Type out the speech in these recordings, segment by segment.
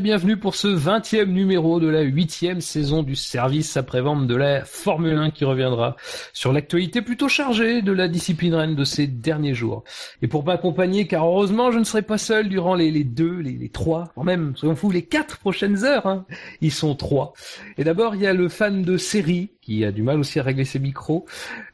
bienvenue pour ce 20e numéro de la huitième saison du service après-vente de la Formule 1 qui reviendra sur l'actualité plutôt chargée de la discipline reine de ces derniers jours. Et pour m'accompagner, car heureusement je ne serai pas seul durant les, les deux, les, les trois, quand même, soyons fous, les quatre prochaines heures, hein. ils sont trois. Et d'abord il y a le fan de série qui a du mal aussi à régler ses micros.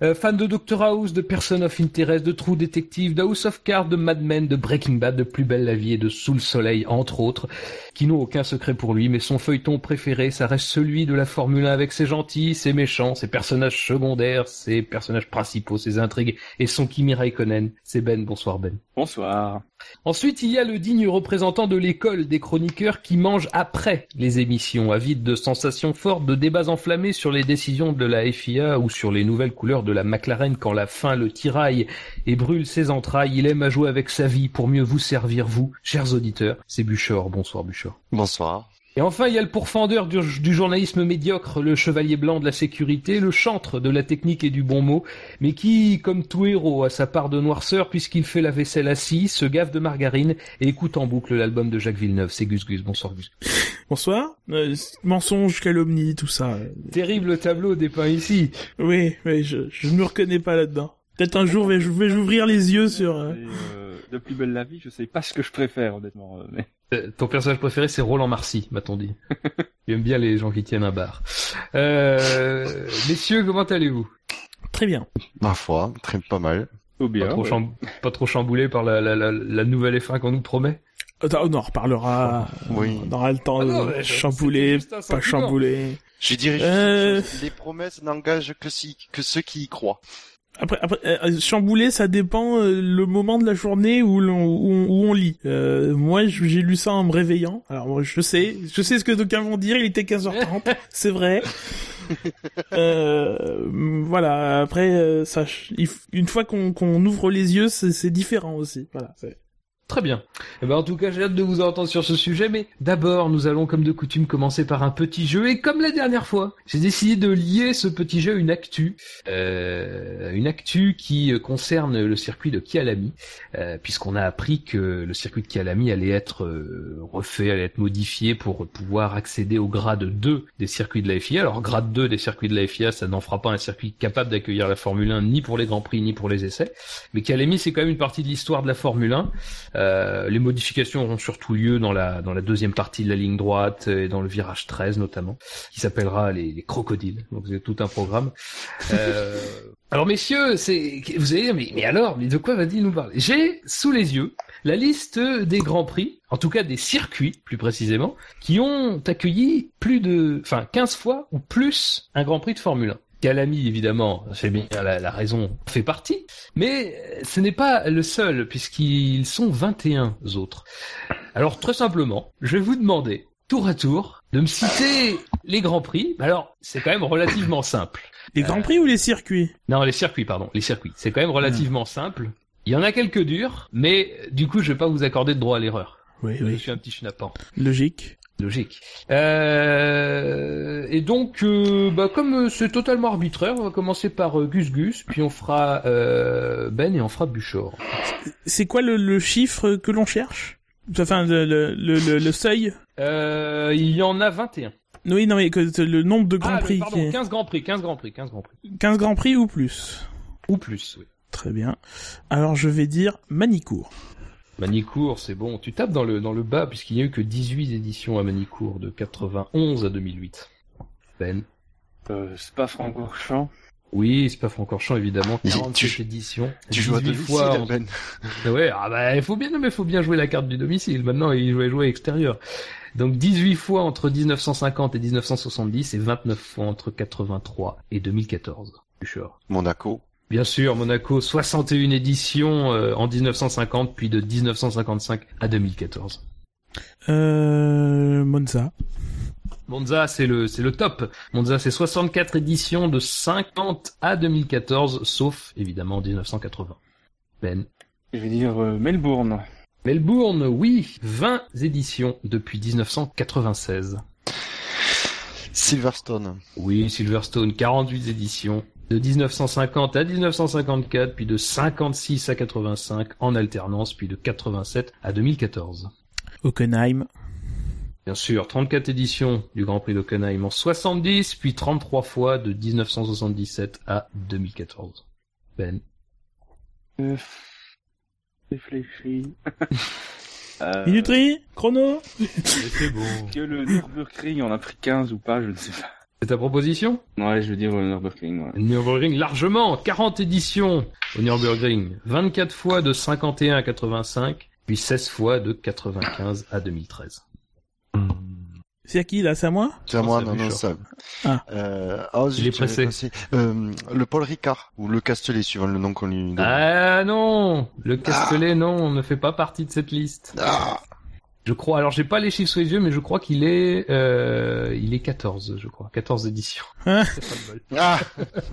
Euh, fan de Doctor House, de Person of Interest, de True Detective, de House of Cards, de Mad Men, de Breaking Bad, de Plus Belle la Vie et de Sous le Soleil, entre autres, qui aucun secret pour lui, mais son feuilleton préféré, ça reste celui de la Formule 1 avec ses gentils, ses méchants, ses personnages secondaires, ses personnages principaux, ses intrigues et son Kimi Raikkonen. C'est Ben, bonsoir Ben. Bonsoir. Ensuite, il y a le digne représentant de l'école des chroniqueurs qui mange après les émissions, avide de sensations fortes, de débats enflammés sur les décisions de la FIA ou sur les nouvelles couleurs de la McLaren quand la faim le tiraille et brûle ses entrailles. Il aime à jouer avec sa vie pour mieux vous servir, vous, chers auditeurs. C'est Buchor. Bonsoir Buchor. Bonsoir. Et enfin, il y a le pourfendeur du, du, journalisme médiocre, le chevalier blanc de la sécurité, le chantre de la technique et du bon mot, mais qui, comme tout héros, a sa part de noirceur puisqu'il fait la vaisselle assis, se gave de margarine et écoute en boucle l'album de Jacques Villeneuve. C'est Gus Gus. Bonsoir Gus. Bonsoir. Euh, mensonge, calomnie, tout ça. Terrible tableau dépeint ici. Oui, mais je, je ne me reconnais pas là-dedans. Peut-être un jour, je vais ouvrir les yeux sur... Euh... Euh, de plus belle la vie, je sais pas ce que je préfère, honnêtement. Mais... Ton personnage préféré, c'est Roland Marcy, m'a-t-on dit. Il aime bien les gens qui tiennent un bar. Euh, messieurs, comment allez-vous? Très bien. Ma foi, très pas mal. Oh bien, pas, trop ouais. cham... pas trop chamboulé par la, la, la, la nouvelle F1 qu'on nous promet? On en reparlera. Oui. On aura le temps Ah non, de chambouler, pas chambouler. Je dirais Euh. les promesses n'engagent que si que ceux qui y croient. Après, après euh, chambouler, ça dépend euh, le moment de la journée où, l'on, où, on- où on lit. Euh, moi, j'ai lu ça en me réveillant. Alors, moi, je sais, je sais ce que d'aucuns vont dire. Il était 15h30, c'est vrai. Euh, voilà. Après, euh, ça, une fois qu'on, ouvre les yeux, c'est, c'est différent aussi. Voilà. c'est- Très bien. Eh ben, en tout cas, j'ai hâte de vous entendre sur ce sujet, mais d'abord, nous allons, comme de coutume, commencer par un petit jeu. Et comme la dernière fois, j'ai décidé de lier ce petit jeu à une actu, euh, une actu qui euh, concerne le circuit de Kialami, euh, puisqu'on a appris que le circuit de Kialami allait être euh, refait, allait être modifié pour pouvoir accéder au grade 2 des circuits de la FIA. Alors, grade 2 des circuits de la FIA, ça n'en fera pas un circuit capable d'accueillir la Formule 1, ni pour les Grands Prix, ni pour les essais. Mais Kialami, c'est quand même une partie de l'histoire de la Formule 1. Euh, les modifications auront surtout lieu dans la dans la deuxième partie de la ligne droite et dans le virage 13 notamment, qui s'appellera les, les crocodiles. Donc c'est tout un programme. Euh, alors messieurs, vous allez dire mais, mais alors, mais de quoi va-t-il nous parler? J'ai sous les yeux la liste des grands prix, en tout cas des circuits plus précisément, qui ont accueilli plus de, enfin 15 fois ou plus un Grand Prix de Formule 1. Calami, évidemment, c'est bien la, la raison fait partie, mais euh, ce n'est pas le seul, puisqu'ils sont 21 autres. Alors, très simplement, je vais vous demander, tour à tour, de me citer les grands prix. Alors, c'est quand même relativement simple. Les grands prix ou les circuits? Non, les circuits, pardon, les circuits. C'est quand même relativement simple. Il y en a quelques durs, mais euh, du coup, je vais pas vous accorder de droit à l'erreur. Oui, Je oui. suis un petit schnappant. Logique. Logique. Euh, et donc, euh, bah, comme euh, c'est totalement arbitraire, on va commencer par euh, Gus Gus, puis on fera euh, Ben et on fera Buchor. C'est quoi le, le chiffre que l'on cherche? Enfin, le, le, le, seuil? Euh, il y en a 21. Oui, non, mais que le nombre de grands ah, prix. pardon, qui est- 15 grands prix, 15 grands prix, 15 grands prix. 15 grands prix ou plus? Ou plus, oui. Très bien. Alors, je vais dire Manicourt. Manicourt, c'est bon. Tu tapes dans le, dans le bas, puisqu'il n'y a eu que 18 éditions à Manicourt, de 91 à 2008. Ben. Euh, c'est pas Francorchamps. Oui, c'est pas Francorchamps, évidemment. Tu- 47 éditions. Tu joues à 18 domicile, fois en- Ben. Ouais, ah bah, il faut bien, non, mais faut bien jouer la carte du domicile. Maintenant, il jouait jouer extérieur. Donc, 18 fois entre 1950 et 1970 et 29 fois entre 83 et 2014. Bouchard. Monaco. Bien sûr, Monaco, 61 éditions euh, en 1950, puis de 1955 à 2014. Euh, Monza. Monza, c'est le, c'est le top. Monza, c'est 64 éditions de 50 à 2014, sauf évidemment 1980. Ben. Je vais dire euh, Melbourne. Melbourne, oui, 20 éditions depuis 1996. Silverstone. Oui, Silverstone, 48 éditions de 1950 à 1954, puis de 56 à 85 en alternance, puis de 87 à 2014. Hockenheim. Bien sûr, 34 éditions du Grand Prix d'Hockenheim en 70, puis 33 fois de 1977 à 2014. Ben. Euh, réfléchis. euh, Minuterie Chrono c'est bon. que le Nürburgring en a pris 15 ou pas, je ne sais pas. C'est ta proposition Ouais, je veux dire le Nürburgring, ouais. Nürburgring largement, 40 éditions au Nürburgring, 24 fois de 51 à 85, puis 16 fois de 95 à 2013. C'est à qui là? C'est à moi? C'est à Oh, moi, non, non, ça. Ah. Euh, ah, zut, Il est pressé. Euh, le Paul Ricard, ou le Castellet, suivant le nom qu'on lui donne. Ah non, le Castellet non, ne fait pas partie de cette liste. Ah. Je crois, alors j'ai pas les chiffres sous les yeux, mais je crois qu'il est, euh, il est 14, je crois, 14 éditions. Hein. Ah.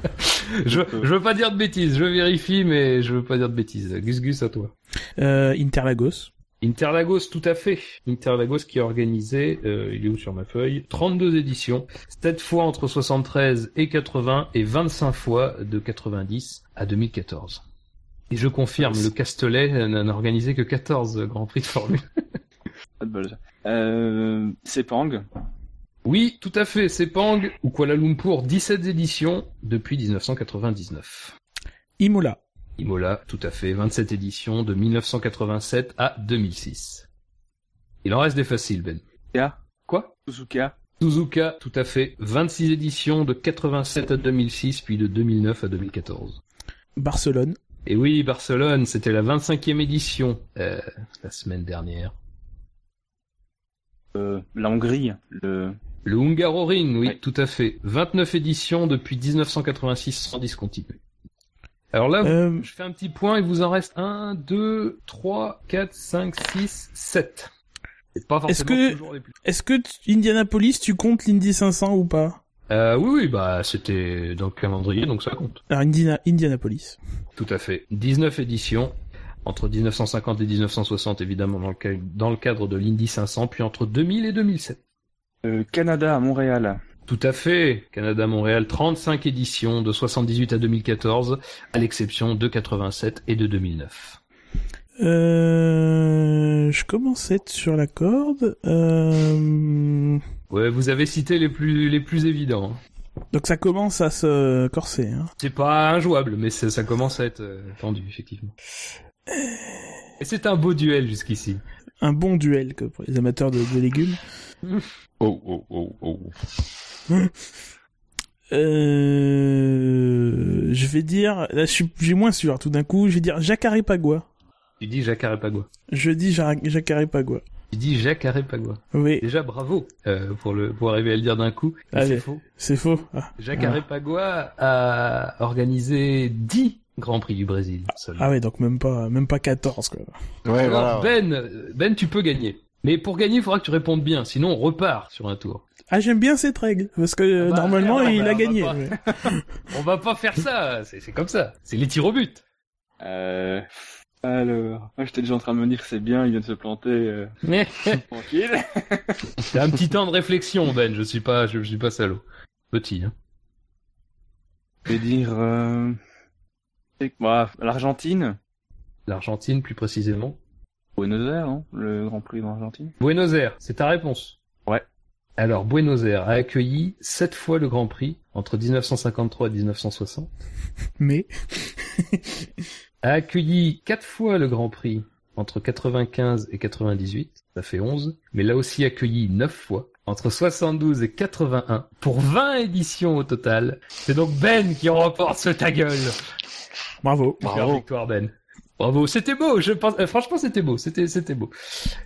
Je, je veux pas dire de bêtises, je vérifie, mais je veux pas dire de bêtises. Gus Gus à toi. euh, Interlagos. Interlagos, tout à fait. Interlagos qui a organisé, euh, il est où sur ma feuille? 32 éditions, 7 fois entre 73 et 80 et 25 fois de 90 à 2014. Et je confirme, le Castellet n'a organisé que 14 Grands Prix de Formule. Pas de bol. Euh, Sepang. Oui, tout à fait, Sepang ou Kuala Lumpur, 17 éditions depuis 1999. Imola. Imola, tout à fait, 27 éditions de 1987 à 2006. Il en reste des faciles, Ben. Suzuka. Quoi? Suzuka. Suzuka, tout à fait, 26 éditions de 87 à 2006, puis de 2009 à 2014. Barcelone. Et oui, Barcelone, c'était la 25e édition, euh, la semaine dernière. Euh, la Hongrie. Le... Le Hungaroring, oui, Ouais. tout à fait. 29 éditions depuis 1986 sans discontinuer. Alors là, Euh, je fais un petit point, il vous en reste 1, 2, 3, 4, 5, 6, 7. C'est pas Est-ce forcément que- toujours les plus... Est-ce que Indianapolis, tu comptes l'Indy 500 ou pas? Euh, oui, oui, bah c'était dans le calendrier, donc ça compte. Alors Indiana- Indianapolis. Tout à fait. 19 éditions, entre 1950 et 1960 évidemment dans le, ca- dans le cadre de l'Indy 500, puis entre 2000 et 2007. Euh, Canada à Montréal. Tout à fait. Canada-Montréal, 35 éditions de 78 à 2014, à l'exception de 87 et de 2009. Euh, je commence à être sur la corde. Euh, Ouais, vous avez cité les plus les plus évidents. hein. donc ça commence à se corser. Hein. C'est pas injouable, mais ça, commence à être tendu effectivement. Et c'est un beau duel jusqu'ici. Un bon duel que pour les amateurs de, de légumes. Oh, oh, oh, oh. Euh, je vais dire, là je suis, j'ai moins sûr. Tout d'un coup, je vais dire Jacques Pagua. Tu dis Jacques Arepagua. Je dis Jacques Jacques Pagua. Tu dis Jacques Arepagua. Oui, Déjà bravo euh, pour le pour arriver à le dire d'un coup. C'est faux. c'est faux. Ah, Jacques Ah. Arepagua a organisé 10 Grands Prix du Brésil seulement. ah ouais, donc même pas, même pas 14 quoi. Ouais, Alors, voilà. ouais. Ben, Ben, tu peux gagner. Mais pour gagner, il faudra que tu répondes bien, sinon on repart sur un tour. Ah j'aime bien cette règle parce que euh, Ah bah, normalement ah bah, il on a va gagné. pas. On va pas faire ça, c'est comme ça. C'est les tirs au but. Euh, alors, moi j'étais déjà en train de me dire que c'est bien, il vient de se planter. Euh, tranquille. T'as un petit temps de réflexion, Ben. Je suis pas, je, suis pas salaud. Petit, hein. Je vais dire... Euh... L'Argentine? L'Argentine, plus précisément. Buenos Aires, non Le Grand Prix d'Argentine. Buenos Aires, c'est ta réponse? Ouais. Alors, Buenos Aires a accueilli sept fois le Grand Prix entre 1953 et 1960. Mais A accueilli quatre fois le Grand Prix entre 95 et 98. Ça fait 11. Mais l'a aussi accueilli neuf fois entre 72 et 81 pour 20 éditions au total. C'est donc Ben qui remporte ce ta gueule. Bravo. Bravo. victoire Ben. Bravo, c'était beau. Je pense, euh, franchement, c'était beau. C'était, c'était beau.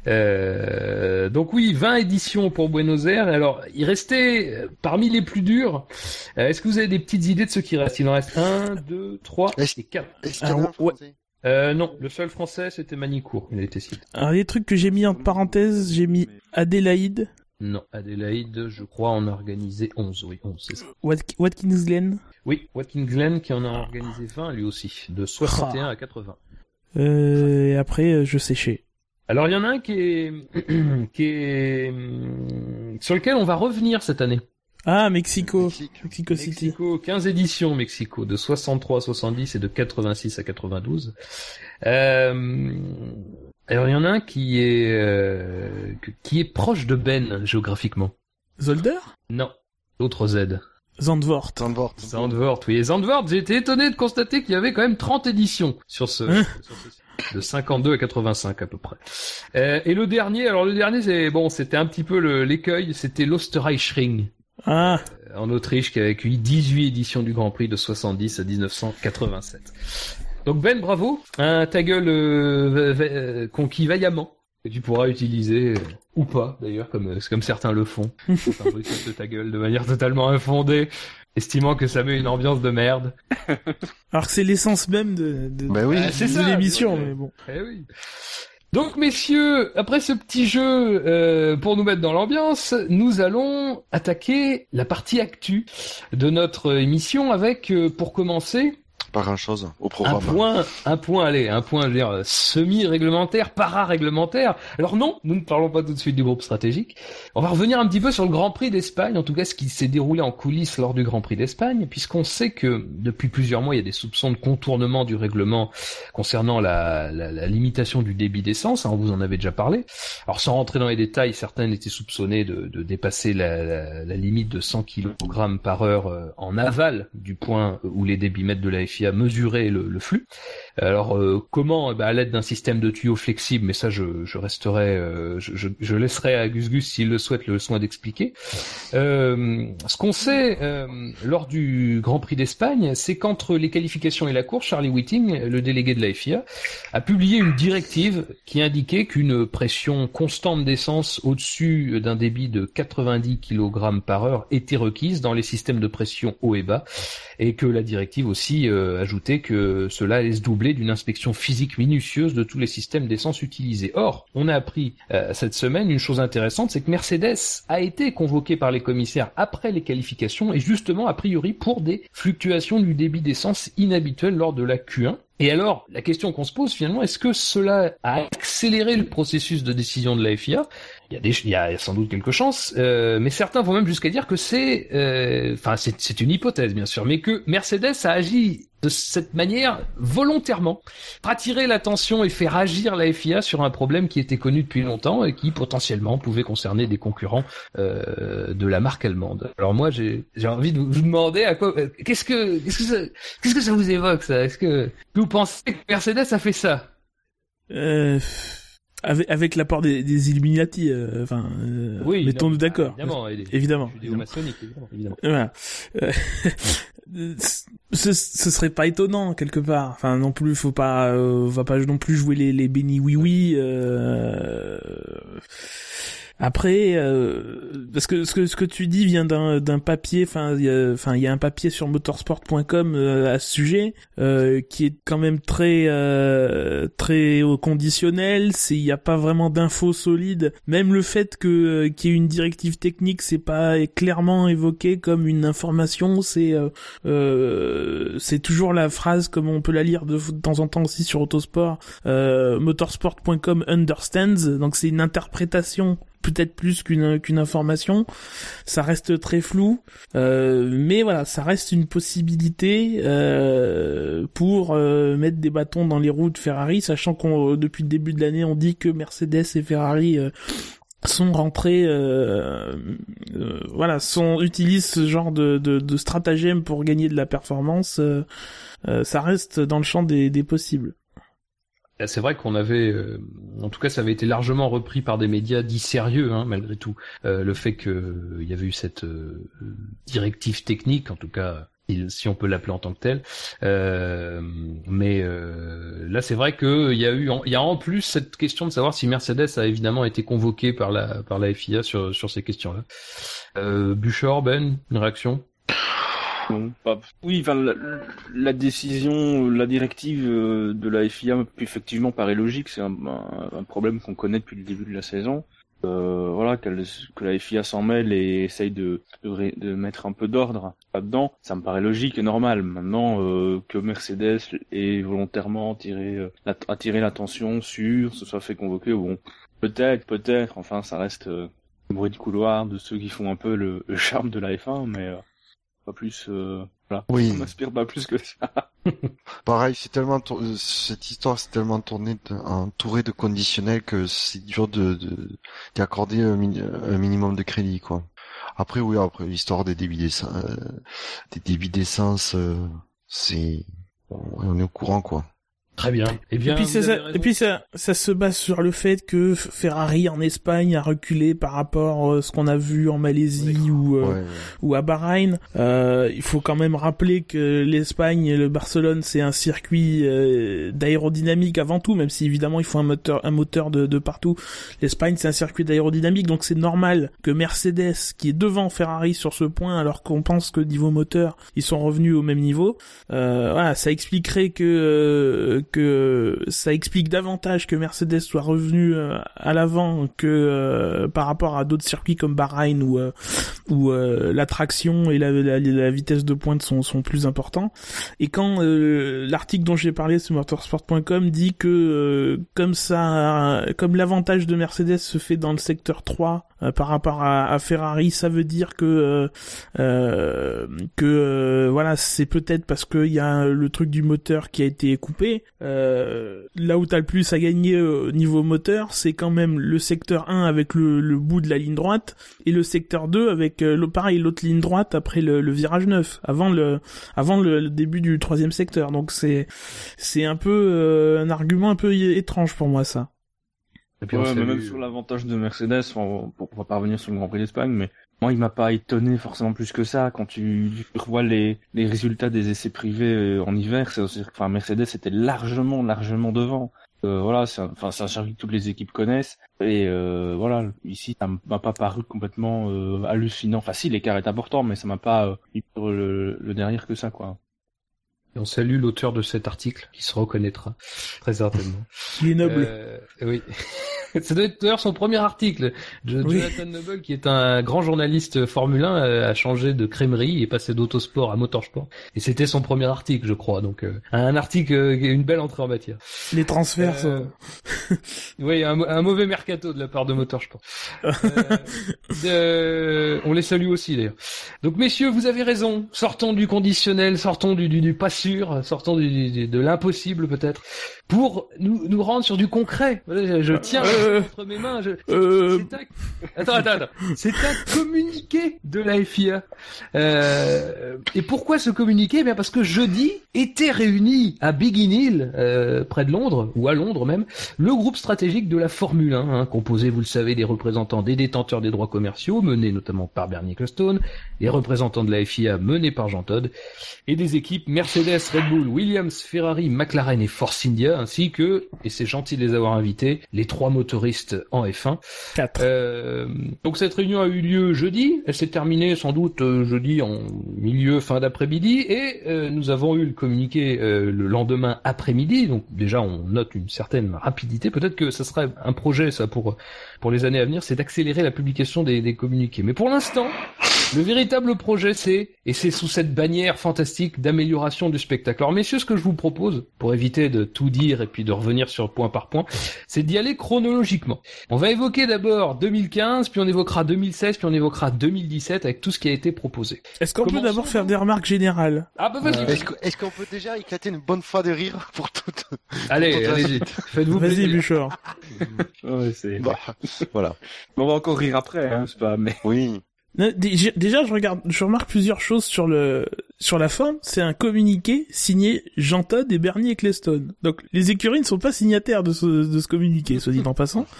Euh, donc oui, 20 éditions pour Buenos Aires. Alors, il restait euh, parmi les plus durs. euh, est-ce que vous avez des petites idées de ce qui reste? Il en reste 1, 2, 3 Est-ce- et 4. Est-ce qu'il y en a un Alors, ouais. français? Euh, non, le seul français, c'était Manicourt. Il a été cité. Alors les trucs que j'ai mis en parenthèse, j'ai mis Adélaïde, Non, Adélaïde, je crois, en a organisé 11. Oui, 11, c'est ça. Wat- Watkins Glen, Oui, Watkins Glen qui en a organisé 20 lui aussi, de 61 à 80. euh, et après euh, je séchais. Alors il y en a un qui est, qui est hum, sur lequel on va revenir cette année. Ah Mexico, Mexique. Mexico City. Mexico, 15 éditions Mexico, de 63 à 70 et de 86 à 92. Euh, Alors il y en a un qui est euh, qui est proche de Ben géographiquement. Zolder? Non, l'autre Z. Zandvoort. Zandvoort. Zandvoort, oui. Et Zandvoort, j'ai été étonné de constater qu'il y avait quand même 30 éditions sur ce, Hein sur ce- de 52 à 85 à peu près. Euh, et le dernier, alors le dernier, c'est bon, c'était un petit peu le- l'écueil, c'était l'Osterreichring Ah, euh, en Autriche qui a accueilli 18 éditions du Grand Prix de 70 à 1987. Donc Ben, bravo, un ta gueule euh, euh, conquis vaillamment que tu pourras utiliser euh, ou pas d'ailleurs comme euh, comme certains le font de ta gueule de manière totalement infondée, estimant que ça met une ambiance de merde. alors que c'est l'essence même de, de, Bah oui. C'est de ça, l'émission, mais bon. Eh oui. Donc messieurs, après ce petit jeu euh, pour nous mettre dans l'ambiance, nous allons attaquer la partie actu de notre émission avec, euh, pour commencer, Pas grand chose au un programme. point, un point, allez, un point, je veux dire, semi-réglementaire, para-réglementaire. Alors non, nous ne parlons pas tout de suite du groupe stratégique. On va revenir un petit peu sur le Grand Prix d'Espagne, en tout cas ce qui s'est déroulé en coulisses lors du Grand Prix d'Espagne, puisqu'on sait que depuis plusieurs mois, il y a des soupçons de contournement du règlement concernant la, la, la limitation du débit d'essence, hein, on vous en avait déjà parlé. Alors sans rentrer dans les détails, certains étaient soupçonnés de, de dépasser la, la, la limite de 100 kg par heure euh, en aval du point où les débitmètres de la FIA mesuraient le, le flux. Alors euh, comment Eh ben, À l'aide d'un système de tuyaux flexible, mais ça je, resterai, euh, je, laisserai à Gus Gus s'il le souhaite le soin d'expliquer. Euh, ce qu'on sait lors du Grand Prix d'Espagne, c'est qu'entre les qualifications et la course, Charlie Whiting, le délégué de la FIA, a publié une directive qui indiquait qu'une pression constante d'essence au-dessus d'un débit de 90 kg par heure était requise dans les systèmes de pression haut et bas, et que la directive aussi ajoutait que cela allait se doubler d'une inspection physique minutieuse de tous les systèmes d'essence utilisés. Or, on a appris euh, cette semaine une chose intéressante, c'est que Mercedes a été convoqué par les commissaires après les qualifications et justement a priori pour des fluctuations du débit d'essence inhabituelles lors de la Q1. Et alors, la question qu'on se pose finalement, est-ce que cela a accéléré le processus de décision de la FIA il y, a y a sans doute quelques chances, euh, mais certains vont même jusqu'à dire que c'est, euh, enfin c'est, c'est une hypothèse bien sûr, mais que Mercedes a agi de cette manière volontairement pour attirer l'attention et faire agir la FIA sur un problème qui était connu depuis longtemps et qui potentiellement pouvait concerner des concurrents euh, de la marque allemande. Alors moi j'ai, envie de vous demander à quoi, euh, qu'est-ce que, qu'est-ce que ça, qu'est-ce que ça vous évoque ça? Est-ce que vous pensez que Mercedes a fait ça? Euh, avec, avec l'apport des, des Illuminati, euh, enfin, euh, mettons-nous non, d'accord. Évidemment, Évidemment. évidemment, évidemment. Voilà. Euh, ce, ce serait pas étonnant quelque part. Enfin non plus, faut pas, euh, va pas non plus jouer les, les bénis oui oui. Après, euh, parce que ce que ce que tu dis vient d'un d'un papier. Enfin, il y a, un papier sur motorsport.com euh, à ce sujet euh, qui est quand même très euh, très au conditionnel. Il y a pas vraiment d'infos solides. Même le fait que euh, qu'il y ait une directive technique, c'est pas clairement évoqué comme une information. C'est euh, c'est toujours la phrase comme on peut la lire de, de temps en temps aussi sur Autosport. Motorsport.com understands. Donc c'est une interprétation peut-être plus qu'une information. Ça reste très flou, euh, mais voilà, ça reste une possibilité euh, pour euh, mettre des bâtons dans les roues de Ferrari, sachant qu'on depuis le début de l'année on dit que Mercedes et Ferrari sont rentrés, voilà, sont utilisent ce genre de, de, de stratagème pour gagner de la performance. ça reste dans le champ des, des possibles. Là, C'est vrai qu'on avait, euh, en tout cas, ça avait été largement repris par des médias dits sérieux, hein, malgré tout. Euh, le fait qu'il y avait eu cette euh, directive technique, en tout cas, si on peut l'appeler en tant que telle. Euh, mais euh, là, c'est vrai qu'il y a eu, il y a en plus cette question de savoir si Mercedes a évidemment été convoqué par la par la FIA sur sur ces questions-là. Euh, Bouchard, Ben, une réaction? Pas- Oui, enfin, la, la décision, la directive euh, de la FIA, effectivement, paraît logique. C'est un, un- problème qu'on connaît depuis le début de la saison. Euh, voilà, que la FIA s'en mêle et essaye de, de, de mettre un peu d'ordre là-dedans, ça me paraît logique et normal. Maintenant, euh, que Mercedes ait volontairement tiré, euh, attiré l'attention sur, se soit fait convoquer, bon, peut-être, peut-être, enfin, ça reste euh, bruit de couloir de ceux qui font un peu le, le charme de la F1, mais... pas plus euh, voilà Oui. on m'inspire pas plus que ça Pareil, c'est tellement tour- euh, cette histoire c'est tellement tourné de- entouré de conditionnels que c'est dur de de- d'y accorder un, mini- un minimum de crédit quoi. Après oui, après l'histoire des débits d'essence, euh, des débits d'essence, euh, c'est on est au courant quoi. Très bien. Eh bien, et puis, ça, et puis ça, ça se base sur le fait que Ferrari en Espagne a reculé par rapport à ce qu'on a vu en Malaisie ou, euh, Ouais, ou à Bahreïn. Euh, il faut quand même rappeler que l'Espagne et le Barcelone, c'est un circuit euh, d'aérodynamique avant tout, même si évidemment il faut un moteur, un moteur de, de partout. L'Espagne, c'est un circuit d'aérodynamique, donc c'est normal que Mercedes, qui est devant Ferrari sur ce point, alors qu'on pense que niveau moteur, ils sont revenus au même niveau. Euh, voilà, ça expliquerait que euh, que ça explique davantage que Mercedes soit revenu euh, à l'avant que euh, par rapport à d'autres circuits comme Bahreïn où euh, où euh, la traction et la, vitesse de pointe sont, sont plus importants. Et quand euh, l'article dont j'ai parlé sur motorsport.com dit que euh, comme ça, comme l'avantage de Mercedes se fait dans le secteur 3 euh, par rapport à, à Ferrari, ça veut dire que euh, euh, que euh, voilà, c'est peut-être parce qu'il y a le truc du moteur qui a été coupé. Là où t'as le plus à gagner au niveau moteur, c'est quand même le secteur 1 avec le, le bout de la ligne droite et le secteur 2 avec pareil l'autre ligne droite après le, le virage 9 avant le avant le, début du troisième secteur donc c'est c'est un peu un argument un peu étrange pour moi ça Et puis on mais même sur l'avantage de Mercedes, on, on va pas revenir sur le Grand Prix d'Espagne, mais moi il m'a pas étonné forcément plus que ça quand tu, tu revois les, les résultats des essais privés euh, en hiver. C'est enfin Mercedes était largement largement devant. Euh, voilà, c'est un, un circuit que toutes les équipes connaissent et euh, voilà ici ça m'a pas paru complètement euh, hallucinant. Enfin si l'écart est important, mais ça m'a pas euh, mis sur le, le derrière que ça quoi. Et on salue l'auteur de cet article qui se reconnaîtra très certainement. il est noble Euh, oui. Ça doit être d'ailleurs son premier article. Oui. Jonathan Noble, qui est un grand journaliste Formule 1, euh, a changé de crèmerie et passé d'autosport à motorsport. Et c'était son premier article, je crois. Donc euh, un article, euh, une belle entrée en matière. les transferts Euh, ça- Oui, un, un mauvais mercato de la part de Motorsport. Euh, On les salue aussi d'ailleurs. Donc messieurs, vous avez raison. Sortons du conditionnel, sortons du, du, du pas sûr, sortons du, du- de l'impossible peut-être, pour nous, nous rendre sur du concret. Je, je tiens Euh, entre mes mains. Je... euh, C'est un... Attends, attends, attends. C'est un communiqué de la FIA. Euh, et pourquoi ce communiqué? Eh bien parce que jeudi était réuni à Biggin Hill, euh, près de Londres, ou à Londres même, le groupe stratégique de la Formule 1, hein, composé, vous le savez, des représentants des détenteurs des droits commerciaux, menés notamment par Bernie Ecclestone, des représentants de la FIA menés par Jean Todt, et des équipes Mercedes, Red Bull, Williams, Ferrari, McLaren et Force India, ainsi que, et c'est gentil de les avoir invités, les trois motoristes en F1. 4 Euh, donc cette réunion a eu lieu jeudi, elle s'est terminée sans doute euh, jeudi en milieu fin d'après-midi et euh, nous avons eu le communiqué euh, le lendemain après-midi. Donc déjà on note une certaine rapidité. Peut-être que ça serait un projet ça pour pour les années à venir, c'est d'accélérer la publication des, des communiqués. Mais pour l'instant, le véritable projet c'est et c'est sous cette bannière fantastique d'amélioration du spectacle. Alors messieurs, ce que je vous propose pour éviter de tout dire et puis de revenir sur point par point, c'est d'y aller chronologiquement. On va évoquer d'abord 2015, puis on évoquera 2016, puis on évoquera 2017 avec tout ce qui a été proposé. est-ce qu'on peut d'abord faire des remarques générales? Ah bah vas-y, Est-ce que- est-ce qu'on peut déjà éclater une bonne fois de rire pour toute allez, pour suite faites-vous vas-y plaisir. Bouchard Ouais, c'est. Bah, voilà. On va encore rire après, hein, c'est pas. Mais Oui. Déjà, je regarde, je remarque plusieurs choses sur le sur la forme. C'est un communiqué signé Jean Todt et Bernie Ecclestone. Donc, les écuries ne sont pas signataires de ce de ce communiqué, soit dit en passant.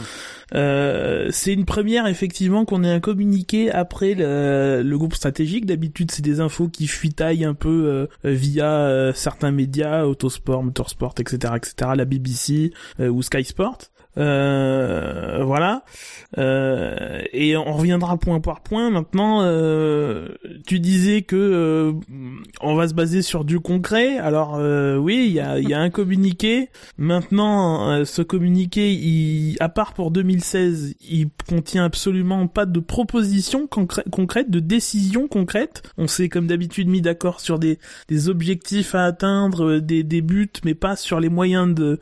Euh, c'est une première effectivement qu'on ait un communiqué après le, le groupe stratégique. D'habitude, c'est des infos qui fuitaillent un peu euh, via euh, certains médias, Autosport, Motorsport, etc., etc., la BBC euh, ou Sky Sport. Euh, voilà. Euh, et on reviendra point par point. Maintenant, euh, tu disais que euh, on va se baser sur du concret. Alors euh, oui, il y a, y a un communiqué. Maintenant, euh, ce communiqué, il, à part pour 2016, il contient absolument pas de propositions concrè- concrètes, de décisions concrètes. On s'est comme d'habitude mis d'accord sur des, des objectifs à atteindre, des, des buts, mais pas sur les moyens de,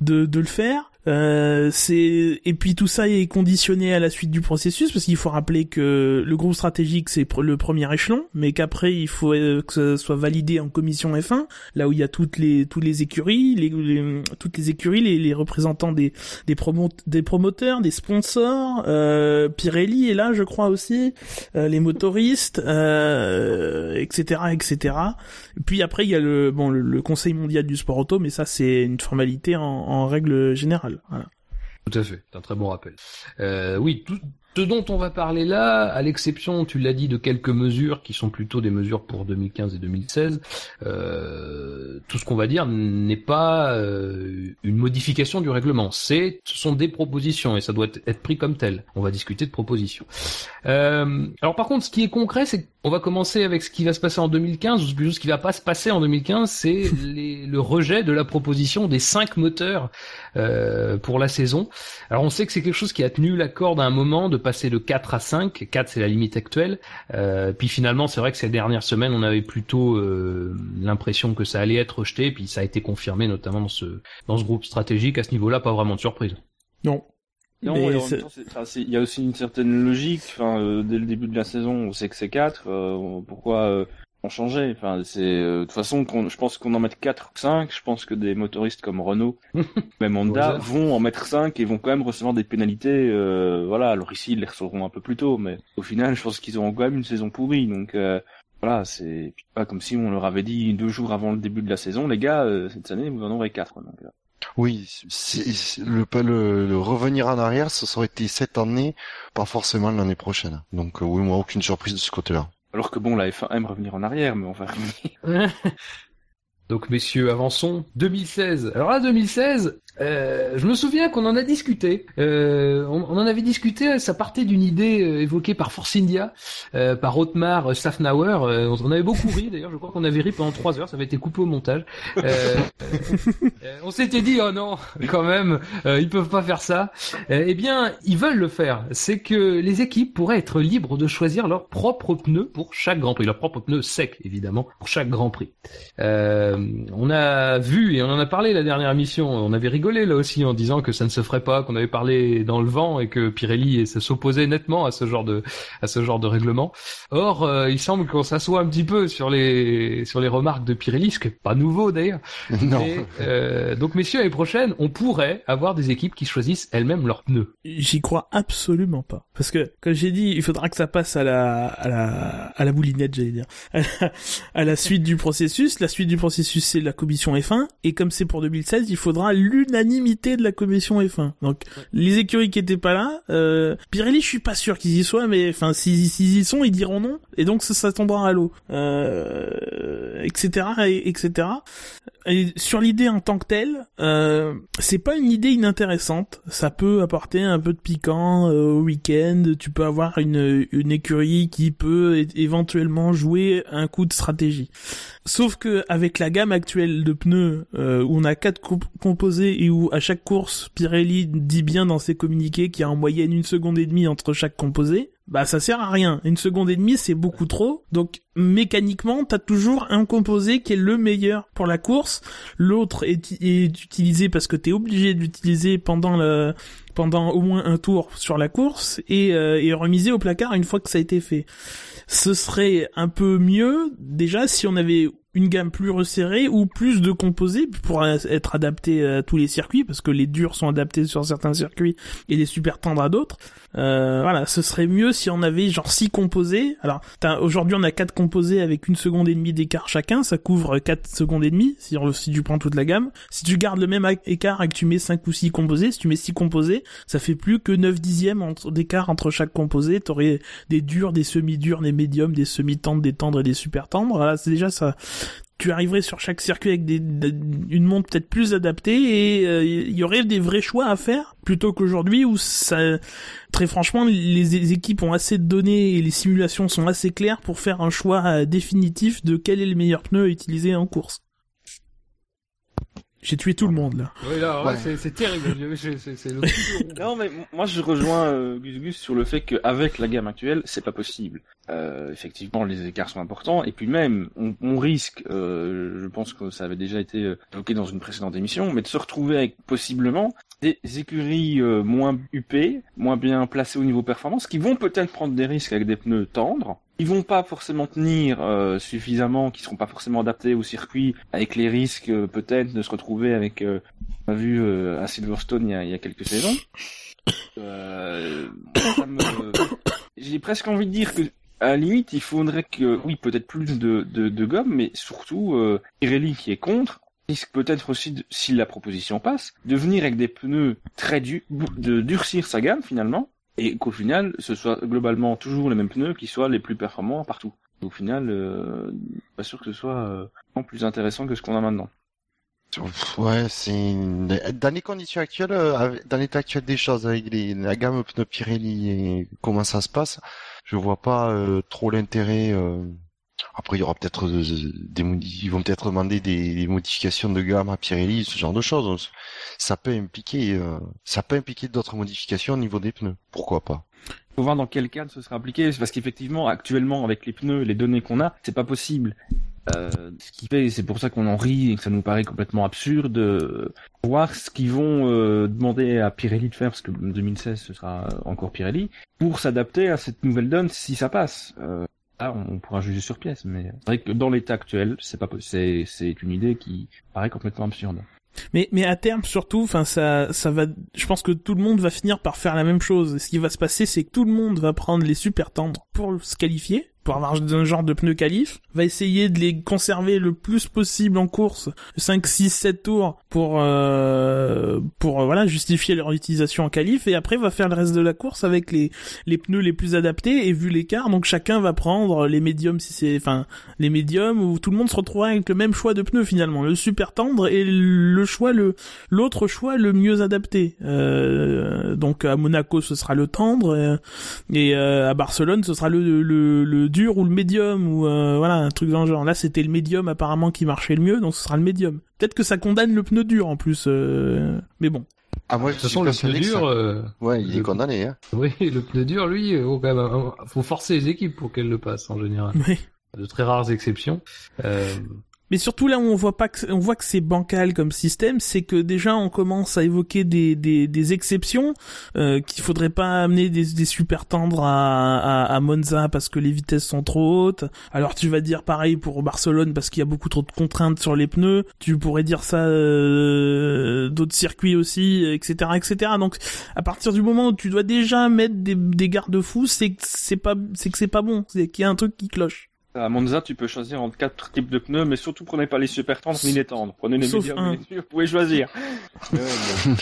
de, de le faire. Euh, c'est et puis tout ça est conditionné à la suite du processus parce qu'il faut rappeler que le groupe stratégique c'est le premier échelon, mais qu'après il faut euh, que ce soit validé en commission F1, là où il y a toutes les toutes les écuries, les, toutes les écuries, les, les représentants des des, promo des promoteurs, des sponsors, euh, Pirelli est là je crois aussi, euh, les motoristes, euh, etc etc. Et puis après il y a le bon le, Conseil mondial du sport auto, mais ça c'est une formalité en, en règle générale. Tout à fait, c'est un très bon rappel. Euh, oui, tout, ce dont on va parler là, à l'exception, tu l'as dit, de quelques mesures qui sont plutôt des mesures pour 2015 et 2016, euh, tout ce qu'on va dire n'est pas euh, une modification du règlement. C'est, ce sont des propositions et ça doit être pris comme tel. On va discuter de propositions. Euh, alors par contre, ce qui est concret, c'est qu'on va commencer avec ce qui va se passer en 2015 ou ce qui va pas se passer en 2015, c'est le rejet de la proposition des cinq moteurs pour la saison. Alors on sait que c'est quelque chose qui a tenu la corde à un moment de passer de 4 à 5. 4 c'est la limite actuelle. Euh, puis finalement c'est vrai que ces dernières semaines on avait plutôt euh, l'impression que ça allait être rejeté. Puis ça a été confirmé notamment dans ce dans ce groupe stratégique. À ce niveau-là, pas vraiment de surprise. Non. Non, il y a aussi une certaine logique. Enfin, euh, dès le début de la saison, on sait que c'est 4. pourquoi ont changé. Enfin, c'est euh, de toute façon, je pense qu'on en met 4 ou 5. Je pense que des motoristes comme Renault, même Honda, vont en mettre 5 et vont quand même recevoir des pénalités. Euh, voilà, alors ici, ils les recevront un peu plus tôt, mais au final, je pense qu'ils auront quand même une saison pourrie. Donc euh, voilà, c'est pas comme si on leur avait dit deux jours avant le début de la saison, les gars, cette année, vous en aurez 4. Donc, oui, le, le, le, revenir en arrière, ça aurait été cette année, pas forcément l'année prochaine. Donc oui, moi, aucune surprise de ce côté-là. Alors que bon, la F1 aime revenir en arrière, mais on va revenir. Donc messieurs, avançons. 2016. Alors là, 2016, euh, je me souviens qu'on en a discuté. Euh, on, en avait discuté. Ça partait d'une idée euh, évoquée par Force India, euh, par Otmar Safnauer. Euh, on avait beaucoup ri. D'ailleurs, je crois qu'on avait ri pendant trois heures. Ça avait été coupé au montage. on s'était dit, oh non, quand même, ils peuvent pas faire ça. eh bien, ils veulent le faire. C'est que les équipes pourraient être libres de choisir leurs propres pneus pour chaque Grand Prix, leurs propres pneus secs, évidemment, pour chaque Grand Prix. on a vu et on en a parlé la dernière émission. On avait rigolé là aussi en disant que ça ne se ferait pas, qu'on avait parlé dans le vent et que Pirelli s'opposait nettement à ce genre de à ce genre de règlement. Or, euh, il semble qu'on s'assoit un petit peu sur les sur les remarques de Pirelli, ce qui est pas nouveau d'ailleurs. Non. euh, donc messieurs, l'année prochaine, on pourrait avoir des équipes qui choisissent elles-mêmes leurs pneus. J'y crois absolument pas, parce que comme j'ai dit, il faudra que ça passe à la à la à la boulinette, j'allais dire, à la, à la suite du processus. La suite du processus, c'est la commission F1, et comme c'est pour 2016, il faudra l'unanimité l'unanimité de la commission F1. Donc les écuries qui étaient pas là, euh, Pirelli, je suis pas sûr qu'ils y soient, mais enfin s'ils y sont, ils diront non, et donc ça, ça tombera à l'eau, euh, etc., et, etc. Et sur l'idée en tant que telle, euh, c'est pas une idée inintéressante. Ça peut apporter un peu de piquant euh, au week-end. Tu peux avoir une, une écurie qui peut éventuellement jouer un coup de stratégie. Sauf que avec la gamme actuelle de pneus euh, où on a quatre composés et où à chaque course Pirelli dit bien dans ses communiqués qu'il y a en moyenne une seconde et demie entre chaque composé, bah ça sert à rien. Une seconde et demie c'est beaucoup trop. Donc mécaniquement t'as toujours un composé qui est le meilleur pour la course. L'autre est, utilisé parce que t'es obligé d'utiliser pendant le pendant au moins un tour sur la course et, euh, et remisé au placard une fois que ça a été fait. Ce serait un peu mieux déjà si on avait une gamme plus resserrée ou plus de composés pour être adapté à tous les circuits parce que les durs sont adaptés sur certains circuits et les super tendres à d'autres. Euh, voilà, ce serait mieux si on avait genre six composés. Alors aujourd'hui on a quatre composés avec une seconde et demie d'écart chacun, ça couvre 4 secondes et demie si, si tu prends toute la gamme. Si tu gardes le même écart et que tu mets 5 ou 6 composés, si tu mets 6 composés, ça fait plus que 9 dixièmes d'écart entre chaque composé. T'aurais des durs, des semi-durs, des médiums, des semi-tendres, des tendres et des super tendres. Voilà, c'est déjà ça tu arriverais sur chaque circuit avec des, une montre peut-être plus adaptée et il euh, y aurait des vrais choix à faire plutôt qu'aujourd'hui où ça très franchement les, équipes ont assez de données et les simulations sont assez claires pour faire un choix euh, définitif de quel est le meilleur pneu à utiliser en course. J'ai tué tout le monde là. Oui, là, ouais, Ouais. c'est terrible. C'est- le. Non, mais moi je rejoins euh, Gus Gus sur le fait qu'avec la gamme actuelle, c'est pas possible. Euh, effectivement, les écarts sont importants, et puis même, on, on risque, euh, je pense que ça avait déjà été euh, évoqué dans une précédente émission, mais de se retrouver avec possiblement des écuries euh, moins huppées, moins bien placées au niveau performance, qui vont peut-être prendre des risques avec des pneus tendres, qui vont pas forcément tenir euh, suffisamment, qui seront pas forcément adaptés au circuit, avec les risques euh, peut-être de se retrouver avec, euh, on a vu euh, à Silverstone il y a, il y a quelques saisons. Euh, me- J'ai presque envie de dire que à la limite, il faudrait que, oui, peut-être plus de, de, de gomme, mais surtout, euh, Pirelli qui est contre, risque peut-être aussi, de- si la proposition passe, de venir avec des pneus très durs, de durcir sa gamme finalement, et qu'au final, ce soit globalement toujours les mêmes pneus qui soient les plus performants partout. Au final, euh, pas sûr que ce soit euh, plus intéressant que ce qu'on a maintenant. Ouais, c'est dans les conditions actuelles, euh, dans l'état actuel des choses, avec les, la gamme pneus Pirelli et comment ça se passe, je vois pas euh, trop l'intérêt. Euh, Après, il y aura peut-être euh, des, ils vont peut-être demander des, des modifications de gamme à Pirelli, ce genre de choses. Ça peut impliquer, euh, ça peut impliquer d'autres modifications au niveau des pneus. Pourquoi pas? Faut voir dans quel cadre ce sera appliqué, parce qu'effectivement, actuellement, avec les pneus, les données qu'on a, c'est pas possible. Euh, ce qui fait, c'est pour ça qu'on en rit et que ça nous paraît complètement absurde, euh, voir ce qu'ils vont euh, demander à Pirelli de faire, parce que 2016 ce sera encore Pirelli, pour s'adapter à cette nouvelle donne si ça passe. Euh, là, on pourra juger sur pièce, mais c'est vrai que dans l'état actuel, c'est pas, c'est, c'est une idée qui paraît complètement absurde. Mais, mais à terme, surtout, enfin, ça, ça va, je pense que tout le monde va finir par faire la même chose. Et ce qui va se passer, c'est que tout le monde va prendre les super tendres pour se qualifier, pour avoir un genre de pneu qualif, va essayer de les conserver le plus possible en course, 5, 6, 7 tours pour, euh, pour, euh, voilà, justifier leur utilisation en qualif, et après va faire le reste de la course avec les, les pneus les plus adaptés, et vu l'écart, donc chacun va prendre les médiums si c'est, enfin, les médiums où tout le monde se retrouvera avec le même choix de pneus finalement, le super tendre et le choix le l'autre choix le mieux adapté. Euh, donc à Monaco ce sera le tendre euh, et euh, à Barcelone ce sera le, le, le dur ou le médium ou euh, voilà un truc dans le genre. Là c'était le médium apparemment qui marchait le mieux donc ce sera le médium. Peut-être que ça condamne le pneu dur en plus, euh, mais bon. Ah moi, De toute façon, le pneu dur, euh, ouais, il est le- condamné. Hein. oui, le pneu dur, lui, oh, quand même, faut forcer les équipes pour qu'elles le passent en général. Oui. De très rares exceptions. Mais surtout là où on voit pas que on voit que c'est bancal comme système, c'est que déjà on commence à évoquer des des, des exceptions euh, qu'il faudrait pas amener des, des super tendres à, à à Monza parce que les vitesses sont trop hautes. Alors tu vas dire pareil pour Barcelone parce qu'il y a beaucoup trop de contraintes sur les pneus. Tu pourrais dire ça euh, d'autres circuits aussi, etc., etc. Donc à partir du moment où tu dois déjà mettre des, des garde-fous, c'est que c'est pas c'est que c'est pas bon, c'est qu'il y a un truc qui cloche. À Monza, tu peux choisir entre quatre types de pneus, mais surtout prenez pas les super tendres ni les tendres. Prenez les Sauf médiums un. et les durs, vous pouvez choisir. Ouais,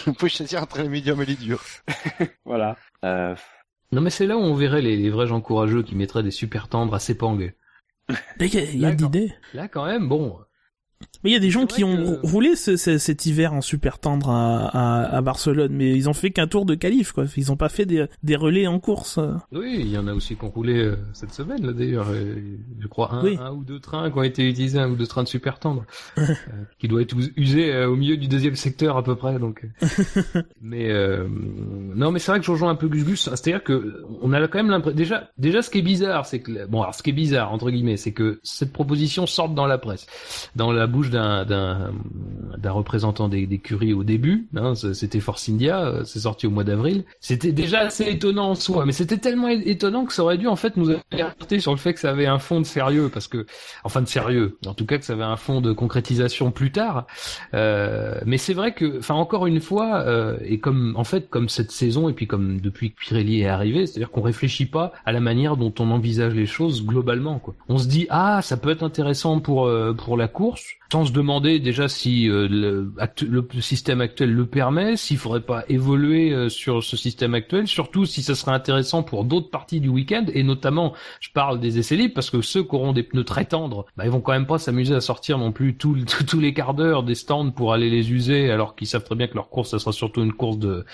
Vous pouvez choisir entre les médiums et les durs. voilà. Euh, Non, mais c'est là où on verrait les, les vrais gens courageux qui mettraient des super tendres à Sepang. Mais il y a, d'idées. Là, quand même, bon. Mais il y a des gens qui ont que- roulé ce- ce- cet hiver en super tendre à, à, à Barcelone, mais ils ont fait qu'un tour de qualif, quoi. Ils ont pas fait des, des relais en course. Oui, il y en a aussi qui ont roulé euh, cette semaine, là, d'ailleurs. Je crois un, Oui. un ou deux trains qui ont été utilisés, un ou deux trains de super tendre. euh, qui doit être us- usé euh, au milieu du deuxième secteur, à peu près, donc. mais, non, mais c'est vrai que je rejoins un peu Gus Gus. C'est-à-dire que, on a quand même l'impression, déjà, déjà, ce qui est bizarre, c'est que, bon, alors, ce qui est bizarre, entre guillemets, c'est que cette proposition sorte dans la presse, dans la bouche d'un, représentant des, des curies au début, hein, c'était Force India, euh, c'est sorti au mois d'avril. C'était déjà assez étonnant en soi, mais c'était tellement étonnant que ça aurait dû en fait nous alerter sur le fait que ça avait un fond de sérieux, parce que, enfin de sérieux, en tout cas que ça avait un fond de concrétisation plus tard. Euh, mais c'est vrai que, enfin encore une fois, euh, et comme en fait comme cette saison et puis comme depuis que Pirelli est arrivé, c'est-à-dire qu'on réfléchit pas à la manière dont on envisage les choses globalement. Quoi. On se dit ah ça peut être intéressant pour euh, pour la course, sans se demander déjà si euh, le, le système actuel le permet, s'il faudrait pas évoluer euh, sur ce système actuel, surtout si ça serait intéressant pour d'autres parties du week-end, et notamment, je parle des essais libres, parce que ceux qui auront des pneus très tendres, bah, ils vont quand même pas s'amuser à sortir non plus tous les quarts d'heure des stands pour aller les user, alors qu'ils savent très bien que leur course, ça sera surtout une course de,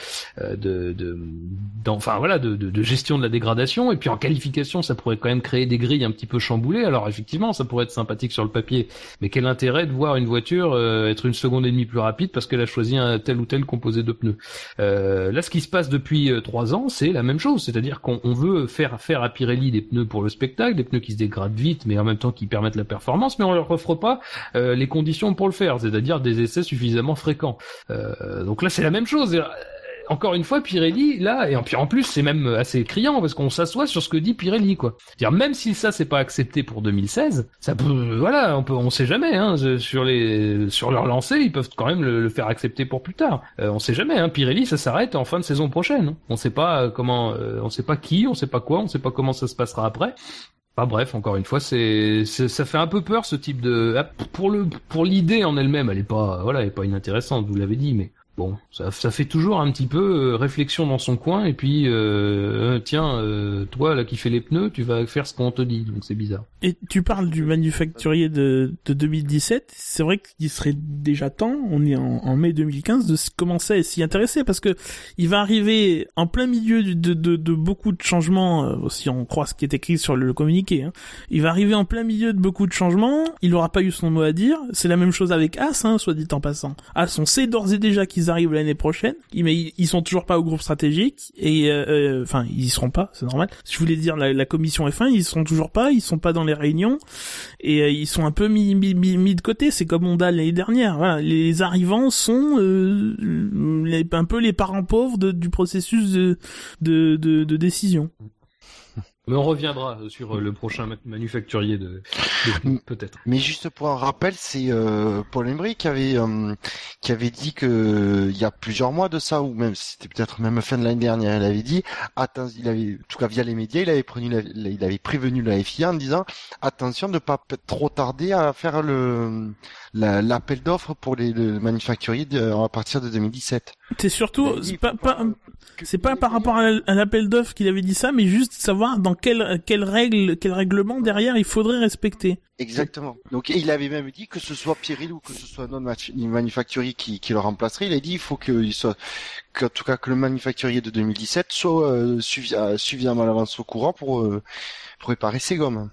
euh, de, de, enfin voilà, de, de gestion de la dégradation, et puis en qualification, ça pourrait quand même créer des grilles un petit peu chamboulées, alors effectivement, ça pourrait être sympathique sur le papier, mais quel intérêt de voir une voiture être une seconde et demie plus rapide parce qu'elle a choisi un tel ou tel composé de pneus. là, ce qui se passe depuis trois ans, c'est la même chose, c'est-à-dire qu'on veut faire faire à Pirelli des pneus pour le spectacle, des pneus qui se dégradent vite, mais en même temps qui permettent la performance, mais on leur offre pas les conditions pour le faire, c'est-à-dire des essais suffisamment fréquents. donc là, c'est la même chose encore une fois, Pirelli, là, et en plus, c'est même assez criant parce qu'on s'assoit sur ce que dit Pirelli, quoi. dire même si ça c'est pas accepté pour 2016, ça peut, voilà, on peut, on sait jamais, hein, sur les, sur leur lancée, ils peuvent quand même le, faire accepter pour plus tard. Euh, on sait jamais, hein, Pirelli, ça s'arrête en fin de saison prochaine. On sait pas comment, euh, on sait pas qui, on sait pas quoi, on sait pas comment ça se passera après. Enfin bref, encore une fois, c'est, ça fait un peu peur ce type de, ah, pour le, pour l'idée en elle-même, elle est pas, voilà, elle est pas inintéressante, vous l'avez dit, mais Bon, ça, fait toujours un petit peu euh, réflexion dans son coin et puis euh, euh tiens, toi là qui fais les pneus, tu vas faire ce qu'on te dit, donc c'est bizarre. Et tu parles du manufacturier de, de 2017, c'est vrai qu'il serait déjà temps, on est en, mai 2015, de commencer à s'y intéresser parce que il va arriver en plein milieu de beaucoup de changements, si on croit ce qui est écrit sur le, communiqué. Hein. Il va arriver en plein milieu de beaucoup de changements, il n'aura pas eu son mot à dire. C'est la même chose avec As, hein, soit dit en passant. As, on sait d'ores et déjà qu'ils arrivent l'année prochaine, mais ils sont toujours pas au groupe stratégique et euh, euh, enfin ils y seront pas, c'est normal. Je voulais dire la, commission F1, ils sont toujours pas, ils sont pas dans les réunions et euh, ils sont un peu mis, mis, mis, de côté. C'est comme on a l'année dernière. Voilà, les arrivants sont un peu les parents pauvres du processus de, de, de décision. Mais on reviendra sur euh, le prochain manufacturier de, peut-être. Mais juste pour un rappel, c'est euh, Paul Embry qui avait euh, qui avait dit que il y a plusieurs mois de ça ou même c'était peut-être même fin de l'année dernière, il avait dit attends, il avait en tout cas via les médias, il avait prévenu il avait prévenu la FIA en disant attention de pas trop tarder à faire le l'appel d'offres pour les, manufacturiers à partir de 2017. C'est surtout, c'est pas, pas c'est pas par rapport à l'appel d'offres qu'il avait dit ça, mais juste savoir dans quelle quelle règle, quel règlement derrière il faudrait respecter. Exactement. Donc il avait même dit que ce soit Pirelli ou que ce soit non manufacturier qui, qui le remplacerait, il a dit il faut qu'il soit, qu'en tout cas que le manufacturier de 2017 soit euh, suffisamment à l'avance au courant pour euh, pour réparer ses gommes.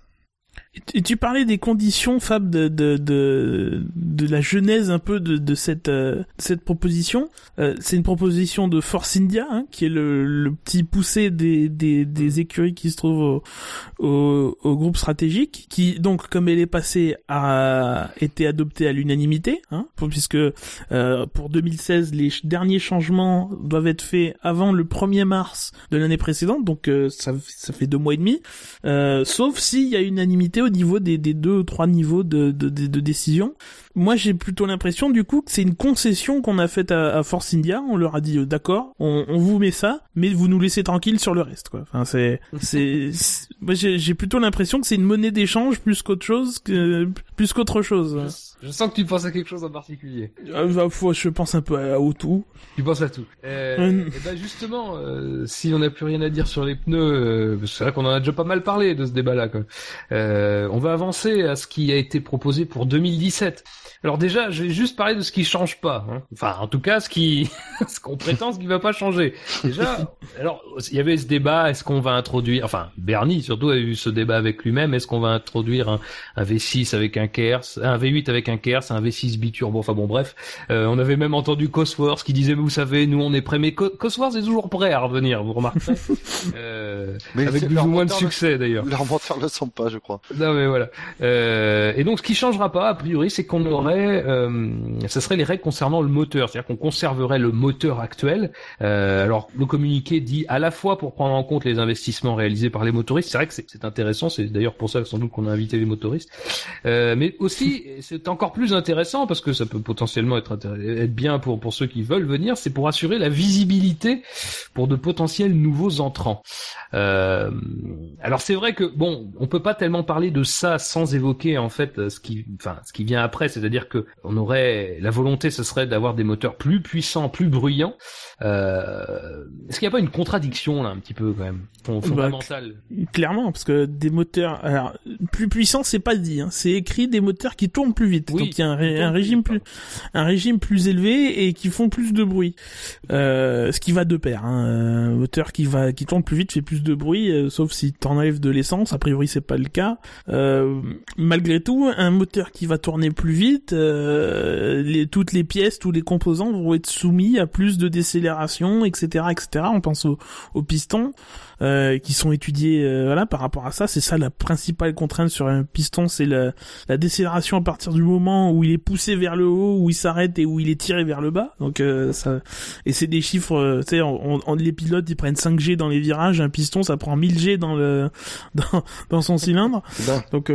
Et tu parlais des conditions, Fab, de, de, de, de la genèse un peu de, de cette, euh, cette proposition. Euh, c'est une proposition de Force India, hein, qui est le, le petit poussé des, des, des, écuries qui se trouvent au, au, au, groupe stratégique, qui donc, comme elle est passée, a été adoptée à l'unanimité, hein, puisque euh, pour 2016, les derniers changements doivent être faits avant le 1er mars de l'année précédente, donc euh, ça, ça fait deux mois et demi, sauf s'il y a unanimité au niveau des, deux ou trois niveaux de, de, de, décision. Moi, j'ai plutôt l'impression du coup que c'est une concession qu'on a faite à, à, Force India. On leur a dit euh, d'accord, on, on, vous met ça, mais vous nous laissez tranquille sur le reste. Quoi. Enfin, c'est, c'est, moi j'ai plutôt l'impression que c'est une monnaie d'échange plus qu'autre chose, que, plus qu'autre chose. Je sens que tu penses à quelque chose en particulier. Euh, bah, je pense un peu à, à tout. Tu penses à tout. Euh, et ben justement, euh, si on n'a plus rien à dire sur les pneus, euh, c'est vrai qu'on en a déjà pas mal parlé de ce débat-là. Euh, on va avancer à ce qui a été proposé pour 2017. Alors déjà, je vais juste parler de ce qui change pas. Hein. Enfin, en tout cas, ce qui, ce qu'on prétend, ce qui va pas changer. Déjà, alors il y avait ce débat. Est-ce qu'on va introduire, enfin, Bernie surtout a eu ce débat avec lui-même. Est-ce qu'on va introduire un, un, V6 avec un KERS, un V8 avec un KERS, un V6 biturbo. Enfin bon, bref. Euh, on avait même entendu Cosworth qui disait, vous savez, nous on est prêts, mais Cosworth est toujours prêt à revenir. Vous remarquez euh, mais avec plus ou moins de succès d'ailleurs. Leurs moteurs ne sont pas, je crois. Non mais voilà. Euh, et donc ce qui changera pas, a priori, c'est qu'on aurait euh, ce serait les règles concernant le moteur, c'est-à-dire qu'on conserverait le moteur actuel. Euh, alors le communiqué dit à la fois pour prendre en compte les investissements réalisés par les motoristes, c'est vrai que c'est intéressant, c'est d'ailleurs pour ça sans doute qu'on a invité les motoristes, euh, mais aussi c'est encore plus intéressant parce que ça peut potentiellement être, bien pour ceux qui veulent venir, c'est pour assurer la visibilité pour de potentiels nouveaux entrants. Euh, alors c'est vrai que bon, on peut pas tellement parler de ça sans évoquer en fait ce qui vient après, c'est-à-dire dire que on aurait la volonté, ce serait d'avoir des moteurs plus puissants, plus bruyants. Euh, est-ce qu'il n'y a pas une contradiction là, un petit peu quand même bah, fondamentale? Clairement, parce que des moteurs, alors plus puissants, c'est pas dit. Hein. C'est écrit des moteurs qui tournent plus vite. Donc il y a un, régime plus, un régime plus élevé et qui font plus de bruit. Euh, ce qui va de pair. Hein. Un moteur qui va, qui tourne plus vite fait plus de bruit, euh, sauf si t'enlèves de l'essence. A priori, c'est pas le cas. malgré tout, un moteur qui va tourner plus vite euh, les, toutes les pièces, tous les composants vont être soumis à plus de décélération, etc., etc. On pense aux au pistons euh, qui sont étudiés, euh, voilà, par rapport à ça. C'est ça la principale contrainte sur un piston, c'est la, la décélération à partir du moment où il est poussé vers le haut, où il s'arrête et où il est tiré vers le bas. Donc ça, et c'est des chiffres, tu sais, on, on, les pilotes ils prennent 5 G dans les virages, un piston ça prend 1000 G dans le dans, dans son cylindre. Donc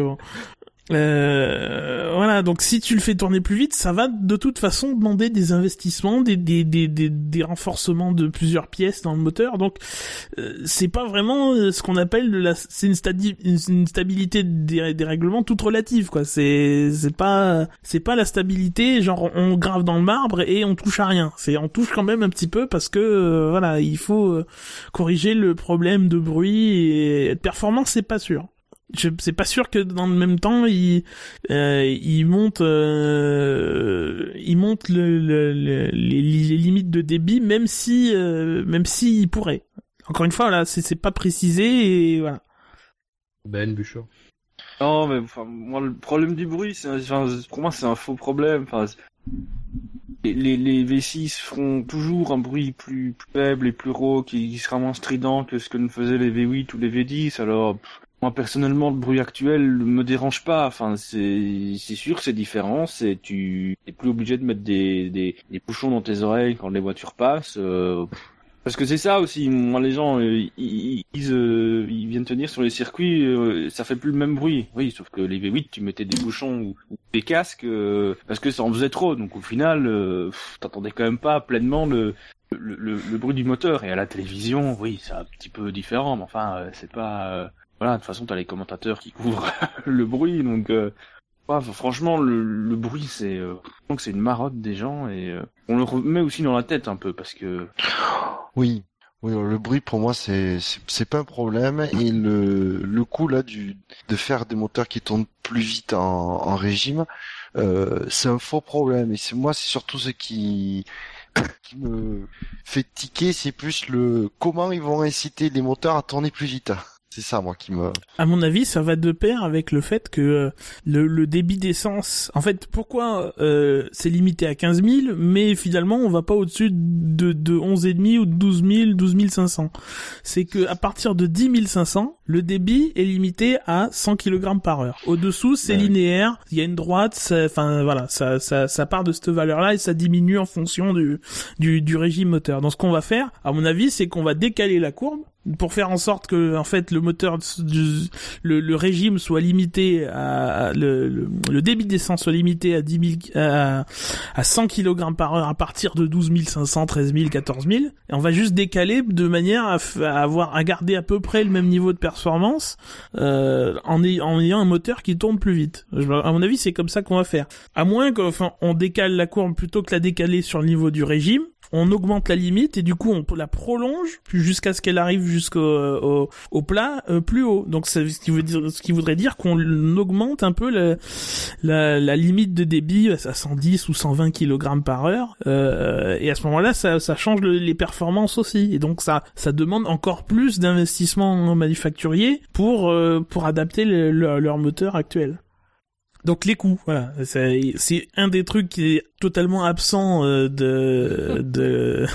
euh, voilà, donc si tu le fais tourner plus vite, ça va de toute façon demander des investissements, des des des des, renforcements de plusieurs pièces dans le moteur. Donc euh, c'est pas vraiment euh, ce qu'on appelle de la c'est une, une, stabilité des, des règlements toute relative quoi. C'est c'est pas c'est pas la stabilité genre on grave dans le marbre et on touche à rien. C'est on touche quand même un petit peu parce que euh, voilà, il faut corriger le problème de bruit et de performance, c'est pas sûr je c'est pas sûr que dans le même temps il euh, il monte euh, il monte le, le, les, les, limites de débit même si euh, même si il pourrait. Encore une fois là c'est c'est pas précisé et voilà. Ben Bouchard. Non mais enfin moi le problème du bruit c'est enfin, pour moi c'est un faux problème. Enfin les, les, les V6 feront toujours un bruit plus, plus faible et plus rauque qui, sera moins strident que ce que ne faisaient les V8 ou les V10 alors moi personnellement, le bruit actuel me dérange pas. Enfin, c'est c'est sûr, c'est différent. C'est tu es plus obligé de mettre des, des des bouchons dans tes oreilles quand les voitures passent. Euh, parce que c'est ça aussi. Moi, les gens, euh, ils, euh, ils, viennent tenir sur les circuits, ça fait plus le même bruit. Oui, sauf que les V8, tu mettais des bouchons ou, des casques parce que ça en faisait trop. Donc au final, t'entendais quand même pas pleinement le, le, le, le, bruit du moteur. Et à la télévision, oui, c'est un petit peu différent. Mais enfin, c'est pas voilà, de toute façon, t'as les commentateurs qui couvrent le bruit, donc euh, franchement, le, bruit, c'est euh, c'est une marotte des gens et euh, on le remet aussi dans la tête un peu parce que. Oui, oui, le bruit pour moi c'est c'est pas un problème et le le coup là du de faire des moteurs qui tournent plus vite en, en régime, euh, c'est un faux problème et c'est moi c'est surtout ce qui qui me fait tiquer, c'est plus le comment ils vont inciter les moteurs à tourner plus vite. C'est ça, moi, qui me... À mon avis, ça va de pair avec le fait que euh, le, le, débit d'essence... En fait, pourquoi euh, c'est limité à 15 000, mais finalement, on va pas au-dessus de, de 11,5 ou de 12 000, 12 500 C'est que à partir de 10 500, le débit est limité à 100 kg par heure. Au-dessous, c'est linéaire, il y a une droite, enfin voilà, ça, ça, ça part de cette valeur-là et ça diminue en fonction du, du, du régime moteur. Donc ce qu'on va faire, à mon avis, c'est qu'on va décaler la courbe pour faire en sorte que en fait le moteur le, le, régime soit limité à, le, le, débit d'essence soit limité à 10 000, à, à 100 kg par heure à partir de 12 500 13 000 14 000 et on va juste décaler de manière à, avoir à garder à peu près le même niveau de performance euh, en, en ayant un moteur qui tourne plus vite. À mon avis c'est comme ça qu'on va faire. À moins qu'enfin on décale la courbe plutôt que la décaler sur le niveau du régime on augmente la limite et du coup on la prolonge jusqu'à ce qu'elle arrive jusqu'au au, au plat euh, plus haut. Donc c'est ce qui veut dire ce qui voudrait dire qu'on augmente un peu la, la, la, limite de débit à 110 ou 120 kg par heure euh, et à ce moment-là ça, ça change les performances aussi et donc ça ça demande encore plus d'investissement manufacturier pour euh, pour adapter leur moteur actuel. Donc les coûts, voilà, c'est un des trucs qui est totalement absent euh, de,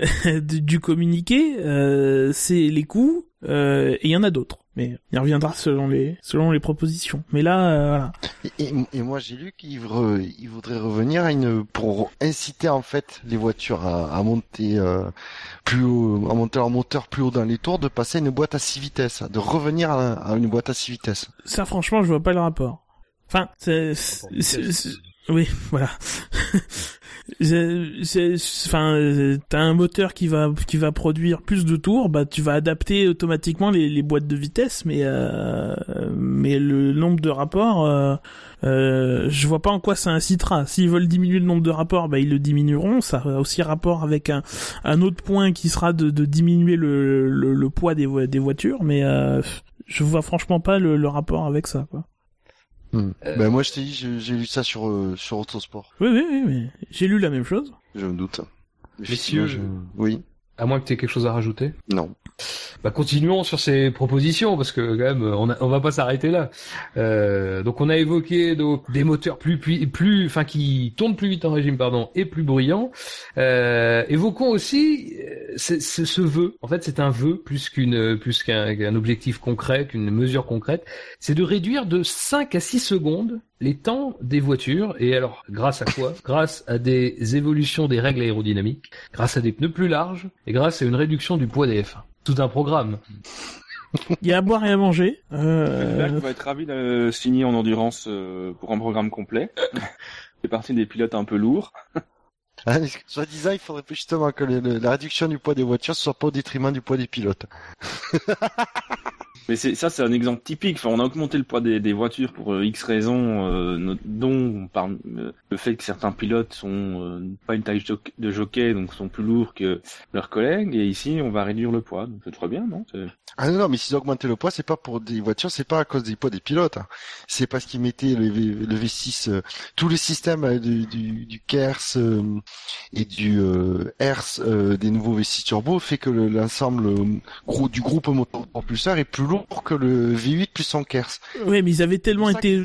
de, du communiqué, euh, c'est les coûts, euh, et il y en a d'autres, mais il reviendra selon les selon les propositions. Mais là, voilà. Et, et, moi j'ai lu qu'il il voudrait revenir à une pour inciter en fait les voitures à, à monter plus haut, à monter leur moteur plus haut dans les tours, de passer à une boîte à 6 vitesses, de revenir à, à une boîte à 6 vitesses. Ça franchement je vois pas le rapport. Enfin, c'est, oui, voilà. enfin, t'as un moteur qui va qui va produire plus de tours, bah tu vas adapter automatiquement les, les boîtes de vitesse, mais euh, mais le nombre de rapports, euh, euh, je vois pas en quoi ça incitera. S'ils veulent diminuer le nombre de rapports, bah ils le diminueront. Ça a aussi rapport avec un un autre point qui sera de, de diminuer le, le, poids des des voitures, mais euh, je vois franchement pas le, le rapport avec ça, quoi. Hmm. Euh, ben moi je t'ai dit, j'ai lu ça sur euh, sur Autosport. Oui, oui, oui, mais j'ai lu la même chose. Je me doute. Messieurs, oui. À moins que tu aies quelque chose à rajouter. Non. Bah continuons sur ces propositions parce que quand même on, a, on va pas s'arrêter là. Euh, donc on a évoqué donc des moteurs plus plus plus enfin qui tournent plus vite en régime pardon et plus bruyants. Euh, évoquons aussi euh, ce, ce vœu. En fait c'est un vœu plus qu'une plus qu'un objectif concret qu'une mesure concrète. C'est de réduire de 5 à 6 secondes les temps des voitures, et alors grâce à quoi? Grâce à des évolutions des règles aérodynamiques, grâce à des pneus plus larges, et grâce à une réduction du poids des F1. Tout un programme. Il y a à boire et à manger. Euh... on va être ravi de signer en endurance euh, pour un programme complet. C'est parti des pilotes un peu lourds. Ah, soit disant, il faudrait justement que la réduction du poids des voitures soit pas au détriment du poids des pilotes. Mais ça, c'est un exemple typique. Enfin, on a augmenté le poids des, des voitures pour euh, X raisons, euh, dont par euh, le fait que certains pilotes sont euh, pas une taille de jockey, donc sont plus lourds que leurs collègues. Et ici, on va réduire le poids. Donc c'est très bien, non? Ah non, non, mais s'ils ont augmenté le poids, c'est pas pour des voitures, c'est pas à cause des poids des pilotes. Hein. C'est parce qu'ils mettaient le, v, le V6, tout le système du, du, du KERS et du HERS des nouveaux V6 turbo fait que l'ensemble du groupe moteur propulseur est plus lourd pour que le V8 puisse en KERS. Oui, mais ils avaient tellement été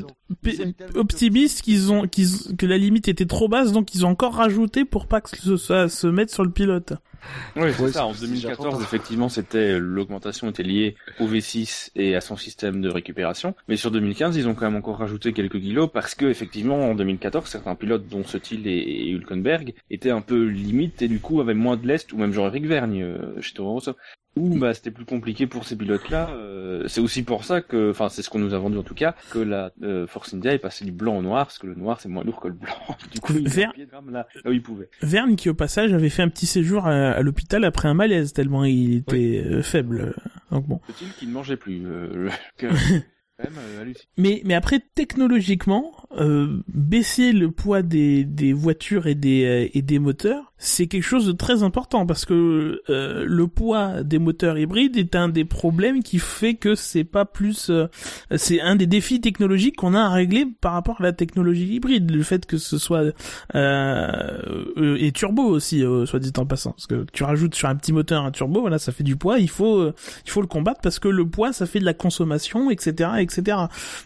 optimistes qu'ils ont, qu'ils, que la limite était trop basse, donc ils ont encore rajouté pour pas que ça se mette sur le pilote. Oui, c'est ça. En 2014, effectivement, c'était l'augmentation était liée au V6 et à son système de récupération. Mais sur 2015, ils ont quand même encore rajouté quelques kilos parce que effectivement, en 2014, certains pilotes, dont Sutil et, et Hülkenberg, étaient un peu limites et du coup avaient moins de lest ou même Jean-Éric Vergne euh, chez Toro Rosso ou bah c'était plus compliqué pour ces pilotes-là. Euh, c'est aussi pour ça que, enfin c'est ce qu'on nous a vendu en tout cas, que la euh, Force India est passée du blanc au noir parce que le noir c'est moins lourd que le blanc. Du coup, il Ver... là, là où il pouvait. Verne qui au passage avait fait un petit séjour à, l'hôpital après un malaise tellement il était euh, faible. Donc bon. Peut-il qu'il ne mangeait plus. Euh, Euh, mais mais après technologiquement, euh, baisser le poids des, des voitures et des et des moteurs, c'est quelque chose de très important parce que euh, le poids des moteurs hybrides est un des problèmes qui fait que c'est pas plus c'est un des défis technologiques qu'on a à régler par rapport à la technologie hybride, le fait que ce soit et turbo aussi soit dit en passant. Parce que tu rajoutes sur un petit moteur un turbo, voilà, ça fait du poids, il faut il faut le combattre parce que le poids ça fait de la consommation etc etc.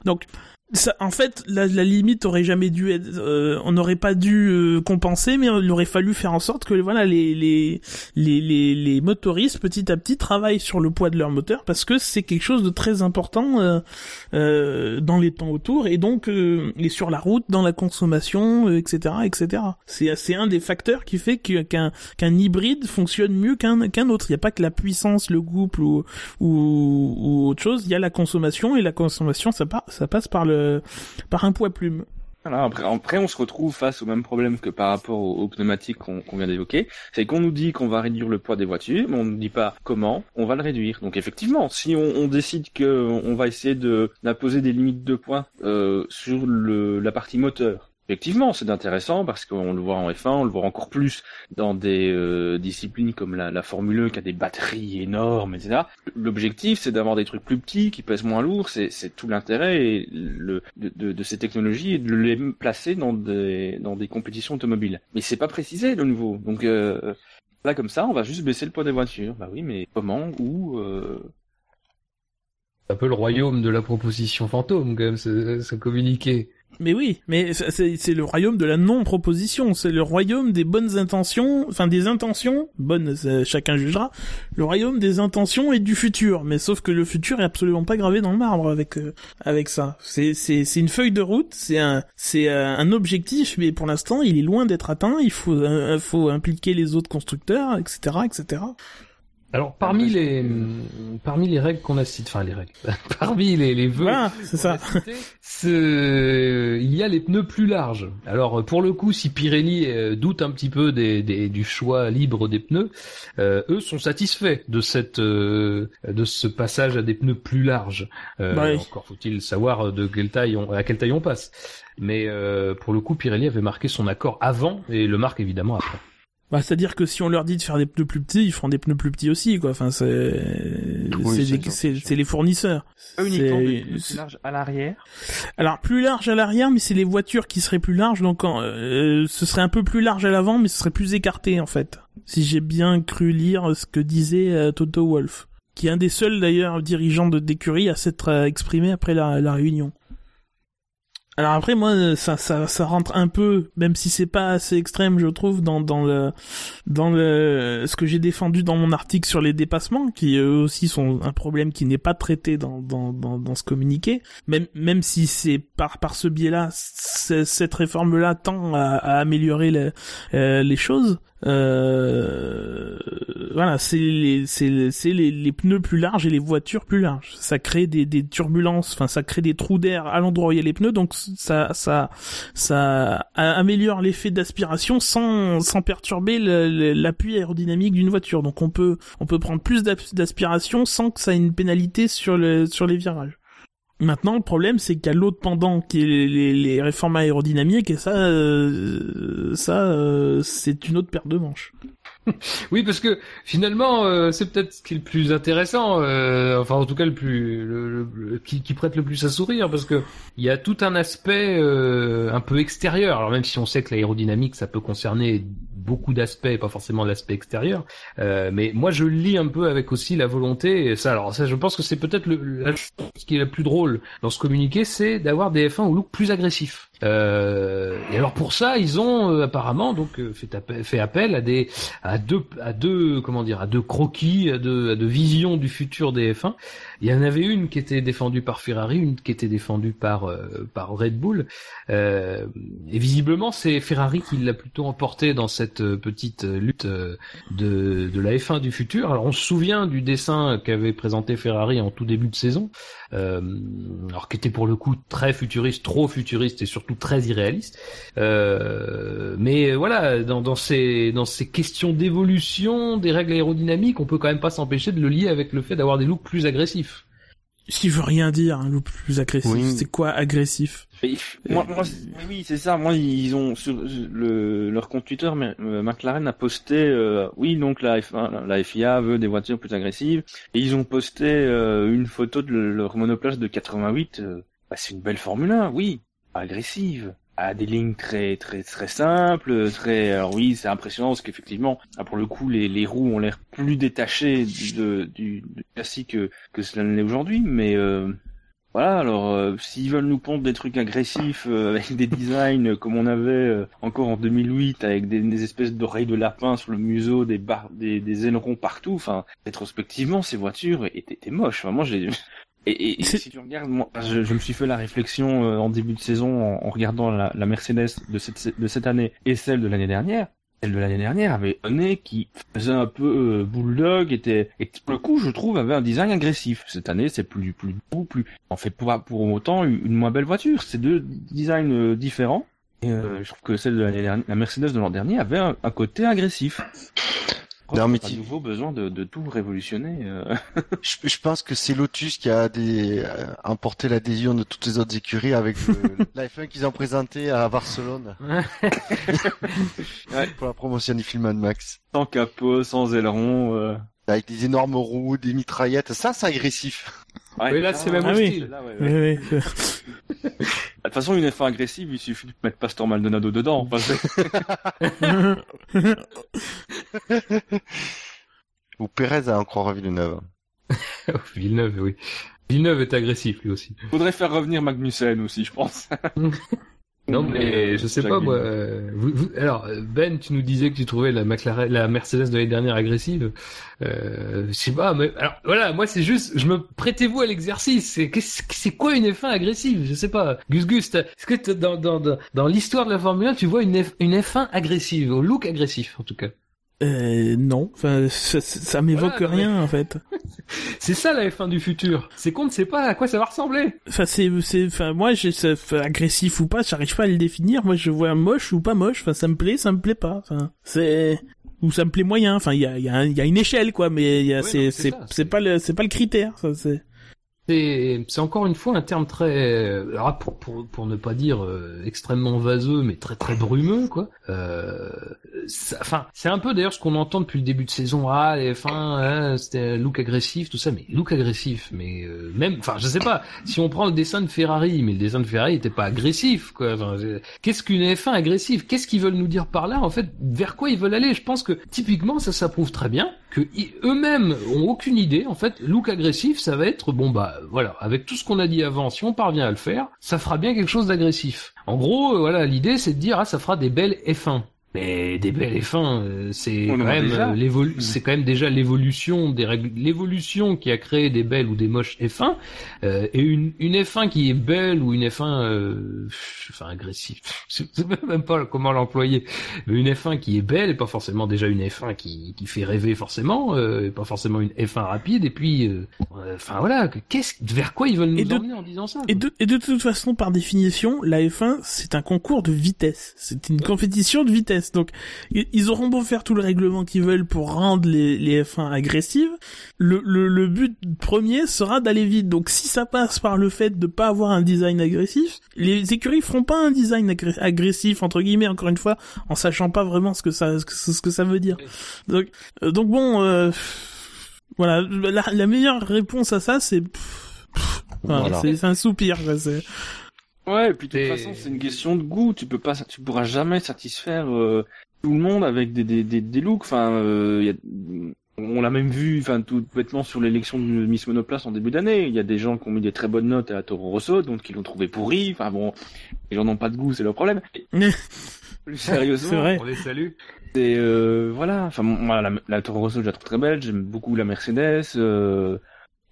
Donc ça, en fait, la, la, limite aurait jamais dû être, euh, on n'aurait pas dû euh, compenser, mais il aurait fallu faire en sorte que voilà les les les les, les motoristes petit à petit travaillent sur le poids de leur moteur parce que c'est quelque chose de très important euh, euh dans les temps autour et donc et sur la route, dans la consommation, etc., etc. C'est c'est un des facteurs qui fait qu'un qu'un hybride fonctionne mieux qu'un qu'un autre. Il n'y a pas que la puissance, le couple ou, ou autre chose. Il y a la consommation et la consommation ça, ça passe par le euh, par un poids plume. après, on se retrouve face au même problème que par rapport aux, pneumatiques qu'on vient d'évoquer. C'est qu'on nous dit qu'on va réduire le poids des voitures, mais on ne dit pas comment on va le réduire. Donc effectivement, si on, décide qu'on va essayer d'imposer des limites de poids euh, sur la partie moteur, Effectivement, c'est intéressant parce qu'on le voit en F1, on le voit encore plus dans des euh, disciplines comme la, la, Formule 1 qui a des batteries énormes, etc. L'objectif, c'est d'avoir des trucs plus petits qui pèsent moins lourd. C'est, tout l'intérêt de, de, de, ces technologies et de les placer dans des, dans des compétitions automobiles. Mais c'est pas précisé de nouveau. Donc euh, là, comme ça, on va juste baisser le poids des voitures. Bah oui, mais comment Où euh... un peu le royaume de la proposition fantôme, quand même, ce, ce communiqué. Mais oui, mais c'est le royaume de la non-proposition, c'est le royaume des bonnes intentions, enfin des intentions, bonnes, chacun jugera, le royaume des intentions et du futur. Mais sauf que le futur est absolument pas gravé dans le marbre avec euh, avec ça. C'est c'est c'est une feuille de route, c'est un c'est euh, un objectif, mais pour l'instant il est loin d'être atteint. Il faut euh, faut impliquer les autres constructeurs, etc., etc. Alors parmi les parmi les règles qu'on a citées, enfin les règles, parmi les, les vœux, c'est ça. il y a les pneus plus larges. Alors pour le coup, si Pirelli euh, doute un petit peu des, des, du choix libre des pneus, euh, eux sont satisfaits de cette euh, de ce passage à des pneus plus larges. Bah encore faut-il savoir de quelle taille on, à quelle taille on passe. Mais pour le coup, Pirelli avait marqué son accord avant et le marque évidemment après. Bah, c'est-à-dire que si on leur dit de faire des pneus plus petits, ils feront des pneus plus petits aussi, quoi. Enfin, c'est Oui, les fournisseurs. Uniquement C'est- des pneus plus larges à l'arrière. Alors plus large à l'arrière, mais c'est les voitures qui seraient plus larges, donc euh, ce serait un peu plus large à l'avant, mais ce serait plus écarté en fait. Si j'ai bien cru lire ce que disait euh, Toto Wolff, qui est un des seuls d'ailleurs dirigeants de d'écurie à s'être euh, exprimé après la, la réunion. Alors après moi ça ça ça rentre un peu même si c'est pas assez extrême je trouve dans dans le dans le ce que j'ai défendu dans mon article sur les dépassements qui eux aussi sont un problème qui n'est pas traité dans dans dans, dans ce communiqué. Même même si c'est par par ce biais-là cette réforme-là tend à, à améliorer le- euh, les choses. Euh, voilà c'est les c'est les, les pneus plus larges et les voitures plus larges. Ça crée des des turbulences enfin ça crée des trous d'air à l'endroit où il y a les pneus donc ça ça ça améliore l'effet d'aspiration sans sans perturber l'appui aérodynamique d'une voiture donc on peut on peut prendre plus d'as- d'aspiration sans que ça ait une pénalité sur le sur les virages Maintenant, le problème, c'est qu'il y a l'autre pendant qui est les, les, les réformes aérodynamiques, et ça, euh, ça, euh, c'est une autre paire de manches. Oui, parce que finalement, euh, c'est peut-être ce qui est le plus intéressant, euh, enfin en tout cas le plus, qui prête le plus à sourire, parce que il y a tout un aspect euh, un peu extérieur. Alors même si on sait que l'aérodynamique, ça peut concerner beaucoup d'aspects, pas forcément l'aspect extérieur, euh, mais moi je lis un peu avec aussi la volonté. Ça, alors ça, je pense que c'est peut-être la chose qui est la plus drôle dans ce communiqué, c'est d'avoir des F1 au look plus agressif. Euh, et alors pour ça, ils ont euh, apparemment donc euh, fait appel, fait appel à des à deux à deux comment dire à deux croquis à deux à deux visions du futur des F1 il y en avait une qui était défendue par Ferrari une qui était défendue par euh, par Red Bull. Euh, et visiblement c'est Ferrari qui l'a plutôt emporté dans cette euh, petite euh, lutte de de la F1 du futur. Alors on se souvient du dessin qu'avait présenté Ferrari en tout début de saison alors qui était pour le coup très futuriste trop futuriste et surtout très irréaliste euh, mais voilà, dans, ces dans ces questions d'évolution des règles aérodynamiques, on peut quand même pas s'empêcher de le lier avec le fait d'avoir des looks plus agressifs. Ce qui veut rien dire, un look plus agressif. Oui. C'est quoi agressif Mais, moi, moi, c'est- oui, c'est ça. Moi, ils ont sur le, leur compte Twitter, mais, euh, McLaren a posté, euh, oui, donc la F1, la FIA veut des voitures plus agressives, et ils ont posté euh, une photo de le- leur monoplace de 88. euh, bah, c'est une belle Formule 1, oui, agressive, à des lignes très très très simples, très. Alors oui, c'est impressionnant parce qu'effectivement, ah, pour le coup, les, roues ont l'air plus détachées du, de- du, que, cela ne l'est aujourd'hui, mais euh, voilà, alors euh, s'ils veulent nous pondre des trucs agressifs euh, avec des designs comme on avait euh, encore en 2008 avec des, espèces d'oreilles de lapin sur le museau, des des, ailerons partout, enfin rétrospectivement ces voitures étaient, moches. Moi j'ai et, et, si tu regardes, moi, je, je me suis fait la réflexion euh, en début de saison en, en regardant la, la Mercedes de cette, de cette année et celle de l'année dernière. Celle de l'année dernière avait un nez qui faisait un peu euh, bulldog, était et pour le coup je trouve avait un design agressif. Cette année c'est plus plus doux, plus en fait pas pour autant une, une moins belle voiture. C'est deux designs euh, différents. Et euh, je trouve que celle de l'année dernière, la Mercedes de l'an dernier avait un, un côté agressif. Non, mais pas tu- nouveau besoin de, de tout révolutionner. euh. Je, je pense que c'est Lotus qui a des, euh, emporté l'adhésion de toutes les autres écuries avec le, la F1 qu'ils ont présenté à Barcelone Ouais. pour la promotion du film Mad Max. Sans capot, sans aileron. Euh... Avec des énormes roues, des mitraillettes, ça c'est agressif. Ouais, Oui, là, c'est même là, ouais, ouais. Oui, oui. De toute façon, une F1 agressive, il suffit de mettre Pastor Maldonado dedans. Ou Perez a encore Villeneuve. Villeneuve, oui. Villeneuve est agressif lui aussi. faudrait faire revenir Magnussen aussi, je pense. Non mais je sais pas moi. Euh, vous- vous- alors Ben, tu nous disais que tu trouvais la McLaren, la Mercedes de l'année dernière agressive. Euh, je sais pas. Mais alors voilà, moi c'est juste, je me prêtez-vous à l'exercice. C'est quoi une F1 agressive? Je sais pas. Gus Gus, est-ce que dans dans dans, dans l'histoire de la Formule 1, tu vois une F, une F1 agressive, au look agressif en tout cas? Euh, non, enfin, ça, ça- m'évoque Voilà, non, mais- rien en fait. C'est ça la F1 du futur. C'est qu'on ne sait pas à quoi ça va ressembler. Enfin, c'est, c'est, enfin, moi, enfin, agressif ou pas, j'arrive pas à le définir. Moi, je vois moche ou pas moche. Enfin, ça me plaît, ça me plaît pas. Enfin, c'est, ou ça me plaît moyen. Enfin, il y a, il y, a y a une échelle, quoi, mais y a, c'est, c'est c'est- pas le, c'est pas le critère. Ça, c'est. C'est encore une fois un terme très, alors pour, pour, pour ne pas dire euh, extrêmement vaseux, mais très très brumeux, quoi. Euh, enfin, c'est un peu d'ailleurs ce qu'on entend depuis le début de saison. Ah, les F1, hein, c'était look agressif, tout ça, mais look agressif, mais euh, même, enfin, je sais pas. Si on prend le dessin de Ferrari, mais le dessin de Ferrari était pas agressif, quoi. Qu'est-ce qu'une F1 agressive Qu'est-ce qu'ils veulent nous dire par là? En fait, vers quoi ils veulent aller? Je pense que typiquement, ça s'approuve très bien eux-mêmes ont aucune idée. En fait, look agressif, ça va être bon bah voilà, avec tout ce qu'on a dit avant, si on parvient à le faire, ça fera bien quelque chose d'agressif. En gros, euh, voilà, l'idée c'est de dire ah ça fera des belles F1. Mais des belles F1, euh, c'est quand même euh, l'évolu, c'est quand même déjà l'évolution des règles, l'évolution qui a créé des belles ou des moches F1 euh, et une, une F1 qui est belle ou une F1, euh, enfin agressive, je sais même pas comment l'employer, mais une F1 qui est belle et pas forcément déjà une F1 qui, qui fait rêver forcément, et pas forcément une F1 rapide et puis, enfin voilà, qu'est-ce, vers quoi ils veulent nous emmener en disant ça et de, et de toute façon, par définition, la F1 c'est un concours de vitesse, c'est une compétition de vitesse. Donc, ils auront beau faire tout le règlement qu'ils veulent pour rendre les, les F1 agressives, le, le, le but premier sera d'aller vite. Donc, si ça passe par le fait de pas avoir un design agressif, les écuries feront pas un design agressif entre guillemets, encore une fois, en sachant pas vraiment ce que ça, ce que ça veut dire. Donc, euh, donc bon, euh, voilà, la, la, meilleure réponse à ça, c'est voilà. c'est un soupir. Quoi, Ouais, et puis de toute façon, c'est une question de goût. Tu peux pas, tu pourras jamais satisfaire euh, tout le monde avec des des des, des looks. Enfin, euh, y a... on l'a même vu, enfin tout bêtement sur l'élection de Miss Monoplace en début d'année. Il y a des gens qui ont mis des très bonnes notes à Toro Rosso, donc qui l'ont trouvé pourri. Enfin bon, les gens n'ont pas de goût, c'est leur problème. Plus sérieusement, vrai. on les salue. Et euh, voilà. Enfin, moi, la, la, Toro Rosso, je la trouve très belle. J'aime beaucoup la Mercedes. Euh,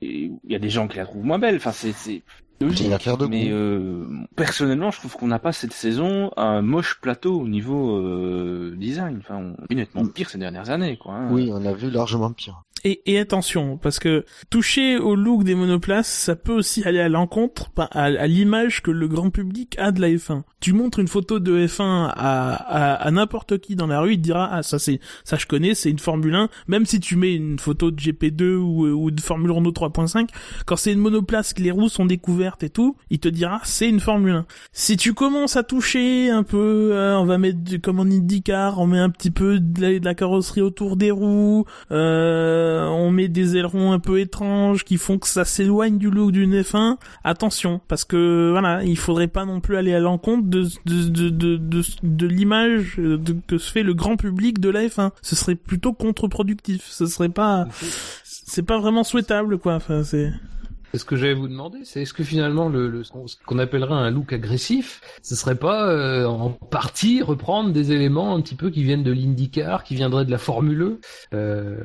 il y a des gens qui la trouvent moins belle. Enfin, c'est de mais euh, personnellement, je trouve qu'on n'a pas cette saison un moche plateau au niveau euh, design. Enfin, honnêtement, pire ces dernières années, quoi. Hein. Oui, on a vu largement pire. Et, et, attention, parce que toucher au look des monoplaces, ça peut aussi aller à l'encontre, à, l'image que le grand public a de la F1. Tu montres une photo de F1 à, à, à n'importe qui dans la rue, il te dira ah ça c'est ça je connais, c'est une Formule 1. Même si tu mets une photo de GP2 ou, ou de Formule Renault 3.5, quand c'est une monoplace que les roues sont découvertes et tout, il te dira c'est une Formule 1. Si tu commences à toucher un peu, euh, on va mettre du, comme en IndyCar, on met un petit peu de la, de la carrosserie autour des roues. Euh, euh, on met des ailerons un peu étranges qui font que ça s'éloigne du look d'une F1. Attention, parce que voilà, il faudrait pas non plus aller à l'encontre de de de de, de, l'image que se fait le grand public de la F1. Ce serait plutôt contre-productif. Ce serait pas c'est pas vraiment souhaitable quoi. Enfin, c'est ce que j'allais vous demander, c'est est-ce que finalement le, ce qu'on appellerait un look agressif, ce serait pas euh, en partie reprendre des éléments un petit peu qui viennent de l'IndyCar, qui viendraient de la Formule E, euh,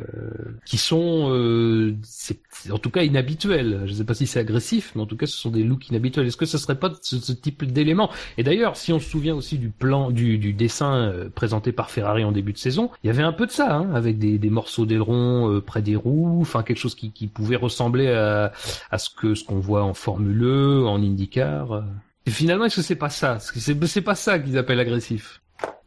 qui sont, euh, c'est, en tout cas inhabituels. Je ne sais pas si c'est agressif, mais en tout cas ce sont des looks inhabituels. Est-ce que ce serait pas ce, ce type d'éléments Et d'ailleurs, si on se souvient aussi du plan, du, du dessin euh, présenté par Ferrari en début de saison, il y avait un peu de ça, hein, avec des, des morceaux d'aileron euh, près des roues, enfin quelque chose qui, qui pouvait ressembler à, à ce que ce qu'on voit en Formule E, en IndyCar. Et finalement, est-ce que c'est pas ça? C'est c'est pas ça qu'ils appellent agressif.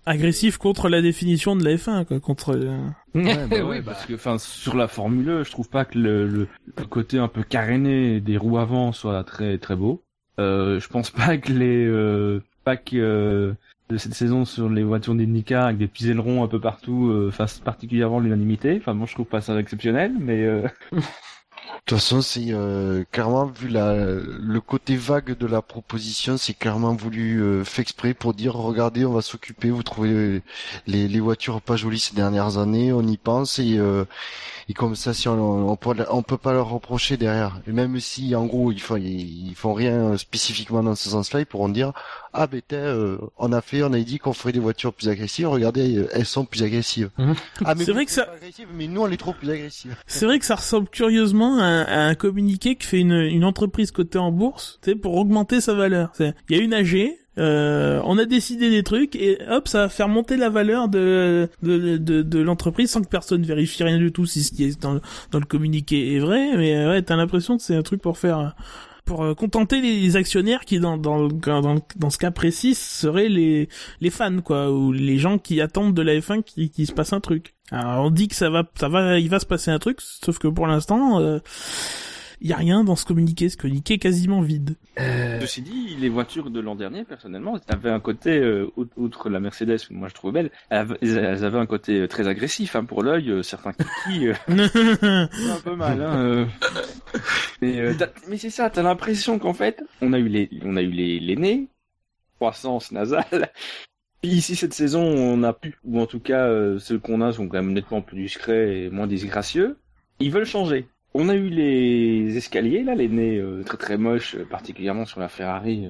Agressif contre la définition de la F1, quoi, contre. Ouais, bah oui, parce que, enfin, sur la Formule E, je trouve pas que le, le, côté un peu caréné des roues avant soit très très beau. Euh, je pense pas que les euh, packs euh, de cette saison sur les voitures d'IndyCar avec des petits ailerons un peu partout euh, fassent particulièrement l'unanimité. Enfin, moi, je trouve pas ça exceptionnel, mais. De toute façon, c'est euh, clairement vu la, le côté vague de la proposition, c'est clairement voulu euh, fait exprès pour dire regardez, on va s'occuper, vous trouvez les, les voitures pas jolies ces dernières années, on y pense et euh, et comme ça, si on, on, peut, on peut pas leur reprocher derrière. Et même si, en gros, ils font, ils, font rien spécifiquement dans ce sens-là, ils pourront dire, ah ben euh, on a fait, on a dit qu'on ferait des voitures plus agressives. Regardez, euh, elles sont plus agressives. Mhm. Ah c'est vrai que ça, mais nous on les trouve plus agressives. C'est vrai que ça ressemble curieusement à, un communiqué que fait une, une entreprise cotée en bourse, tu sais, pour augmenter sa valeur. Il y a une AG, euh, on a décidé des trucs et hop, ça va faire monter la valeur de de, de, de l'entreprise sans que personne vérifie rien du tout si ce qui est dans, dans le communiqué est vrai. Mais euh, ouais, t'as l'impression que c'est un truc pour faire pour euh, contenter les actionnaires qui dans dans dans, dans ce cas précis seraient les les fans quoi ou les gens qui attendent de la F1 qui qui se passe un truc. Alors on dit que ça va ça va il va se passer un truc sauf que pour l'instant il y a rien dans ce communiqué. Ce communiqué est quasiment vide. Euh... Ceci dit, les voitures de l'an dernier, personnellement, elles avaient un côté, euh, outre la Mercedes, que moi je trouve belle, elles avaient un côté très agressif hein, pour l'œil. Euh, certains kikis, euh, un peu mal. Hein, mais, mais c'est ça, t'as l'impression qu'en fait, on a eu les, on a eu les, les nez, croissance nasale, Ici, cette saison, on a pu, ou en tout cas, euh, ceux qu'on a sont quand même nettement plus discrets et moins disgracieux. Ils veulent changer. On a eu les escaliers, là, les nez euh, très très moches, euh, particulièrement sur la Ferrari.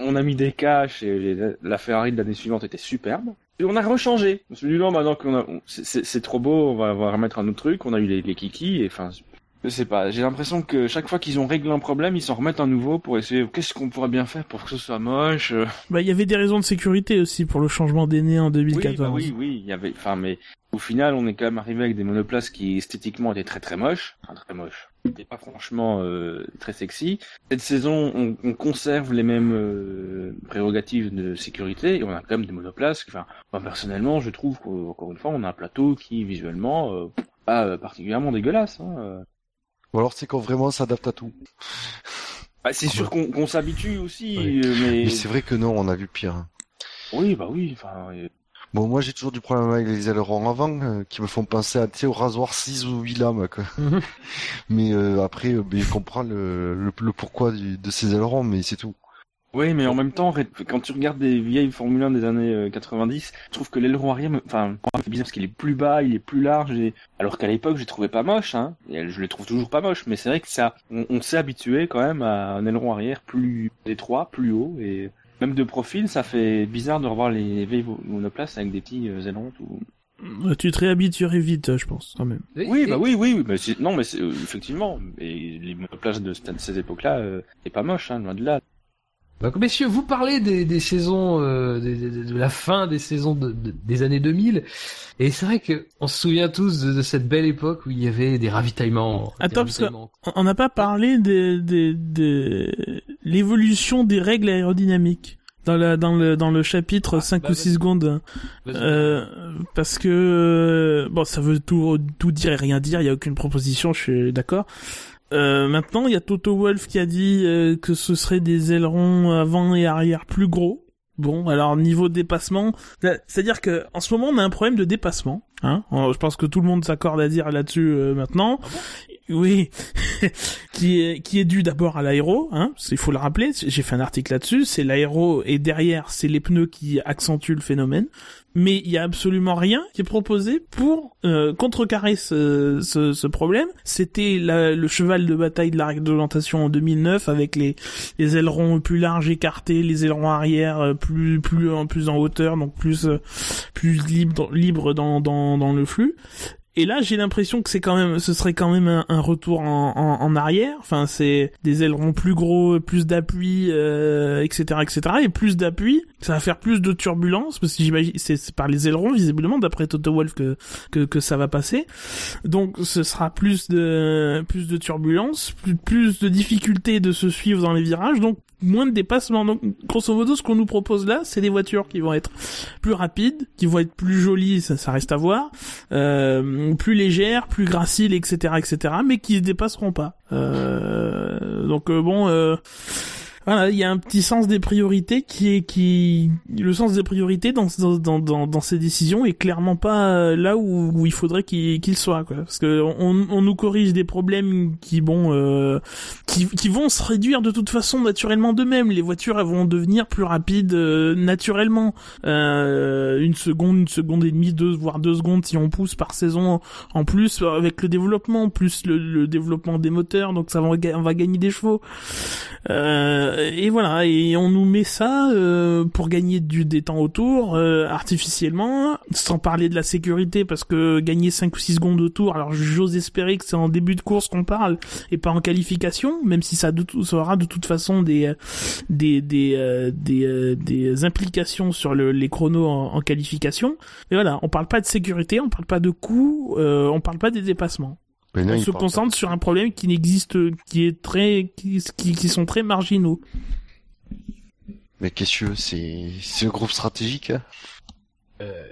on a mis des caches et la Ferrari de l'année suivante était superbe. Et on a rechangé. On s'est dit non, maintenant qu'on a, c'est trop beau, on va, on va remettre un autre truc. On a eu les, les kikis et enfin, je sais pas, j'ai l'impression que chaque fois qu'ils ont réglé un problème, ils s'en remettent un nouveau pour essayer qu'est-ce qu'on pourrait bien faire pour que ce soit moche. Euh. Bah il y avait des raisons de sécurité aussi pour le changement nez en 2014. Oui, bah oui, oui, il y avait enfin mais au final, on est quand même arrivé avec des monoplaces qui esthétiquement étaient très très moches, enfin très moches. C'était pas franchement euh, très sexy. Cette saison, on, on conserve les mêmes euh, prérogatives de sécurité et on a quand même des monoplaces. Enfin, moi personnellement, je trouve qu'encore une fois, on a un plateau qui visuellement euh, pas particulièrement dégueulasse. Hein. Ou alors c'est quand vraiment s'adapte à tout. Bah, c'est sûr qu'on s'habitue aussi, euh, mais, c'est vrai que non, on a vu pire. Hein. Oui, bah oui. Enfin, Bon, moi j'ai toujours du problème avec les ailerons avant euh, qui me font penser à, au rasoir 6 ou 8 lames. Quoi. Mais euh, après, je comprends le, le, pourquoi de ces ailerons, mais c'est tout. Oui, mais en même temps, quand tu regardes des vieilles Formule 1 des années 90, euh, je trouve que l'aileron arrière, enfin, c'est bizarre parce qu'il est plus bas, il est plus large, et... alors qu'à l'époque, je trouvais pas moche, hein, et je les trouve toujours pas moches, mais c'est vrai que ça, on, s'est habitué quand même à un aileron arrière plus étroit, plus haut, et même de profil, ça fait bizarre de revoir les vieilles monoplaces avec des petits euh, ailerons tout, euh, tu te réhabituerais vite, je pense, quand même. Oui, bah oui, oui, mais non, mais effectivement, et les monoplaces de, ces époques-là, c'est pas moche, hein, loin de là. Donc, messieurs, vous parlez des, des saisons, euh, de, la fin des saisons de, des années 2000, et c'est vrai que on se souvient tous de, cette belle époque où il y avait des ravitaillements. Attends, parce qu'on n'a pas parlé de, de, l'évolution des règles aérodynamiques dans la dans le dans le chapitre 5 ah, ou 6 bah, secondes. Euh, parce que euh, bon ça veut tout tout dire et rien dire il y a aucune proposition je suis d'accord euh, maintenant, il y a Toto Wolf qui a dit euh, que ce serait des ailerons avant et arrière plus gros. Bon, alors niveau dépassement, c'est-à-dire que en ce moment on a un problème de dépassement. Hein je pense que tout le monde s'accorde à dire là-dessus euh, maintenant. Ah oui, qui est qui est dû d'abord à l'aéro, hein, il faut le rappeler. J'ai fait un article là-dessus. C'est l'aéro et derrière c'est les pneus qui accentuent le phénomène mais il y a absolument rien qui est proposé pour euh, contrecarrer ce, ce, ce problème. C'était le cheval de bataille de la réglementation en 2009 avec les, les ailerons plus larges écartés, les ailerons arrière euh, plus plus en plus en hauteur, donc plus euh, plus libre libre dans dans dans le flux. Et là, j'ai l'impression que c'est quand même, ce serait quand même un, retour en, arrière. Enfin, c'est des ailerons plus gros, plus d'appui, euh, etc., etc. Et plus d'appui, ça va faire plus de turbulence parce que j'imagine c'est par les ailerons visiblement d'après Toto Wolf que, que que ça va passer. Donc, ce sera plus de plus de turbulence, plus plus de difficultés de se suivre dans les virages. Donc moins de dépassement. Donc, grosso modo, ce qu'on nous propose là, c'est des voitures qui vont être plus rapides, qui vont être plus jolies, ça, ça reste à voir, euh, plus légères, plus graciles, etc., etc., mais qui ne dépasseront pas. Euh, donc, euh, bon, euh, voilà, il y a un petit sens des priorités qui est qui le sens des priorités dans dans dans, dans ces décisions est clairement pas euh, là où, où il faudrait qu'il qu'il soit quoi. Parce que on, on nous corrige des problèmes qui bon euh, qui qui vont se réduire de toute façon naturellement d'eux-mêmes. Les voitures elles vont devenir plus rapides euh, naturellement. Euh, une seconde une seconde et demie deux voire deux secondes si on pousse par saison en plus avec le développement plus le, le développement des moteurs donc ça va on va gagner des chevaux. Euh, et voilà, et on nous met ça euh, pour gagner du des temps autour euh, artificiellement, sans parler de la sécurité parce que gagner 5 ou 6 secondes autour, alors j'ose espérer que c'est en début de course qu'on parle et pas en qualification, même si ça, aura de toute façon des euh, des, implications sur le, les chronos en, qualification. Mais voilà, on parle pas de sécurité, on parle pas de coûts, on parle pas des dépassements on se concentre sur un problème qui n'existe, qui est très, qui, qui, sont très marginaux. Mais qu'est-ce que c'est, c'est un groupe stratégique. Hein? Euh,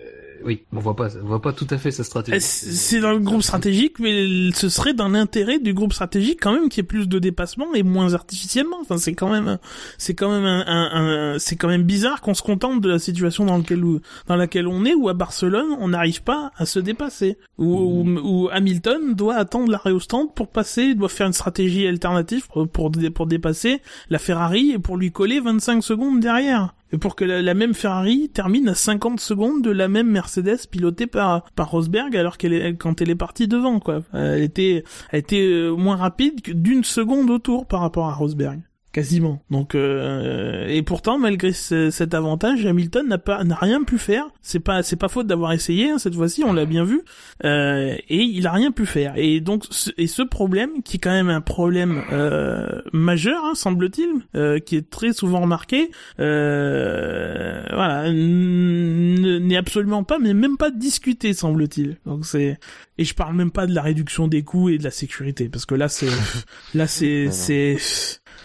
oui, on voit pas, on voit pas tout à fait sa stratégie. C'est dans le groupe stratégique, mais ce serait dans l'intérêt du groupe stratégique quand même qu'il y ait plus de dépassement et moins artificiellement. Enfin, c'est quand même, c'est quand même un, un, c'est quand même bizarre qu'on se contente de la situation dans laquelle dans laquelle on est, où à Barcelone on n'arrive pas à se dépasser, où, mmh. où, Hamilton doit attendre l'arrêt au stand pour passer, doit faire une stratégie alternative pour, pour, pour dépasser la Ferrari et pour lui coller 25 secondes derrière pour que la, même Ferrari termine à 50 secondes de la même Mercedes pilotée par Rosberg alors qu'elle est quand elle est partie devant quoi. Elle était elle était euh, moins rapide d'une seconde au tour par rapport à Rosberg quasiment. Donc euh, et pourtant malgré cet avantage, Hamilton n'a pas n'a rien pu faire. C'est pas c'est pas faute d'avoir essayé hein, cette fois-ci, on l'a bien vu. Euh, et il a rien pu faire. Et donc ce, et ce problème qui est quand même un problème euh, majeur, hein, semble-t-il, euh, qui est très souvent remarqué, euh, voilà, n'est absolument pas, mais même pas discuté semble-t-il. Donc c'est et je parle même pas de la réduction des coûts et de la sécurité parce que là c'est là c'est c'est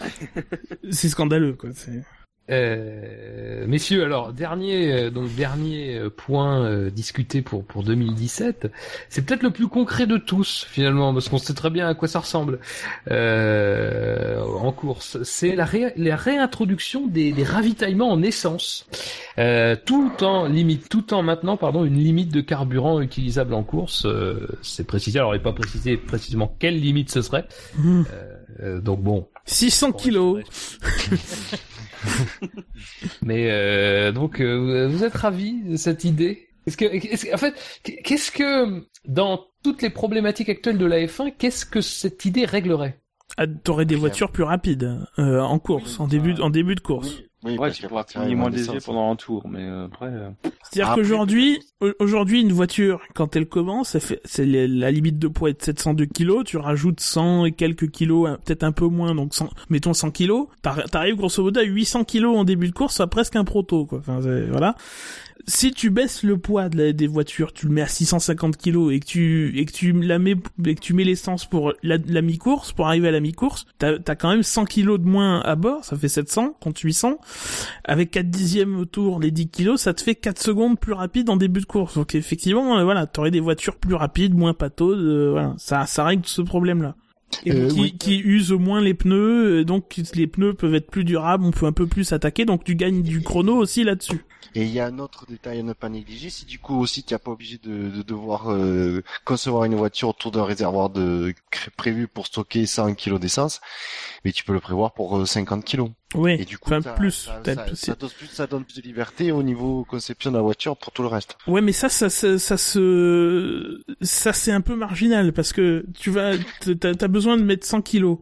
c'est scandaleux, quoi. Euh, messieurs, alors dernier euh, donc dernier euh, point euh, discuté pour pour 2017, c'est peut-être le plus concret de tous finalement parce qu'on sait très bien à quoi ça ressemble en course. C'est la, la réintroduction des, des, ravitaillements en essence, tout en limite, tout en maintenant pardon une limite de carburant utilisable en course. c'est précisé, alors il n'est pas précisé précisément quelle limite ce serait. Mmh. Donc bon, 600 kilos. Mais euh, donc, euh, vous êtes ravi de cette idée Est-ce que, en fait, qu'est-ce que dans toutes les problématiques actuelles de la F1, qu'est-ce que cette idée réglerait? Ah, T'aurais des voitures plus rapides euh, en course, en début, en début de course. Oui, ouais, tu pourras finir moins désir pendant un tour, mais euh, après. Euh, C'est-à-dire qu'aujourd'hui, aujourd'hui, une voiture, quand elle commence, fait, c'est la limite de poids est de 702 kilos, tu rajoutes 100 et quelques kilos, peut-être un peu moins, donc 100, mettons 100 kilos, t'arrives grosso modo à 800 kilos en début de course, à presque un proto, quoi. Enfin, voilà si tu baisses le poids de des voitures, tu le mets à 650 kg et que tu et que tu la mets et que tu mets l'essence pour la, la mi-course pour arriver à la mi-course, t'as as quand même 100 kg de moins à bord, ça fait 700 contre 800. Avec 4 dixièmes autour, les 10 kg, ça te fait 4 secondes plus rapide en début de course. Donc effectivement, euh, voilà, t'aurais des voitures plus rapides, moins pâteuses, euh, voilà, ça ça règle ce problème là. Et euh, qui, qui usent moins les pneus, donc les pneus peuvent être plus durables, on peut un peu plus attaquer, donc tu gagnes du chrono aussi là-dessus. Et il y a un autre détail à ne pas négliger, c'est du coup aussi tu n'es pas obligé de, de devoir euh, concevoir une voiture autour d'un réservoir de prévu pour stocker 100 kg d'essence, mais tu peux le prévoir pour 50 euh, kg. Oui, et du coup, plus, ça, ça, donne plus, ça donne plus de liberté au niveau conception de la voiture pour tout le reste. Ouais, mais ça, ça, ça, ça se, ça c'est un peu marginal parce que tu vas, t'as as besoin de mettre 100 kilos.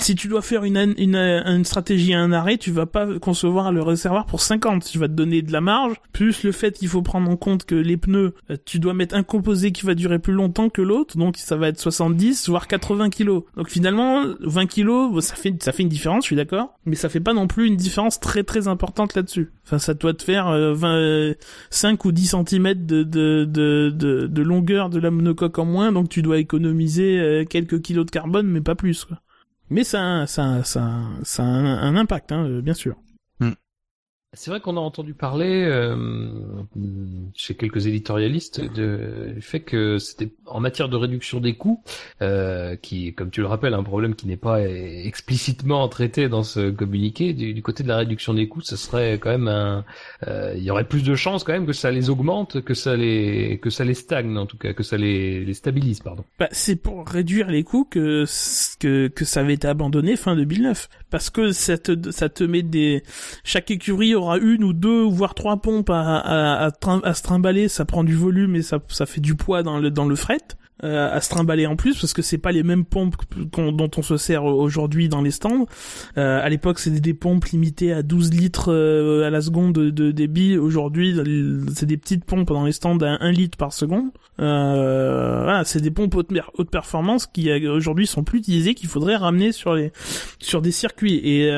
Si tu dois faire une, une, une stratégie à un arrêt, tu vas pas concevoir le réservoir pour 50. Tu vas te donner de la marge, plus le fait qu'il faut prendre en compte que les pneus, euh, tu dois mettre un composé qui va durer plus longtemps que l'autre, donc ça va être 70 voire 80 kilos. Donc finalement, 20 kilos, ça fait, ça fait une différence, je suis d'accord, mais ça fait pas non plus une différence très très importante là-dessus. Enfin, ça doit te faire 20, 5 ou 10 cm de, de, de, de, longueur de la monocoque en moins, donc tu dois économiser euh, quelques kilos de carbone, mais pas plus. Quoi. Mais ça, ça, ça, ça a un, impact, hein, bien sûr. C'est vrai qu'on a entendu parler euh, chez quelques éditorialistes de, du fait que c'était en matière de réduction des coûts, euh, qui, comme tu le rappelles, un problème qui n'est pas explicitement traité dans ce communiqué. Du, côté de la réduction des coûts, ce serait quand même un, euh, il y aurait plus de chances quand même que ça les augmente, que ça les, que ça les stagne en tout cas, que ça les, les stabilise, pardon. Bah, c'est pour réduire les coûts que que que ça avait été abandonné fin 2009, parce que ça te ça te met des chaque écurie aura une ou deux voire trois pompes à, se trimballer, ça prend du volume et ça, fait du poids dans le fret. Euh, à se trimballer en plus parce que c'est pas les mêmes pompes dont on se sert aujourd'hui dans les stands. Euh, à l'époque, c'était des pompes limitées à 12 litres euh, à la seconde de, débit. Aujourd'hui, c'est des petites pompes dans les stands à 1 litre par seconde. Euh, voilà, c'est des pompes haute, haute performance qui euh, aujourd'hui sont plus utilisées, qu'il faudrait ramener sur les sur des circuits. Et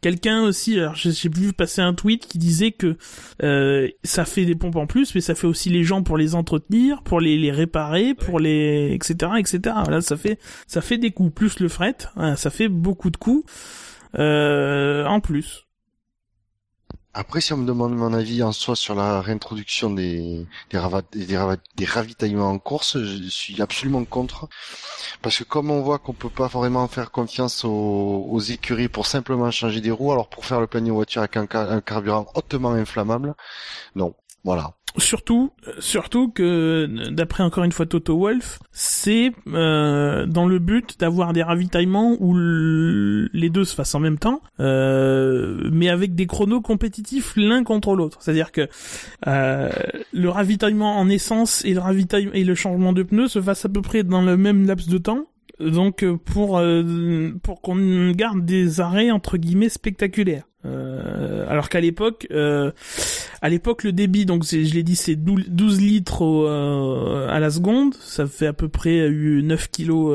quelqu'un aussi, j'ai vu passer un tweet qui disait que ça fait des pompes en plus, mais ça fait aussi les gens pour les entretenir, pour les, les réparer, les etc etc. Voilà, ça fait ça fait des coûts plus le fret, ça fait beaucoup de coûts en plus. Après, si on me demande mon avis en soi sur la réintroduction des, des, ravitaillements en course, je suis absolument contre. Parce que comme on voit qu'on peut pas vraiment faire confiance aux, écuries pour simplement changer des roues, alors pour faire le de voiture avec un carburant hautement inflammable, non. Voilà. Surtout, surtout que d'après encore une fois Toto Wolf, c'est euh, dans le but d'avoir des ravitaillements où les deux se fassent en même temps, euh, mais avec des chronos compétitifs l'un contre l'autre. C'est-à-dire que euh, le ravitaillement en essence et le ravitaillement et le changement de pneus se fassent à peu près dans le même laps de temps. Donc pour pour qu'on garde des arrêts entre guillemets spectaculaires. Euh, alors qu'à l'époque, euh, à l'époque le débit, donc je l'ai dit, c'est 12 litres euh, à la seconde, ça fait à peu près 9 kilos,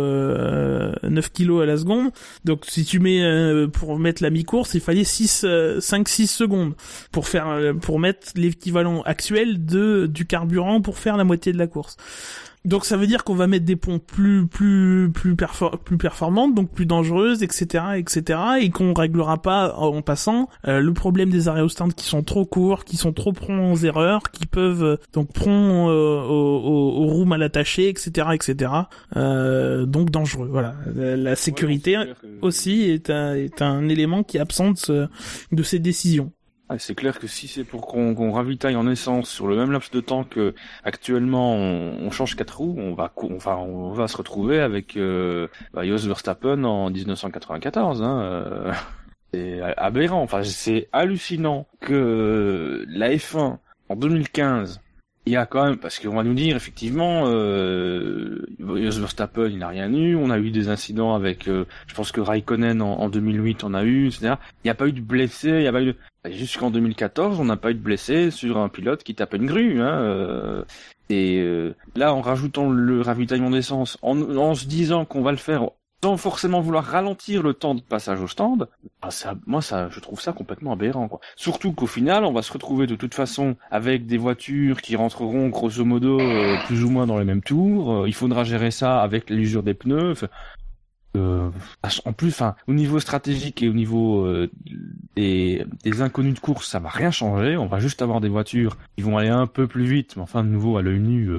9 kilos à la seconde. Donc si tu mets pour mettre la mi-course, il fallait 6, 5, 6 secondes pour faire, pour mettre l'équivalent actuel de du carburant pour faire la moitié de la course. Donc ça veut dire qu'on va mettre des plus plus plus plus performantes, donc plus dangereuses, etc., etc., et qu'on réglera pas en passant euh, le problème des arrêts au stand qui sont trop courts, qui sont trop prompts aux erreurs, qui peuvent euh, donc prompts euh, aux, roues mal attachées, etc., etc. donc dangereux. Voilà, la, sécurité aussi est un, est un élément qui est absent de ces décisions. Ah, c'est clair que si c'est pour qu'on ravitaille en essence sur le même laps de temps que actuellement on, change quatre roues, on va enfin on va se retrouver avec euh, bah, Jos Verstappen en 1994. Hein, euh, c'est aberrant. Enfin c'est hallucinant que la F1 en 2015 il y a quand même, parce qu'on va nous dire effectivement, euh, Verstappen il n'a rien eu, on a eu des incidents avec, euh, je pense que Raikkonen en, en 2008 on a eu, etc. Il n'y a pas eu de blessés, il n'y a pas eu de... Jusqu'en 2014 on n'a pas eu de blessés sur un pilote qui tape une grue. Hein, euh, et euh, là en rajoutant le ravitaillement d'essence, en, en se disant qu'on va le faire sans forcément vouloir ralentir le temps de passage au stand, ah, ça, moi ça, je trouve ça complètement aberrant. Quoi. Surtout qu'au final, on va se retrouver de toute façon avec des voitures qui rentreront grosso modo euh, plus ou moins dans les mêmes tours. Euh, il faudra gérer ça avec l'usure des pneus. Euh, en plus, enfin, au niveau stratégique et au niveau des, des, inconnus de course, ça va rien changer. On va juste avoir des voitures qui vont aller un peu plus vite, mais enfin de nouveau à l'œil nu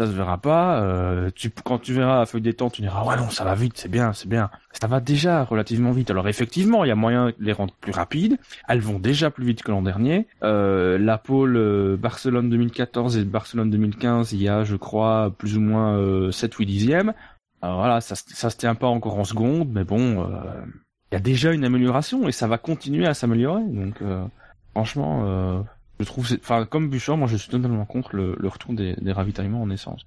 ça se verra pas. Euh, tu, quand tu verras la feuille des temps, tu diras ouais non ça va vite, c'est bien, c'est bien. Ça va déjà relativement vite. Alors effectivement, il y a moyen de les rendre plus rapides. Elles vont déjà plus vite que l'an dernier. Euh, la pôle euh, Barcelone 2014 et Barcelone 2015, il y a je crois plus ou moins euh, 7 8 dixièmes. Alors voilà, ça, ça se tient pas encore en seconde, mais bon, il y a déjà une amélioration et ça va continuer à s'améliorer. Donc franchement je trouve, enfin, comme Bouchard, moi je suis totalement contre le, retour des, des ravitaillements en essence.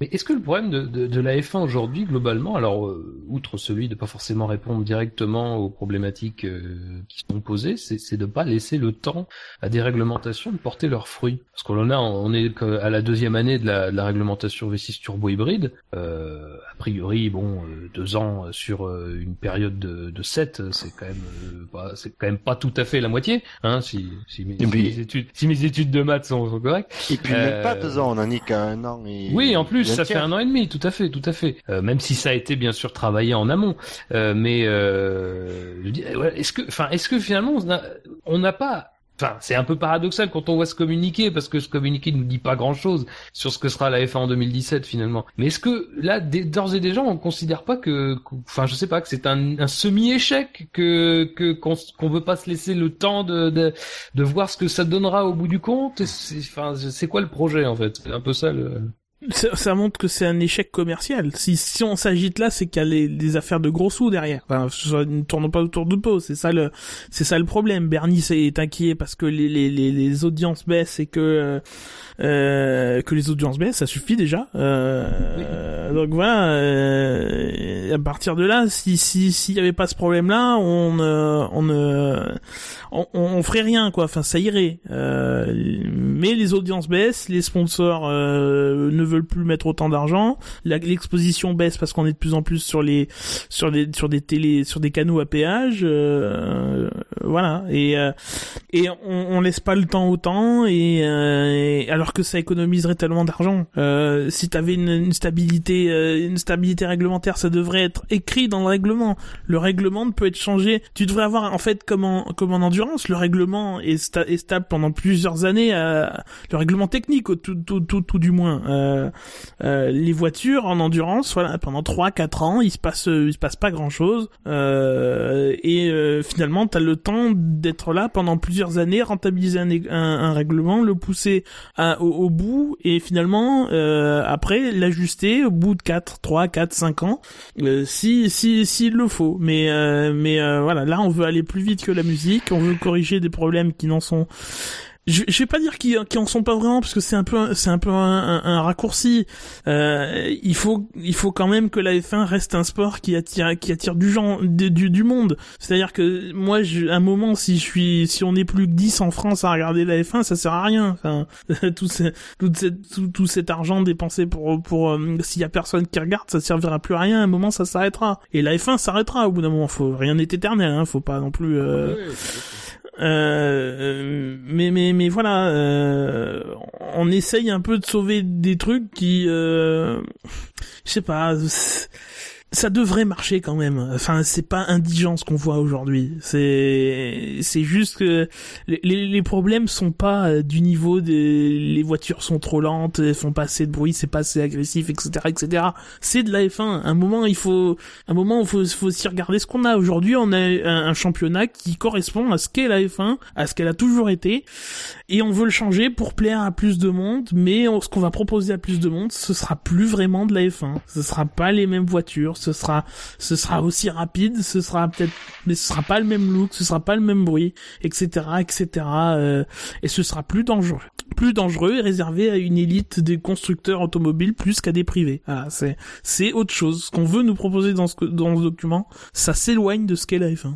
Mais est-ce que le problème de, de, de la F1 aujourd'hui, globalement, alors euh, outre celui de pas forcément répondre directement aux problématiques euh, qui sont posées, c'est de pas laisser le temps à des réglementations de porter leurs fruits? Parce qu'on a, on est à la deuxième année de la, de la réglementation V6 turbo hybride. Euh, a priori, bon, euh, deux ans sur une période de, de sept, c'est quand même pas, c'est quand même pas tout à fait la moitié, hein, si, si, mes, études, si mes études de maths sont, sont correctes. Et puis même pas deux ans, on en est qu'à un an. Et... Oui, en plus ça fait un an et demi, tout à fait, tout à fait. Euh, même si ça a été bien sûr travaillé en amont, euh, mais euh, est-ce que, enfin, est-ce que finalement on n'a pas Enfin, c'est un peu paradoxal quand on voit se communiquer, parce que ce communiqué ne nous dit pas grand-chose sur ce que sera la F1 en 2017 finalement. Mais est-ce que là, d'ores et déjà, on considère pas que, enfin, je sais pas, que c'est un, un semi-échec, que qu'on veut pas se laisser le temps de, de, de voir ce que ça donnera au bout du compte? Enfin, c'est quoi le projet en fait? C'est un peu ça le ça, montre que c'est un échec commercial. Si, si on s'agite là, c'est qu'il y a des affaires de gros sous derrière. Enfin, ne tournons pas autour de peau. C'est ça le, c'est ça le problème. Bernie est inquiet parce que les, les, les, audiences baissent et que euh, que les audiences baissent, ça suffit déjà. Euh, Donc voilà. Euh, à partir de là, si si s'il y avait pas ce problème-là, on on on, on, ferait rien quoi. Enfin, ça irait. Euh, mais les audiences baissent, les sponsors ne veulent veulent plus mettre autant d'argent. L'exposition baisse parce qu'on est de plus en plus sur les sur des sur des télé sur des canaux à péage. Euh, voilà et euh, et on, on laisse pas le temps au temps et, et alors que ça économiserait tellement d'argent. si t'avais une, une stabilité une stabilité réglementaire, ça devrait être écrit dans le règlement. Le règlement ne peut être changé. Tu devrais avoir en fait comme en comme en endurance, le règlement est, stable pendant plusieurs années. le règlement technique, tout, tout, tout, tout du moins. Euh, euh, les voitures en endurance, voilà, pendant 3-4 ans, il se passe, il se passe pas grand chose. Euh, et euh, finalement, t'as le temps d'être là pendant plusieurs années, rentabiliser un, un, règlement, le pousser à, au, bout, et finalement, euh, après, l'ajuster au bout de 4, 3, 4, 5 ans, si, si, s'il le faut. Mais, mais voilà, là, on veut aller plus vite que la musique, on veut corriger des problèmes qui n'en sont je, je vais pas dire qu'ils qu en sont pas vraiment parce que c'est un peu c'est un peu un, un, raccourci. Euh, il faut il faut quand même que la F1 reste un sport qui attire qui attire du genre du, du monde. C'est-à-dire que moi je, un moment si je suis si on est plus que 10 en France à regarder la F1, ça sert à rien. Enfin tout, ce, tout, tout, tout, cet argent dépensé pour pour euh, s'il y a personne qui regarde, ça servira plus à rien. À un moment ça s'arrêtera. Et la F1 s'arrêtera au bout d'un moment. Faut rien n'est éternel. Hein, faut pas non plus. Euh... Euh, mais mais mais voilà, euh, on essaye un peu de sauver des trucs qui, euh, je sais pas, ça devrait marcher quand même. Enfin, c'est pas indigent ce qu'on voit aujourd'hui. C'est c'est juste que les, les problèmes sont pas euh, du niveau des les voitures sont trop lentes, elles font pas assez de bruit, c'est pas assez agressif, etc., etc. C'est de la F1. Un moment, il faut un moment, il faut faut aussi regarder ce qu'on a aujourd'hui. On a un, un, championnat qui correspond à ce qu'est la F1, à ce qu'elle a toujours été, et on veut le changer pour plaire à plus de monde. Mais ce qu'on va proposer à plus de monde, ce sera plus vraiment de la F1. Ce sera pas les mêmes voitures ce sera, ce sera aussi rapide, ce sera peut-être, mais ce sera pas le même look, ce sera pas le même bruit, etc., etc. Euh, et ce sera plus dangereux, plus dangereux et réservé à une élite des constructeurs automobiles plus qu'à des privés. Ah, c'est, c'est autre chose. Ce qu'on veut nous proposer dans ce, dans ce document, ça s'éloigne de ce qu'est la F1.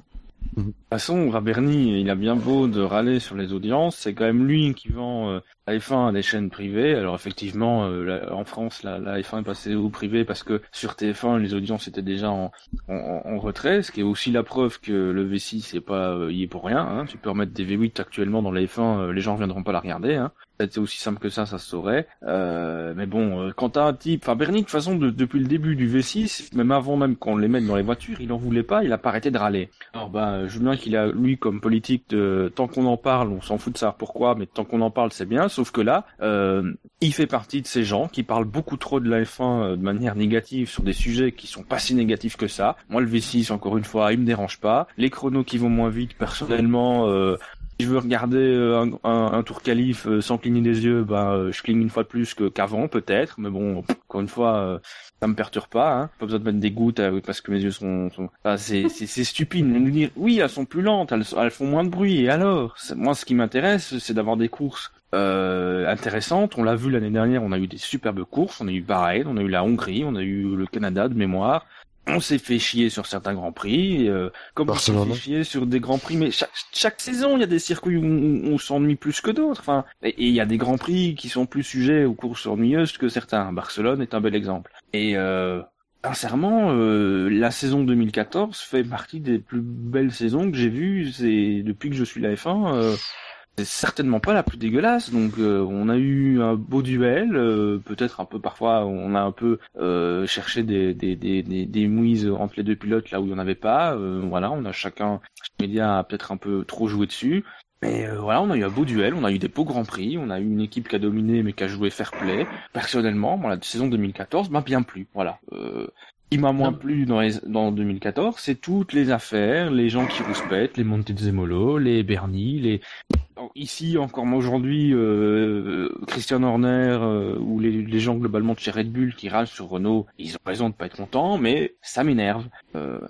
De toute façon, Raberny, il a bien beau de râler sur les audiences, c'est quand même lui qui vend euh, la F1 à des chaînes privées. Alors effectivement, euh, en France, la, la, F1 est passée au privé parce que sur TF1, les audiences étaient déjà en, en, retrait, ce qui est aussi la preuve que le V6 c'est pas euh, y est pour rien. Hein. Tu peux remettre des V8 actuellement dans la F1, les gens viendront pas la regarder. Hein. C'est aussi simple que ça, ça se saurait. Euh, mais bon, euh, quand t'as un type, enfin Bernie, de toute façon, depuis le début du V6, même avant même qu'on les mette dans les voitures, il en voulait pas, il a pas arrêté de râler. Alors ben, je veux bien qu'il a lui comme politique de tant qu'on en parle, on s'en fout de savoir pourquoi, mais tant qu'on en parle, c'est bien. Sauf que là, euh, il fait partie de ces gens qui parlent beaucoup trop de la F1 euh, de manière négative sur des sujets qui sont pas si négatifs que ça. Moi, le V6, encore une fois, il me dérange pas. Les chronos qui vont moins vite, personnellement, euh, je veux regarder euh, un, tour qualif euh, sans cligner des yeux, bah, euh, je cligne une fois de plus qu'avant peut-être, mais bon, encore une fois, ça me perturbe pas. Hein. Pas besoin de mettre des gouttes parce que mes yeux sont. sont... c'est stupide. Nous dire oui, elles sont plus lentes, elles, elles font moins de bruit. Et alors, moi, ce qui m'intéresse, c'est d'avoir des courses euh, intéressantes. On l'a vu l'année dernière, on a eu des superbes courses. On a eu Bahreïn, on a eu la Hongrie, on a eu le Canada de mémoire on s'est fait chier sur certains grands prix, euh, comme on s'est fait chier sur des grands prix. Mais chaque, chaque saison, il y a des circuits où on, s'ennuie plus que d'autres. Enfin, et il y a des grands prix qui sont plus sujets aux courses ennuyeuses que certains. Barcelone est un bel exemple. Et euh, sincèrement, euh, la saison 2014 fait partie des plus belles saisons que j'ai vues. C'est depuis que je suis la F1. C'est certainement pas la plus dégueulasse. Donc euh, on a eu un beau duel, euh, peut-être un peu parfois on a un peu euh, cherché des, des, des, des, mouises entre les deux pilotes là où il n'y en avait pas. voilà, on a chacun, chaque média a peut-être un peu trop joué dessus. Mais voilà, on a eu un beau duel, on a eu des beaux grands prix, on a eu une équipe qui a dominé mais qui a joué fair play. Personnellement, bon, la saison 2014 m'a bien plu. Voilà. Qui m'a moins plu dans, les, dans 2014, c'est toutes les affaires, les gens qui rouspètent, les Montezemolo, les Bernie, les ici encore aujourd'hui euh, Christian Horner euh, ou les, les, gens globalement de chez Red Bull qui râlent sur Renault, ils ont raison de pas être contents, mais ça m'énerve. Euh,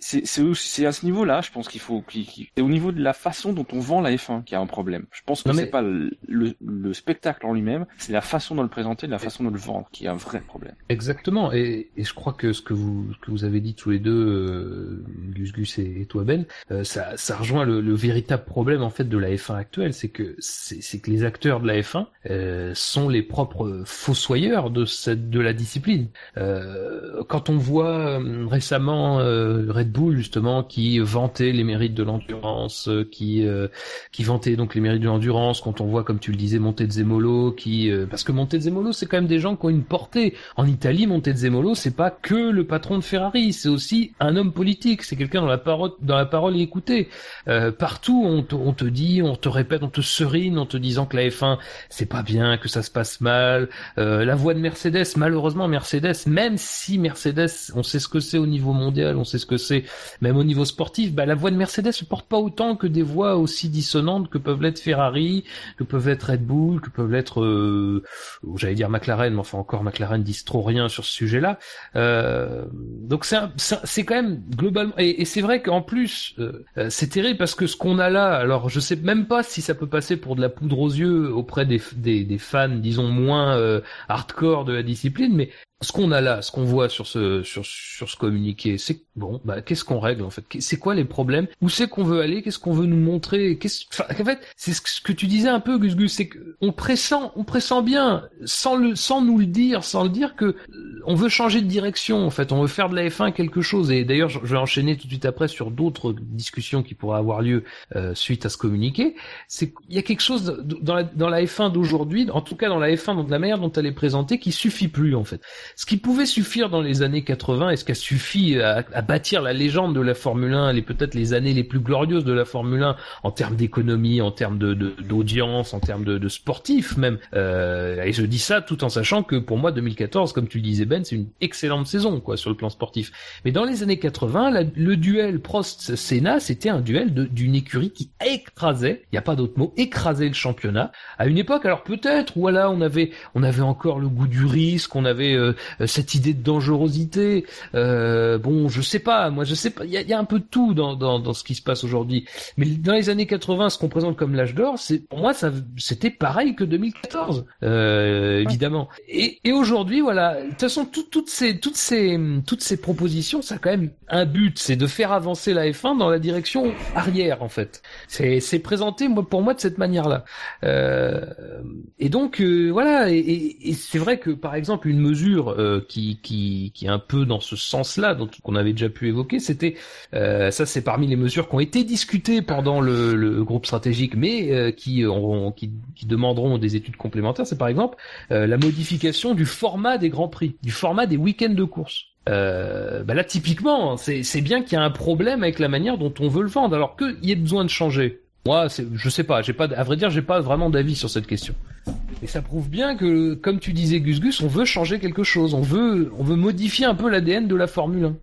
c'est à ce niveau-là, je pense qu'il faut, c'est au niveau de la façon dont on vend la F1 qu'il y a un problème. Je pense que c'est pas le, le, spectacle en lui-même, c'est la façon de le présenter, la façon de le vendre qui est un vrai problème. Exactement, et, et je crois que ce que vous ce que vous avez dit tous les deux, euh, Gus Gus et, toi Ben, euh, ça, ça rejoint le, le, véritable problème en fait de la F1 actuelle, c'est que c'est que les acteurs de la F1 euh, sont les propres fossoyeurs de cette de la discipline. Euh, quand on voit euh, récemment Red Bull justement qui vantait les mérites de l'endurance, euh, qui euh, qui vantait donc les mérites de l'endurance. Quand on voit, comme tu le disais, Montezemolo, qui euh, parce que Montezemolo c'est quand même des gens qui ont une portée. En Italie, Montezemolo c'est pas que le patron de Ferrari, c'est aussi un homme politique. C'est quelqu'un dans la parole dans la parole et écouté. partout on te, on te dit, on te répète, on te serine en te disant que la F1 c'est pas bien, que ça se passe mal. la voix de Mercedes, malheureusement Mercedes, même si Mercedes, on sait ce que c'est au niveau mondial, on sait ce que même au niveau sportif, bah, la voix de Mercedes ne porte pas autant que des voix aussi dissonantes que peuvent l'être Ferrari, que peuvent être Red Bull, que peuvent l'être, euh, j'allais dire McLaren, mais enfin encore McLaren disent trop rien sur ce sujet-là. Euh, donc c'est c'est quand même globalement, et, c'est vrai qu'en plus euh, euh, c'est terrible parce que ce qu'on a là, alors je sais même pas si ça peut passer pour de la poudre aux yeux auprès des, des, des fans, disons moins euh, hardcore de la discipline, mais ce qu'on a là, ce qu'on voit sur ce sur sur ce communiqué, c'est bon, bah qu'est-ce qu'on règle en fait? C'est quoi les problèmes? Où c'est qu'on veut aller? Qu'est-ce qu'on veut nous montrer? Qu'est-ce en fait, c'est ce que tu disais un peu Gus Gus, c'est qu'on pressent on pressent bien sans le sans nous le dire, sans le dire que euh, on veut changer de direction en fait, on veut faire de la F1 quelque chose. Et d'ailleurs je vais enchaîner tout de suite après sur d'autres discussions qui pourraient avoir lieu euh, suite à ce communiqué, c'est qu'il y a quelque chose dans la dans la F1 d'aujourd'hui, en tout cas dans la F1 dans la manière dont elle est présentée qui suffit plus en fait. Ce qui pouvait suffire dans les années 80 et ce qui a suffi à, bâtir la légende de la Formule 1, les peut-être les années les plus glorieuses de la Formule 1 en termes d'économie, en termes de d'audience, en termes de, de sportifs même. Euh, et je dis ça tout en sachant que pour moi 2014, comme tu le disais Ben, c'est une excellente saison quoi sur le plan sportif. Mais dans les années 80, le duel Prost-Senna, c'était un duel d'une écurie qui écrasait, il n'y a pas d'autre mot, écrasait le championnat à une époque. Alors peut-être voilà, on avait on avait encore le goût du risque, on avait euh, cette idée de dangerosité. Euh, bon, je sais pas, moi je sais pas, il y a, un peu de tout dans, dans, dans ce qui se passe aujourd'hui. Mais dans les années 80, ce qu'on présente comme l'âge d'or, c'est pour moi ça c'était pareil que 2014, euh, évidemment. Et, et aujourd'hui, voilà, de toute façon, toutes ces toutes ces toutes ces propositions, ça a quand même un but, c'est de faire avancer la F1 dans la direction arrière en fait. C'est c'est présenté moi pour moi de cette manière-là. Euh, et donc euh, voilà, et, et, et c'est vrai que par exemple une mesure euh, qui, est un peu dans ce sens-là, qu'on avait déjà pu évoquer, c'était euh, ça, c'est parmi les mesures qui ont été discutées pendant le, groupe stratégique, mais euh, qui, demanderont des études complémentaires. C'est par exemple la modification du format des grands prix, du format des week-ends de course. Bah là typiquement, c'est bien qu'il y a un problème avec la manière dont on veut le vendre, alors qu'il y ait besoin de changer. Moi, je sais pas, pas, à vrai dire, j'ai pas vraiment d'avis sur cette question. Et ça prouve bien que, comme tu disais Gus Gus, on veut changer quelque chose, on veut, on veut modifier un peu l'ADN de la Formule 1.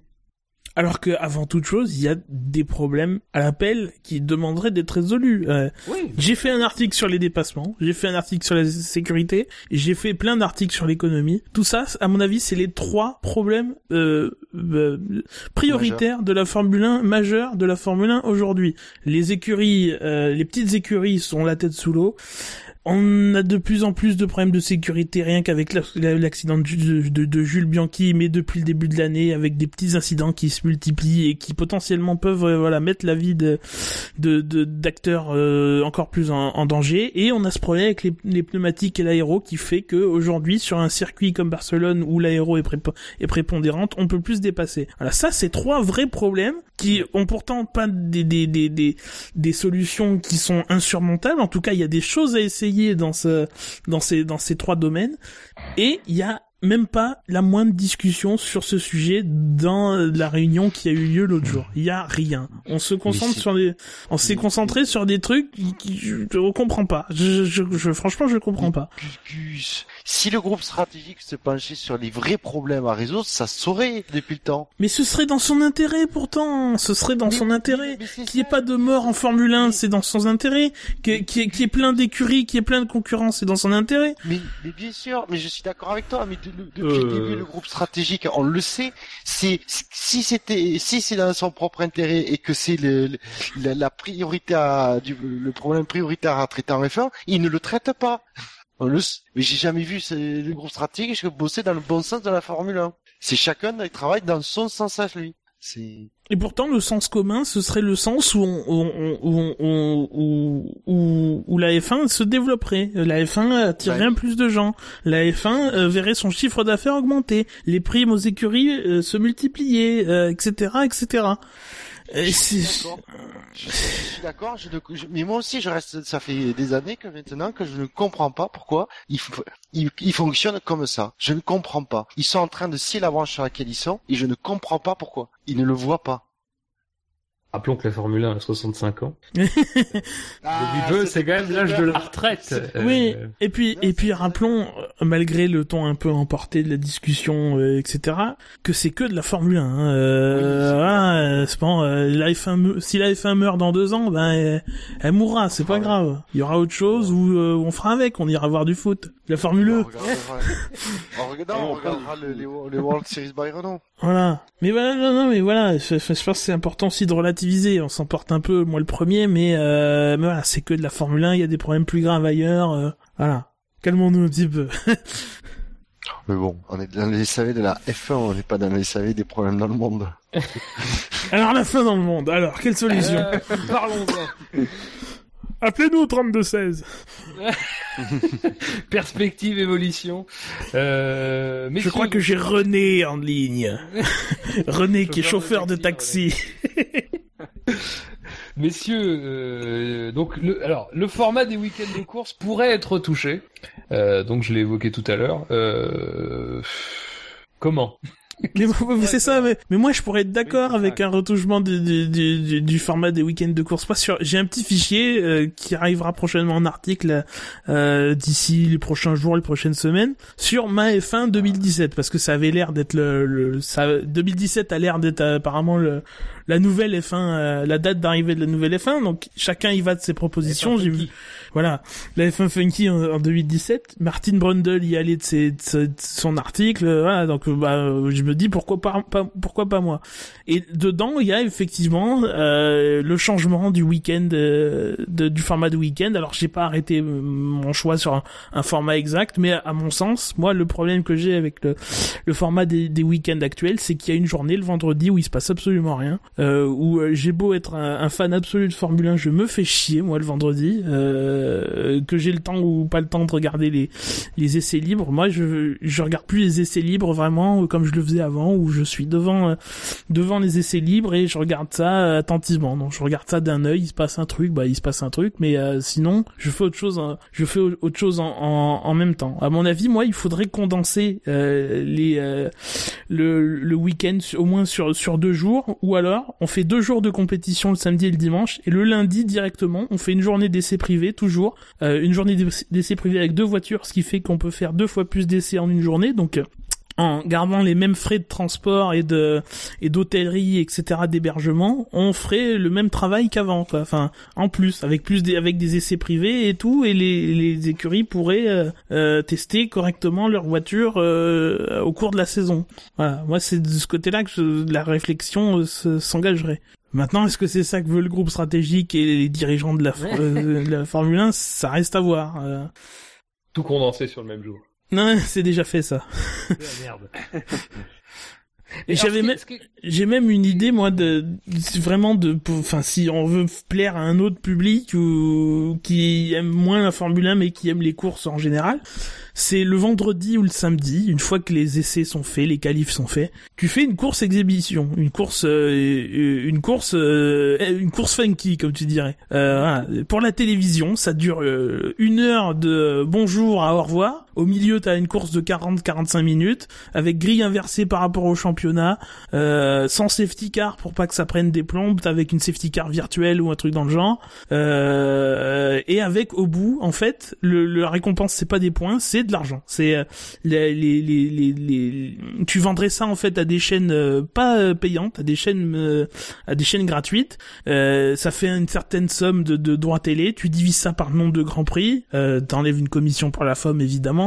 Alors que avant toute chose, il y a des problèmes à l'appel qui demanderaient d'être résolus. Euh, J'ai fait un article sur les dépassements, j'ai fait un article sur la sécurité, j'ai fait plein d'articles sur l'économie. Tout ça, à mon avis, c'est les trois problèmes euh, euh, prioritaires de la Formule 1 majeurs de la Formule 1 aujourd'hui. Les écuries, euh, les petites écuries sont la tête sous l'eau on a de plus en plus de problèmes de sécurité, rien qu'avec l'accident de, Jules Bianchi, mais depuis le début de l'année, avec des petits incidents qui se multiplient et qui potentiellement peuvent euh, voilà mettre la vie de d'acteurs euh, encore plus en, danger. Et on a ce problème avec les, pneumatiques et l'aéro qui fait que aujourd'hui, sur un circuit comme Barcelone où l'aéro est, prépondérante, on peut plus se dépasser. Voilà, ça c'est trois vrais problèmes qui ont pourtant pas des, des, des, des, des solutions qui sont insurmontables. En tout cas, il y a des choses à essayer dans ce, dans ces, dans ces trois domaines. Et il y a même pas la moindre discussion sur ce sujet dans la réunion qui a eu lieu l'autre jour. Il y a rien. On se concentre sur des, on s'est concentré sur des trucs qui, je, ne comprends pas. Je, je, je, franchement, je comprends pas. Si le groupe stratégique se penchait sur les vrais problèmes à résoudre, ça saurait depuis le temps. Mais ce serait dans son intérêt pourtant. Ce serait dans son intérêt. Qu'il n'y ait pas de mort en Formule 1, c'est dans son intérêt. Qu'il y, ait plein d'écuries, qu'il y ait plein de concurrence, c'est dans son intérêt. Mais, mais bien sûr, mais je suis d'accord avec toi. Mais de, le, depuis le Euh. début, le groupe stratégique, on le sait. C'est si c'était, si c'est dans son propre intérêt et que c'est le, le- la, la priorité à, du, le problème prioritaire à traiter en F1, il ne le traite pas. On le, s- mais j'ai jamais vu ce- le groupe stratégique bosser dans le bon sens de la Formule 1. C'est chacun qui travaille dans son sens à lui. C'est Et pourtant, le sens commun, ce serait le sens où, on, où, on- où, on- où, où, où- où la F1 se développerait. La F1 attirerait Ouais. plus de gens. La F1 euh, verrait son chiffre d'affaires augmenter. Les primes aux écuries euh, se multiplier, euh, etc., etc. Et Je suis d'accord. Je, je suis d'accord. Je, ne- je- mais moi aussi, je reste. Ça fait des années que maintenant que je ne comprends pas pourquoi ils, ils, ils fonctionnent comme ça. Je ne comprends pas. Ils sont en train de scier la branche sur laquelle ils sont et je ne comprends pas pourquoi. Ils ne le voient pas. Rappelons que la Formule 1 a 65 ans. Ah, Le c'est quand même l'âge de la retraite. Oui, Euh, et puis non, et puis rappelons, euh, malgré le ton un peu emporté de la discussion, euh, etc., que c'est que de la Formule 1. hein. Euh, Oui, euh, c'est bon, la F1 me- si la F1 meurt dans deux ans, ben elle, elle mourra, c'est pas Ah grave. Il y aura autre chose où euh, on fera avec, on ira voir du foot, la Formule On 1. regardera, on regardera, on regardera le- les, les World Series by Renault. Voilà. Mais voilà, non, non, mais voilà, je pense que c'est important aussi de relativiser. On s'emporte un peu, moi le premier, mais, euh, mais voilà, c'est que de la Formule 1, il y a des problèmes plus graves ailleurs. euh, voilà. Calmons-nous un petit peu. Mais bon, on est dans les SAV de la F1, on n'est pas dans les SAV des problèmes dans le monde. Alors la fin dans le monde. Alors quelle solution? Euh, Parlons-en. Appelez-nous au 3216. Perspective, évolution. Euh, Je crois que j'ai René en ligne. René qui est Chauffeur de taxi. Messieurs, euh, donc le, alors le format des week-ends de course pourrait être touché. Euh, donc je l'ai évoqué tout à l'heure. Euh, comment? c'est ça, mais, mais moi je pourrais être d'accord Oui, avec un retouchement du, du, du, du- du format des week-ends de course. Pas sûr. J'ai un petit fichier euh, qui arrivera prochainement en article euh, d'ici les prochains jours, les prochaines semaines sur ma F1 2017 parce que ça avait l'air d'être le, le ça 2017 a l'air d'être euh, apparemment le, la nouvelle F1, euh, la date d'arrivée de la nouvelle F1. Donc chacun y va de ses propositions. J'ai vu voilà, la F1 Funky en, en 2017, Martin Brundle y allait de, ses, de, son article, euh, voilà, donc euh, bah, euh, je me dis pourquoi pas, pas- pourquoi pas moi? Et dedans, il y a effectivement euh, le changement du week-end, euh, du format de week-end. Alors j'ai pas arrêté mon choix sur un, format exact, mais à mon sens, moi le problème que j'ai avec le, format des, week-ends actuels, c'est qu'il y a une journée le vendredi où il se passe absolument rien, euh, où j'ai beau être un, un fan absolu de Formule 1, je me fais chier moi le vendredi, euh, que j'ai le temps ou pas le temps de regarder les les essais libres. Moi, je je regarde plus les essais libres vraiment comme je le faisais avant, où je suis devant euh, devant les essais libres et je regarde ça euh, attentivement. Donc je regarde ça d'un œil, il se passe un truc, bah il se passe un truc, mais euh, sinon je fais autre chose, hein. je fais au- autre chose en, en, en même temps. À mon avis, moi, il faudrait condenser euh, les euh, le, le week-end au moins sur sur deux jours, ou alors on fait deux jours de compétition le samedi et le dimanche, et le lundi directement on fait une journée d'essais privés euh, une journée d'ess- d'essais privés avec deux voitures, ce qui fait qu'on peut faire deux fois plus d'essais en une journée, donc euh, en gardant les mêmes frais de transport et de et d'hôtellerie etc d'hébergement on ferait le même travail qu'avant quoi. Enfin en plus avec plus des avec des essais privés et tout et les les écuries pourraient euh, euh, tester correctement leur voiture euh, au cours de la saison. Voilà. Moi c'est de ce côté là que je- la réflexion se- s'engagerait Maintenant, est-ce que c'est ça que veut le groupe stratégique et les dirigeants de la, for- euh, de la Formule 1 Ça reste à voir. euh. Tout condensé sur le même jour. Non, c'est déjà fait ça. Ah, merde. Et j'avais même, j'ai même une idée moi de de- vraiment de, enfin si on veut plaire à un autre public ou qui aime moins la Formule 1 mais qui aime les courses en général, c'est le vendredi ou le samedi, une fois que les essais sont faits, les qualifs sont faits, tu fais une course exhibition, une course, euh, une course, euh, une course funky comme tu dirais. Euh, voilà. Pour la télévision, ça dure euh, une heure de bonjour à au revoir. Au milieu, t'as une course de 40-45 minutes avec grille inversée par rapport au championnat, euh, sans safety car pour pas que ça prenne des plombes, avec une safety car virtuelle ou un truc dans le genre, euh, et avec au bout, en fait, le, la récompense c'est pas des points, c'est de l'argent. C'est euh, les, les, les, les, tu vendrais ça en fait à des chaînes euh, pas euh, payantes, à des chaînes à des chaînes gratuites. ça fait une certaine somme de, de droits télé. Tu divises ça par le nombre de grands prix. T'enlèves une commission pour la femme évidemment,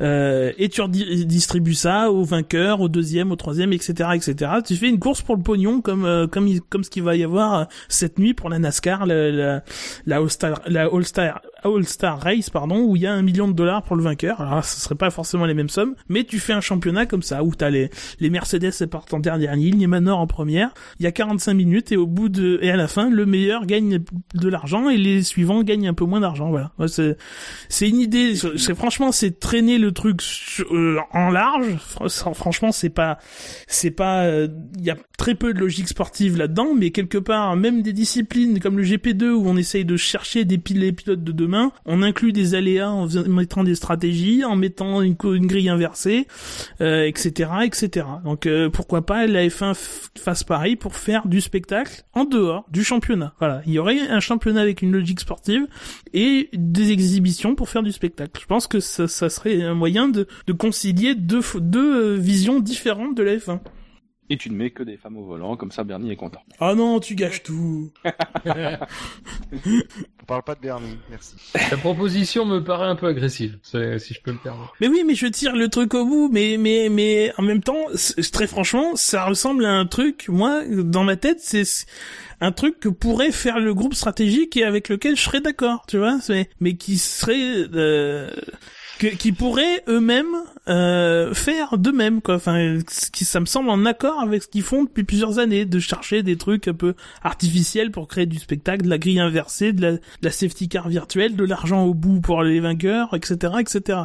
et tu redistribues ça aux vainqueurs, au deuxième, au troisième, etc., etc. Tu fais une course pour le pognon comme comme comme ce qu'il va y avoir cette nuit pour la NASCAR, la la, la All Star la All Star All-Star Race, pardon, où il y a un million de dollars pour le vainqueur. Alors, ce serait pas forcément les mêmes sommes, mais tu fais un championnat comme ça, où t'as les, les Mercedes partent en dernière ligne, Manor en première. Il y a 45 minutes et au bout de, et à la fin, le meilleur gagne de l'argent et les suivants gagnent un peu moins d'argent. Voilà. c'est, c'est une idée. C'est franchement, c'est traîner le truc euh, en large. Franchement, c'est pas, c'est pas, euh, il y a très peu de logique sportive là-dedans, mais quelque part, même des disciplines comme le GP2 où on essaye de chercher des pilotes de demain, on inclut des aléas en mettant des stratégies, en mettant une, grille inversée, euh, etc., etc. Donc euh, pourquoi pas la F1 fasse pareil pour faire du spectacle en dehors du championnat. Voilà, il y aurait un championnat avec une logique sportive et des exhibitions pour faire du spectacle. Je pense que ça, serait un moyen de, concilier deux, deux euh, visions différentes de la F1 et tu ne mets que des femmes au volant, comme ça Bernie est content. Ah non, tu gâches tout. On parle pas de Bernie, merci. Ta proposition me paraît un peu agressive, si je peux me permettre. Mais oui, mais je tire le truc au bout, mais mais mais en même temps, très franchement, ça ressemble à un truc. Moi, dans ma tête, c'est un truc que pourrait faire le groupe stratégique et avec lequel je serais d'accord, tu vois, mais qui serait euh, qui pourraient eux-mêmes euh, faire de même quoi. Enfin, qui ça me semble en accord avec ce qu'ils font depuis plusieurs années, de chercher des trucs un peu artificiels pour créer du spectacle, de la grille inversée, de la, de la safety car virtuelle, de l'argent au bout pour les vainqueurs, etc., etc.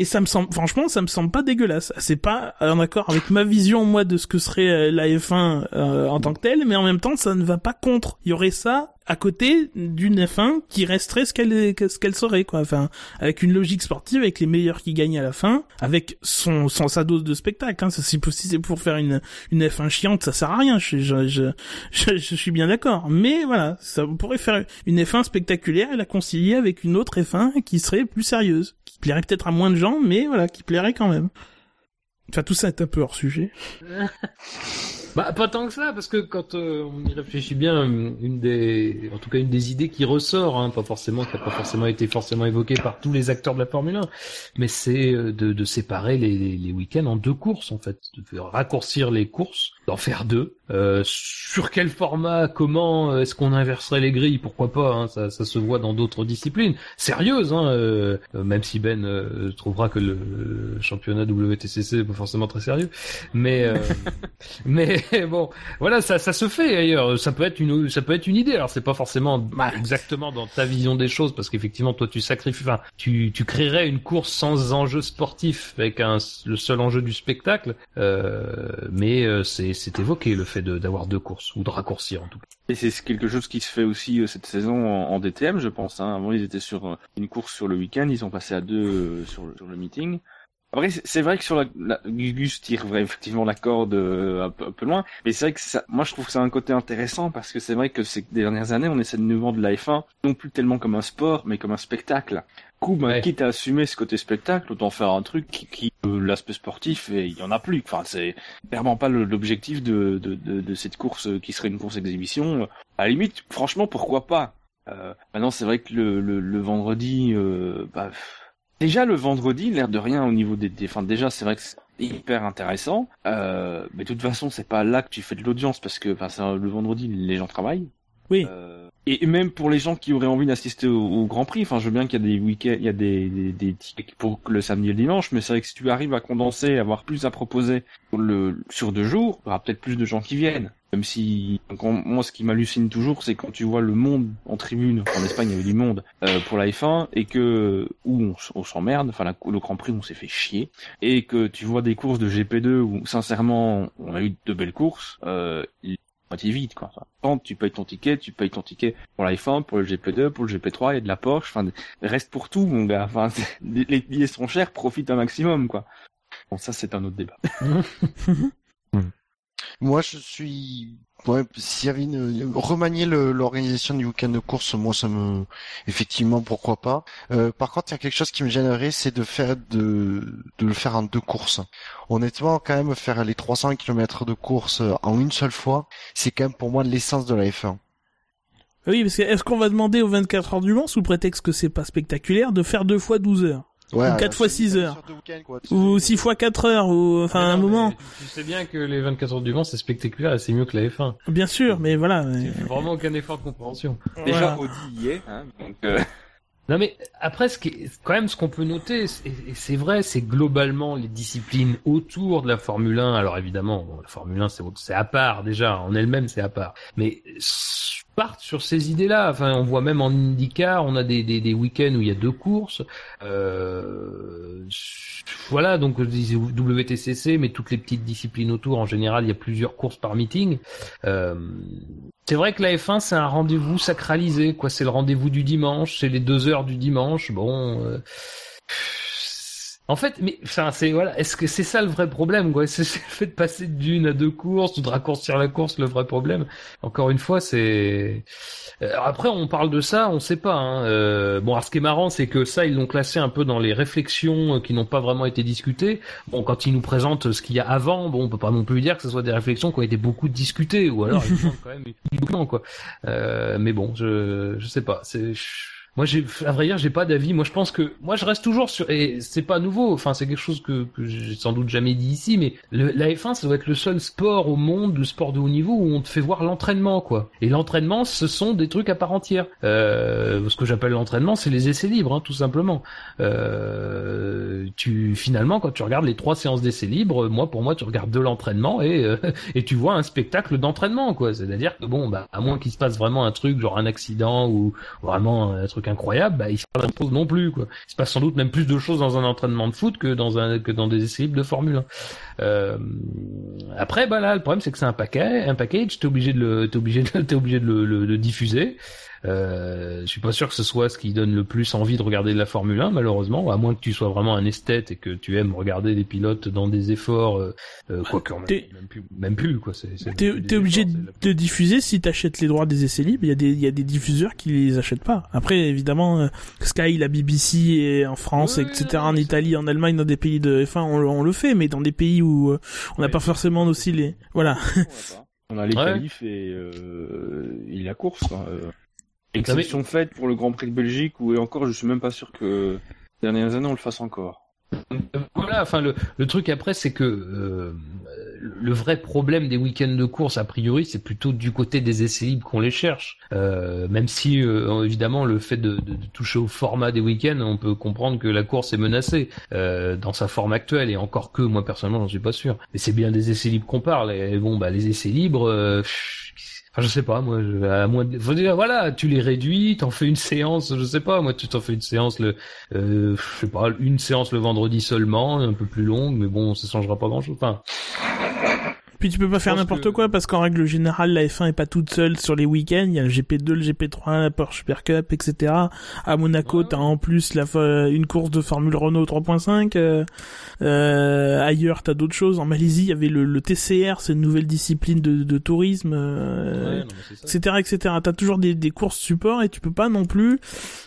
Et ça me semble, franchement, ça me semble pas dégueulasse. C'est pas en accord avec ma vision, moi, de ce que serait euh, la F1 euh, en tant que telle, mais en même temps, ça ne va pas contre. Il y aurait ça à côté d'une F1 qui resterait ce qu'elle ce qu'elle serait, quoi. Enfin, avec une logique sportive, avec les meilleurs qui gagnent à la fin, avec son, son sa dose de spectacle. Hein. Si c'est pour faire une, une F1 chiante, ça sert à rien. Je, je, je, je, suis bien d'accord. Mais voilà, ça pourrait faire une F1 spectaculaire et la concilier avec une autre F1 qui serait plus sérieuse plairait peut-être à moins de gens, mais voilà, qui plairait quand même. Enfin, tout ça est un peu hors sujet. Bah pas tant que ça, parce que quand euh, on y réfléchit bien, une des, en tout cas une des idées qui ressort, hein, pas forcément, qui n'a pas forcément été forcément évoquée par tous les acteurs de la Formule 1, mais c'est euh, de, de, séparer les, les, week-ends en deux courses en fait, de raccourcir les courses, d'en faire deux. Euh, sur quel format, comment est-ce qu'on inverserait les grilles? Pourquoi pas hein, ça, ça, se voit dans d'autres disciplines sérieuses, hein, euh, même si Ben trouvera que le championnat WTCC forcément très sérieux, mais mais bon, voilà, ça, ça se fait ailleurs. Ça peut être une, ça peut être une idée. Alors c'est pas forcément bah, exactement dans ta vision des choses, parce qu'effectivement, toi, tu sacrifies, enfin, tu, tu créerais une course sans enjeu sportif avec un, le seul enjeu du spectacle. Euh, mais euh, c'est, c'est évoqué le fait d'avoir deux courses ou de raccourcir en tout cas. Et c'est quelque chose qui se fait aussi euh, cette saison en, DTM, je pense. Hein. Avant, ils étaient sur une course sur le week-end, ils sont passés à deux sur, sur le meeting. Après, c'est vrai que sur la, la Gugus tire effectivement la corde euh, un, peu, loin, mais c'est vrai que ça, moi je trouve que c'est un côté intéressant parce que c'est vrai que ces dernières années, on essaie de nous vendre la F1 non plus tellement comme un sport, mais comme un spectacle. coup, ben, quitte à assumer ce côté spectacle, autant faire un truc qui, qui euh, l'aspect sportif, et il y en a plus. Enfin, c'est clairement pas l'objectif de, de, de, de, cette course qui serait une course exhibition. À la limite, franchement, pourquoi pas? Euh, Maintenant, c'est vrai que le, le, le vendredi, euh, bah, Déjà le vendredi, l'air de rien au niveau des, des... enfin déjà c'est vrai que c'est hyper intéressant, euh, mais de toute façon c'est pas là que tu fais de l'audience parce que enfin le vendredi les gens travaillent. Oui. Euh, et même pour les gens qui auraient envie d'assister au, Grand Prix, enfin je veux bien qu'il y a des week-ends, il y a des, des, tickets pour le samedi et le dimanche, mais c'est vrai que si tu arrives à condenser, avoir plus à proposer sur deux jours, il y aura peut-être plus de gens qui viennent. Même si, moi, ce qui m'hallucine toujours, c'est quand tu vois le monde en tribune, en Espagne, il y avait du monde euh, pour la F1, et que où on, s'emmerde, enfin le Grand Prix, on s'est fait chier, et que tu vois des courses de GP2 où, sincèrement, on a eu de belles courses, euh, moitié vide quoi. Tu payes ton ticket, tu payes ton ticket pour l'iPhone, pour le GP2, pour le GP3, il y a de la Porsche, enfin reste pour tout mon gars. Enfin les billets sont chers, profite un maximum quoi. Bon ça c'est un autre débat. Moi je suis Ouais, s'il y avait une, remanier l'organisation du week-end de course, moi ça me, effectivement, pourquoi pas. Euh, par contre, il y a quelque chose qui me gênerait, c'est de faire de, de le faire en deux courses. Honnêtement, quand même, faire les 300 km de course en une seule fois, c'est quand même pour moi l'essence de la F1. Oui, parce que est-ce qu'on va demander aux 24 heures du Mans, sous prétexte que c'est pas spectaculaire, de faire deux fois 12 heures? Ouais, ou 4 fois 6 heures. Ou 6 fois 4 heures, ou enfin un moment. Tu sais bien que les 24 heures du Mans c'est spectaculaire et c'est mieux que la F1. Bien sûr, mais voilà. Tu fais vraiment aucun effort de compréhension. Déjà Audi y est, hein, donc euh... Non mais après, ce qui est, quand même ce qu'on peut noter, et c'est vrai, c'est globalement les disciplines autour de la Formule 1. Alors évidemment, bon, la Formule 1 c'est à part déjà, en elle-même c'est à part. Mais partent sur ces idées-là. Enfin, on voit même en IndyCar, on a des, des, des week-ends où il y a deux courses. Euh, voilà, donc WTCC, mais toutes les petites disciplines autour, en général, il y a plusieurs courses par meeting. Euh, c'est vrai que la F1 c'est un rendez-vous sacralisé, quoi. C'est le rendez-vous du dimanche, c'est les deux heures du dimanche. Bon. Euh... En fait, mais enfin, c'est voilà. Est-ce que c'est ça le vrai problème, quoi? C'est le fait de passer d'une à deux courses ou de raccourcir la course le vrai problème. Encore une fois, c'est. Euh, après, on parle de ça, on sait pas. Hein. Euh... Bon, alors ce qui est marrant, c'est que ça, ils l'ont classé un peu dans les réflexions euh, qui n'ont pas vraiment été discutées. Bon, quand ils nous présentent ce qu'il y a avant, bon, on peut pas non plus dire que ce soit des réflexions qui ont été beaucoup discutées, ou alors ils quand même quoi. Euh... Mais bon, je je sais pas. C'est moi, j'ai, à vrai dire, j'ai pas d'avis. Moi, je pense que, moi, je reste toujours sur, et c'est pas nouveau. Enfin, c'est quelque chose que, que j'ai sans doute jamais dit ici, mais le, la F1, ça doit être le seul sport au monde, le sport de haut niveau, où on te fait voir l'entraînement, quoi. Et l'entraînement, ce sont des trucs à part entière. Euh, ce que j'appelle l'entraînement, c'est les essais libres, hein, tout simplement. Euh, tu, finalement, quand tu regardes les trois séances d'essais libres, moi, pour moi, tu regardes de l'entraînement et, euh, et tu vois un spectacle d'entraînement, quoi. C'est-à-dire que bon, bah, à moins qu'il se passe vraiment un truc, genre un accident ou vraiment un truc incroyable, bah, il se passe pas non plus. Il se passe sans doute même plus de choses dans un entraînement de foot que dans un, que dans des essais de Formule 1. Euh, après, bah là, le problème, c'est que c'est un paquet, un package, t'es obligé de le, obligé de, t'es obligé de le diffuser. Euh, je suis pas sûr que ce soit ce qui donne le plus envie de regarder de la Formule 1, malheureusement, à moins que tu sois vraiment un esthète et que tu aimes regarder des pilotes dans des efforts, euh, euh, quoi que même, même plus, même plus quoi. T'es, t'es obligé de, de diffuser si t'achètes les droits des essais libres. Il y a des, il y a des diffuseurs qui les achètent pas. Après, évidemment, euh, Sky, la BBC et en France, Ouais, etc., en Italie, en Allemagne, dans des pays de F1, on, le- on le fait, mais dans des pays où euh, on n'a Ouais. pas forcément aussi les, voilà. On a les Ouais. qualifs et, euh, et la course. Quoi. Exception faite pour le Grand Prix de Belgique où et encore je suis même pas sûr que les dernières années on le fasse encore. Voilà, enfin le, le truc après c'est que euh, le vrai problème des week-ends de course a priori c'est plutôt du côté des essais libres qu'on les cherche. Euh, même si euh, évidemment le fait de, de- de toucher au format des week-ends, on peut comprendre que la course est menacée euh, dans sa forme actuelle et encore que moi personnellement j'en suis pas sûr. Mais c'est bien des essais libres qu'on parle et bon bah les essais libres. euh, pff, Enfin, je sais pas, moi, à moins de, voilà, tu les réduis, t'en fais une séance, je sais pas, moi, tu t'en fais une séance le, euh, je sais pas, une séance le vendredi seulement, un peu plus longue, mais bon, ça changera pas grand chose. Enfin, Puis tu peux pas faire n'importe que- quoi parce qu'en règle générale la F1 est pas toute seule sur les week-ends. Il y a le GP2, le GP3, la Porsche Super Cup, etc. À Monaco, Ouais. t'as en plus la une course de Formule Renault 3.5. Euh, euh, ailleurs, t'as d'autres choses. En Malaisie, il y avait le, le TCR, c'est une nouvelle discipline de, de tourisme. euh, ouais, non, etc etc t'as toujours des, des courses support et tu peux pas non plus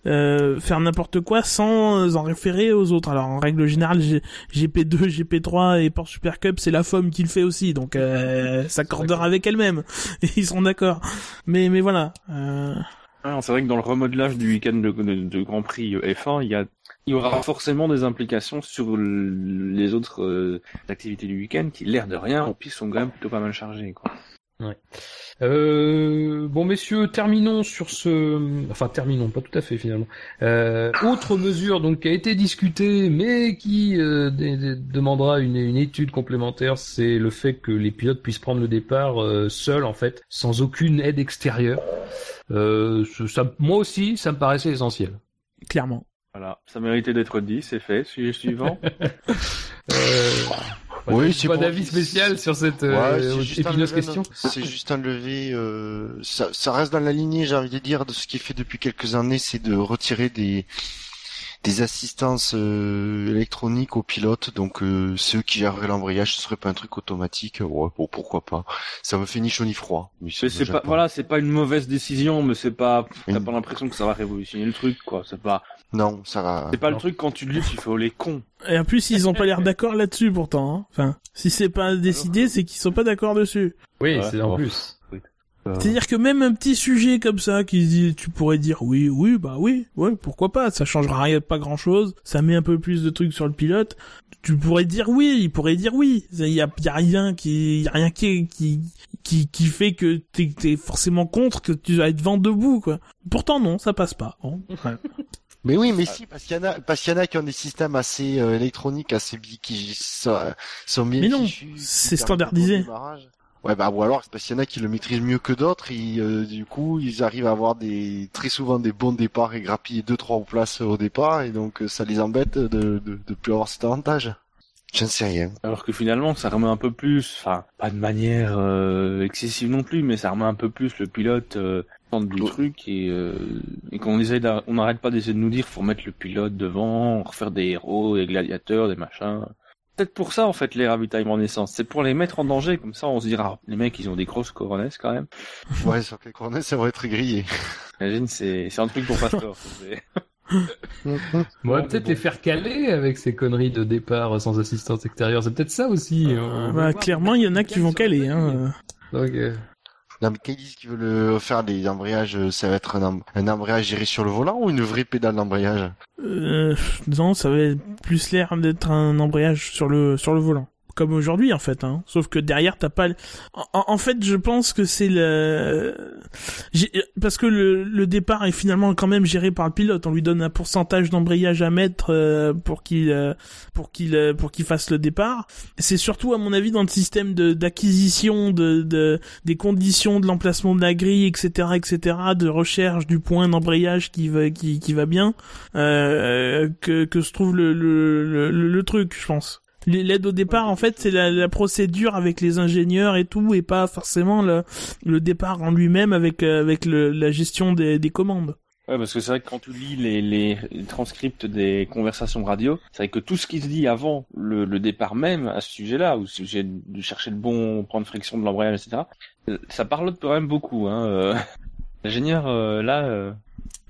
euh, faire n'importe quoi sans en référer aux autres alors en règle générale G- GP2 GP3 et Porsche Super Cup c'est la FOM qui le fait aussi donc euh, s'accordera avec elle-même et ils seront d'accord mais mais voilà euh, Ah, c'est vrai que dans le remodelage du week-end de, de- de Grand Prix F1, il y a il y aura forcément des implications sur les autres euh, activités du week-end qui, l'air de rien, en plus sont quand même plutôt pas mal chargées. Quoi. Euh, bon, messieurs, terminons sur ce, enfin, terminons, pas tout à fait finalement. Euh, autre mesure donc qui a été discutée, mais qui euh, demandera une, une étude complémentaire, c'est le fait que les pilotes puissent prendre le départ euh, seuls en fait, sans aucune aide extérieure. Euh, ça, moi aussi, ça me paraissait essentiel. clairement Voilà, ça méritait d'être dit, c'est fait. Sujet suivant. Euh, Oui, c'est pas pour- d'avis spécial sur cette Ouais, euh, c'est juste un épineuse lever, question. C'est juste un lever. Euh, ça, ça reste dans la lignée, j'ai envie de dire, de ce qui est fait depuis quelques années, c'est de retirer des des assistances euh, électroniques aux pilotes, donc euh, ceux qui gèrent l'embrayage, ce serait pas un truc automatique. Ouais, bon, pourquoi pas. Ça me fait ni chaud ni froid. Mais c'est pas, voilà, c'est pas une mauvaise décision, mais c'est pas, t'as pas l'impression que ça va révolutionner le truc, quoi. C'est pas. Non, ça va. C'est pas le truc quand tu le dis, tu fais oh les cons. Et en plus, ils ont pas l'air d'accord là-dessus pourtant. Hein. Enfin, si c'est pas décidé, c'est qu'ils sont pas d'accord dessus. Oui, c'est en plus. Euh. C'est-à-dire que même un petit sujet comme ça, qui dit, tu pourrais dire oui, oui, bah oui, ouais, pourquoi pas, ça changera rien, pas grand-chose, ça met un peu plus de trucs sur le pilote. Tu pourrais dire oui, il pourrait dire oui. Il y a, y a rien qui, y a rien qui, qui, qui, qui fait que t'es, es forcément contre, que tu vas être vent debout, quoi. Pourtant non, ça passe pas. Mais oui, mais si, parce qu'il y en a, parce qu'il y en a qui ont des systèmes assez euh, électroniques, assez qui sont, sont bien Mais non, c'est standardisé. Ouais, bah ou alors parce qu'il y en a qui le maîtrisent mieux que d'autres, et euh, du coup ils arrivent à avoir des très souvent des bons départs et grappiller deux trois places au départ, et donc euh, ça les embête de de, de plus avoir cet avantage. Je ne sais rien. Alors que finalement, ça remet un peu plus, enfin, pas de manière euh, excessive non plus, mais ça remet un peu plus le pilote euh, du truc et, euh, et qu'on essaie, on n'arrête pas d'essayer de nous dire, faut mettre le pilote devant, refaire des héros, des gladiateurs, des machins peut-être pour ça en fait les ravitaillements d'essence. C'est pour les mettre en danger, comme ça on se dira les mecs ils ont des grosses coronesses quand même. Ouais, sur les coronesses ça va être grillé. Imagine c'est c'est un truc pour Pastor. ouais, peut-être les faire caler avec ces conneries de départ sans assistance extérieure. C'est peut-être ça aussi. Euh, bah, clairement, il y en a qui vont caler. Hein. Donc, mais disent qui veulent faire des embrayages, euh, ça va être un, embrayage géré sur le volant ou une vraie pédale d'embrayage? Euh, Non, ça va plus l'air d'être un embrayage le sur le volant comme aujourd'hui en fait hein. sauf que derrière t'as pas en, fait je pense que c'est le parce que le, le, départ est finalement quand même géré par le pilote. On lui donne un pourcentage d'embrayage à mettre euh, pour qu'il euh, pour qu'il euh, pour qu'il fasse le départ. C'est surtout à mon avis dans le système de d'acquisition de, de des conditions de l'emplacement de la grille etc etc de recherche du point d'embrayage qui va qui, qui va bien que que se trouve le, le, le truc je pense L'aide au départ, en fait, c'est la, la, procédure avec les ingénieurs et tout, et pas forcément le, le départ en lui-même avec euh, avec le, la gestion des, des commandes. Ouais, parce que c'est vrai que quand tu lis les, les, transcripts des conversations radio, c'est vrai que tout ce qui se dit avant le, le départ même à ce sujet-là, ou sujet de chercher le bon point de friction de l'embrayage, etc., euh, ça parle quand même beaucoup. Hein. Euh. L'ingénieur, là...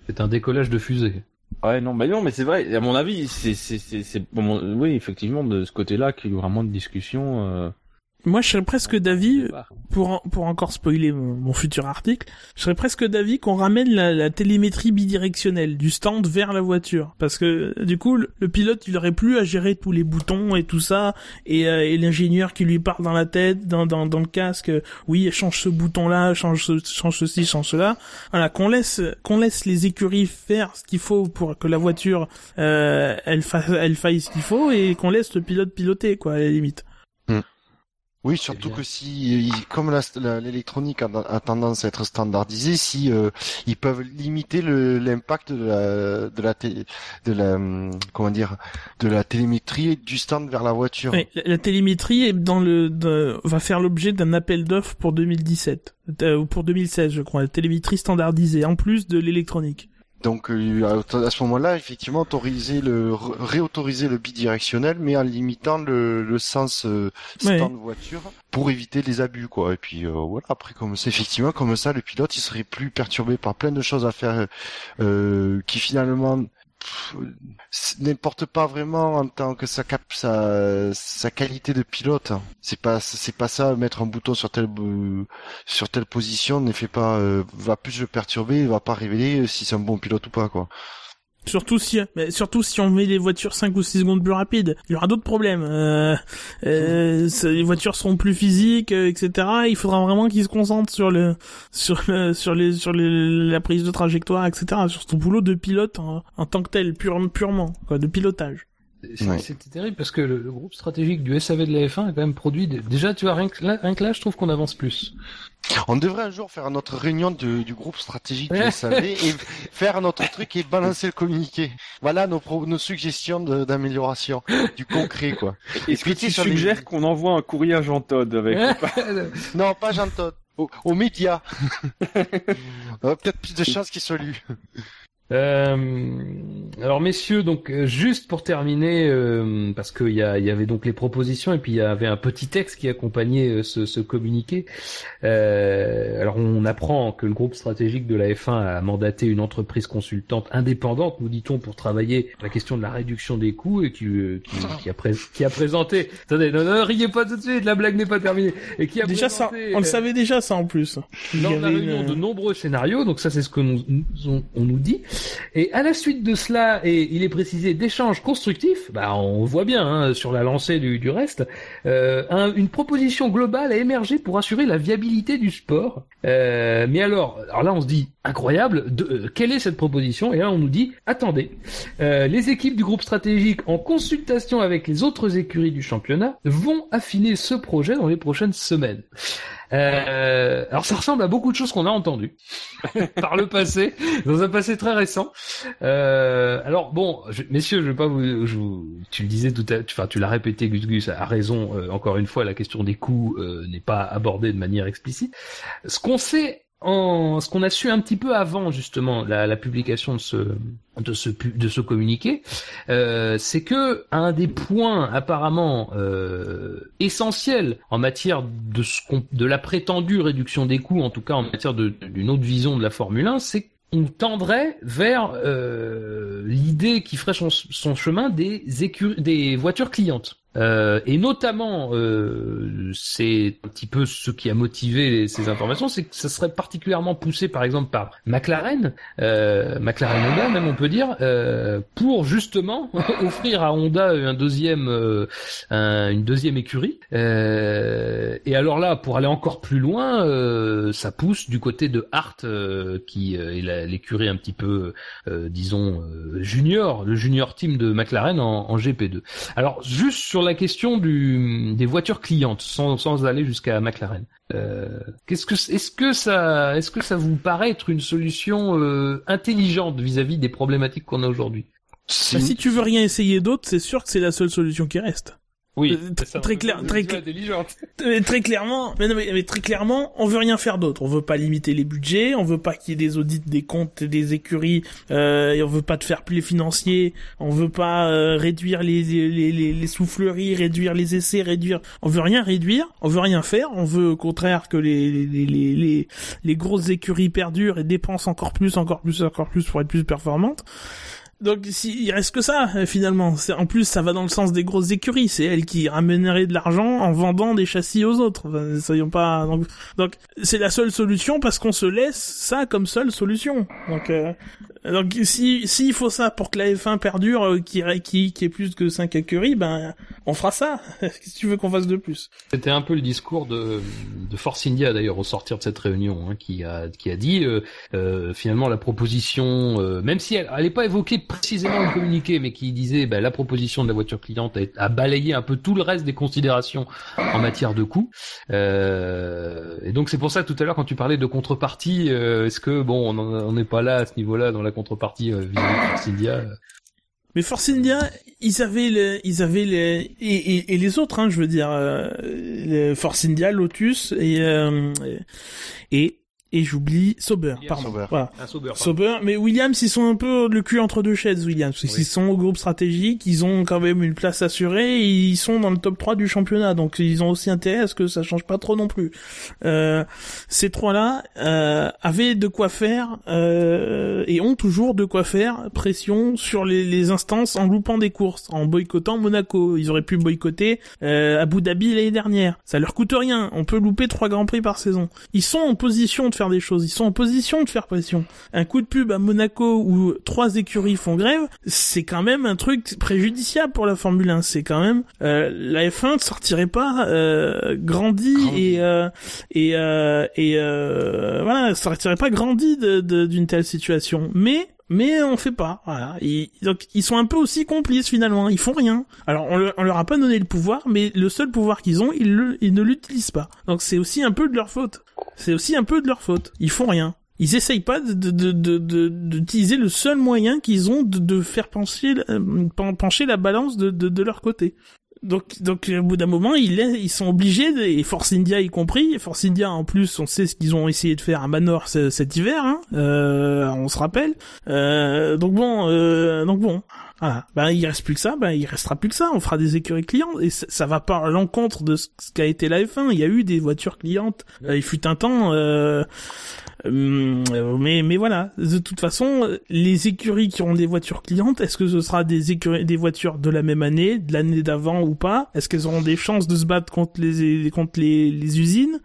C'est un décollage de fusée. Ouais, non, bah non, mais c'est vrai. À mon avis, c'est, c'est, c'est, oui, effectivement, de ce côté-là, qu'il y aura moins de discussions. Euh, moi, je serais presque d'avis, pour, pour encore spoiler mon, futur article, je serais presque d'avis qu'on ramène la, la, télémétrie bidirectionnelle du stand vers la voiture. Parce que, du coup, le, pilote, il aurait plus à gérer tous les boutons et tout ça, et, euh, et l'ingénieur qui lui parle dans la tête, dans, dans, dans le casque, oui, change ce bouton-là, change, ce, change ceci, change cela. Voilà, qu'on laisse, qu'on laisse les écuries faire ce qu'il faut pour que la voiture, euh, elle, fasse elle faille ce qu'il faut, et qu'on laisse le pilote piloter, quoi, à la limite. Oui, surtout que si, comme l'électronique a, tendance à être standardisée, si euh, ils peuvent limiter l'impact de la, de la, de la, hum, comment dire, de la télémétrie du stand vers la voiture. Oui, la, télémétrie est dans le, va faire l'objet d'un appel d'offres pour 2017 euh, ou pour 2016, je crois. La télémétrie standardisée en plus de l'électronique. Donc euh, à ce moment-là, effectivement, autoriser le réautoriser le bidirectionnel, mais en limitant le, le sens euh, stand voiture pour éviter les abus, quoi. Et puis euh, voilà. Après, comme c'est effectivement comme ça, le pilote, il serait plus perturbé par plein de choses à faire qui finalement n'importe pas vraiment en tant que sa cap sa, qualité de pilote. C'est pas c'est pas ça mettre un bouton sur telle sur telle position ne fait pas euh, va plus le perturber, va pas révéler si c'est un bon pilote ou pas quoi. Surtout si, mais surtout si on met les voitures 5 ou 6 secondes plus rapides, il y aura d'autres problèmes. Euh, euh, les voitures seront plus physiques, euh, etc. Il faudra vraiment qu'ils se concentrent sur le, sur le, sur les, sur les, la prise de trajectoire, etc. Sur son boulot de pilote en, tant que tel, purement, quoi, de pilotage. C'était terrible parce que le, groupe stratégique du SAV de la F1 a quand même produit déjà tu vois rien que là, rien que là je trouve qu'on avance plus. On devrait un jour faire notre réunion du, groupe stratégique du SAV et faire notre truc et balancer le communiqué. Voilà nos, nos suggestions d'amélioration, du concret quoi. Est-ce que tu suggères qu'on envoie un courrier à Jean Todd avec Non, pas Jean Todd. Aux, médias. Peut-être plus de chances qu'il soit lu. Euh, alors messieurs, donc euh, juste pour terminer, euh, parce qu'il y, a, y avait donc les propositions et puis il y avait un petit texte qui accompagnait ce, ce communiqué. alors on apprend que le groupe stratégique de la F1 a mandaté une entreprise consultante indépendante, nous dit-on, pour travailler la question de la réduction des coûts et qui, qui, qui, a, qui a présenté. Attendez, non, non, riez pas tout de suite, la blague n'est pas terminée. Et qui a déjà ça, on le savait déjà ça en plus. Lors de la réunion de nombreux scénarios, donc ça c'est ce que nous, on, on nous dit. Et à la suite de cela, et il est précisé d'échanges constructifs, bah on voit bien hein, sur la lancée du, du reste, euh, un, une proposition globale a émergé pour assurer la viabilité du sport. Euh, mais alors, alors là on se dit incroyable, de, euh, quelle est cette proposition? Et là on nous dit attendez, euh, les équipes du groupe stratégique en consultation avec les autres écuries du championnat vont affiner ce projet dans les prochaines semaines. Euh, alors ça ressemble à beaucoup de choses qu'on a entendues par le passé, dans un passé très récent. Euh, alors bon, je, messieurs, je vais pas vous, je vous, tu le disais tout à, enfin tu l'as répété, Gus Gus a raison. Euh, encore une fois, la question des coûts euh, n'est pas abordée de manière explicite. Ce qu'on sait en, ce qu'on a su un petit peu avant justement la, la publication de ce de ce de ce communiqué, euh, c'est que un des points apparemment euh, essentiels en matière de ce de la prétendue réduction des coûts, en tout cas en matière d'une autre vision de la Formule 1, c'est on tendrait vers euh, l'idée qui ferait son, son chemin des, des voitures clientes. Euh, et notamment, euh, c'est un petit peu ce qui a motivé ces informations, c'est que ça serait particulièrement poussé, par exemple, par McLaren, euh, McLaren Honda, même on peut dire, euh, pour justement offrir à Honda un deuxième, euh, un, une deuxième écurie. Euh, et alors là, pour aller encore plus loin, ça pousse du côté de Hart, qui est l'écurie un petit peu, disons, junior, le junior team de McLaren en, en GP2. Alors juste sur la question du, des voitures clientes, sans, sans aller jusqu'à McLaren. Euh, qu'est-ce que, est-ce que ça, est-ce que ça vous paraît être une solution euh, intelligente vis-à-vis des problématiques qu'on a aujourd'hui? Bah, Si tu veux rien essayer d'autre, c'est sûr que c'est la seule solution qui reste. Oui, euh, très clair, très, très clairement, mais, non, mais, très clairement, on veut rien faire d'autre. On veut pas limiter les budgets, on veut pas qu'il y ait des audits des comptes des écuries, euh, et on veut pas de faire plus financier, on veut pas euh, réduire les, les, les, les, souffleries, réduire les essais, réduire. On veut rien réduire, on veut rien faire. On veut au contraire que les les, les, les, les grosses écuries perdurent et dépensent encore plus, encore plus, encore plus pour être plus performantes. Donc si, il reste que ça euh, finalement. C'est en plus ça va dans le sens des grosses écuries. C'est elles qui ramèneraient de l'argent en vendant des châssis aux autres. Enfin, soyons pas donc c'est la seule solution parce qu'on se laisse ça comme seule solution. Donc euh, donc si s'il faut ça pour que la F1 perdure, euh, qui qui qui ait plus que 5 écuries, ben on fera ça. Qu'est-ce que tu veux qu'on fasse de plus? C'était un peu le discours de de Force India d'ailleurs au sortir de cette réunion, hein, qui a qui a dit euh, euh, finalement la proposition, euh, même si elle n'est pas évoquée précisément le communiqué, mais qui disait ben, la proposition de la voiture cliente a, a, balayé un peu tout le reste des considérations en matière de coûts. et donc c'est pour ça tout à l'heure quand tu parlais de contrepartie, est-ce que bon on n'est pas là à ce niveau-là dans la contrepartie euh, vis-à-vis de Force India. Euh? Mais Force India, ils avaient le, ils avaient les, et, et, les autres, hein, je veux dire, euh, Force India, Lotus et euh, et et j'oublie Sauber, pardon. Voilà. Sauber, mais Williams, ils sont un peu le cul entre deux chaises, Williams. Ils sont au groupe stratégique, ils ont quand même une place assurée, et ils sont dans le top 3 du championnat, donc ils ont aussi intérêt à ce que ça change pas trop non plus. Euh, ces trois-là euh, avaient de quoi faire euh, et ont toujours de quoi faire pression sur les, les, instances en loupant des courses, en boycottant Monaco. Ils auraient pu boycotter euh, Abu Dhabi l'année dernière. Ça leur coûte rien. On peut louper trois grands prix par saison. Ils sont en position de des choses. Ils sont en position de faire pression. Un coup de pub à Monaco où trois écuries font grève, c'est quand même un truc préjudiciable pour la Formule 1. C'est quand même euh, la F1 ne sortirait pas euh, grandi, et euh, et euh, et euh, voilà, sortirait pas grandi d'une telle situation. Mais mais on fait pas. Voilà. donc ils sont un peu aussi complices finalement. Ils font rien. Alors on, leur a pas donné le pouvoir, mais le seul pouvoir qu'ils ont, ils, ne l'utilisent pas. Donc c'est aussi un peu de leur faute. C'est aussi un peu de leur faute. Ils font rien. Ils essayent pas de d'utiliser le seul moyen qu'ils ont de, faire pencher, euh, pencher la balance de, de, leur côté. Donc, donc au bout d'un moment, ils, sont obligés, et Force India y compris. Force India, en plus, on sait ce qu'ils ont essayé de faire à Manor cet hiver, hein, euh, on se rappelle. Euh, donc bon, euh, donc bon, voilà. Ben, il reste plus que ça, ben, il restera plus que ça. On fera des écuries clientes et ça, ça va pas à l'encontre de ce qu'a été la F1. Il y a eu des voitures clientes. Euh, il fut un temps, euh, mais, mais voilà. De toute façon, les écuries qui auront des voitures clientes, est-ce que ce sera des écuries, des voitures de la même année, de l'année d'avant ou pas? Est-ce qu'elles auront des chances de se battre contre les, contre les usines?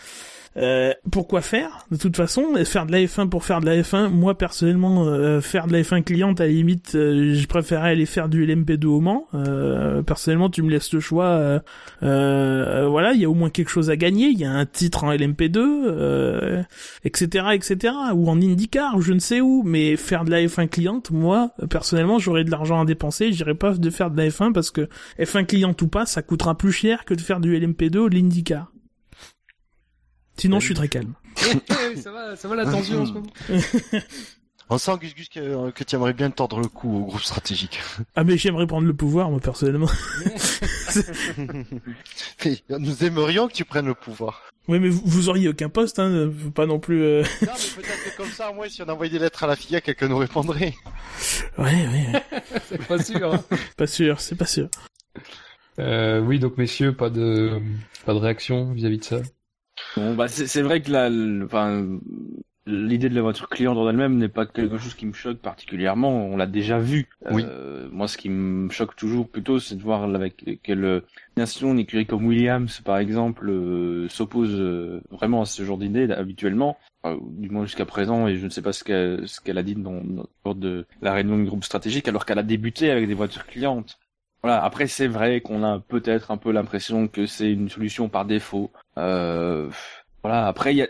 Euh, pourquoi faire De toute façon, faire de la F1 pour faire de la F1, moi personnellement, euh, faire de la F1 cliente, à la limite, euh, je préférerais aller faire du LMP2 au Mans. personnellement, tu me laisses le choix. voilà, il y a au moins quelque chose à gagner. Il y a un titre en LMP2, etc., etc., ou en IndyCar, je ne sais où. Mais faire de la F1 cliente, moi personnellement, j'aurais de l'argent à dépenser. J'irais pas de faire de la F1 parce que F1 cliente ou pas, ça coûtera plus cher que de faire du LMP2 ou de l'IndyCar. Sinon, je suis très calme. ça va, ça va la tension en ce moment. On sent Gus Gus que, que tu aimerais bien tordre le cou au groupe stratégique. Ah mais j'aimerais prendre le pouvoir moi personnellement. nous aimerions que tu prennes le pouvoir. Oui mais vous, auriez aucun poste hein, pas non plus. Euh... Non mais peut-être que comme ça moi si on envoyait des lettres à la FIA quelqu'un nous répondrait. Ouais ouais. c'est pas sûr. Hein. pas sûr c'est pas sûr. Euh, oui donc messieurs pas de pas de réaction vis-à-vis -vis de ça? Bon, bah, c'est vrai que la, l'idée de la voiture cliente en elle-même n'est pas quelque chose qui me choque particulièrement. On l'a déjà vu. Oui. Euh, moi, ce qui me choque toujours plutôt, c'est de voir avec quelle nation une écurie comme Williams, par exemple, euh, s'oppose euh, vraiment à ce genre d'idée habituellement. du moins jusqu'à présent, et je ne sais pas ce qu'elle ce qu'elle a dit dans, dans de la réunion du groupe stratégique, alors qu'elle a débuté avec des voitures clientes. Voilà. Après, c'est vrai qu'on a peut-être un peu l'impression que c'est une solution par défaut. Euh, voilà. Après, y a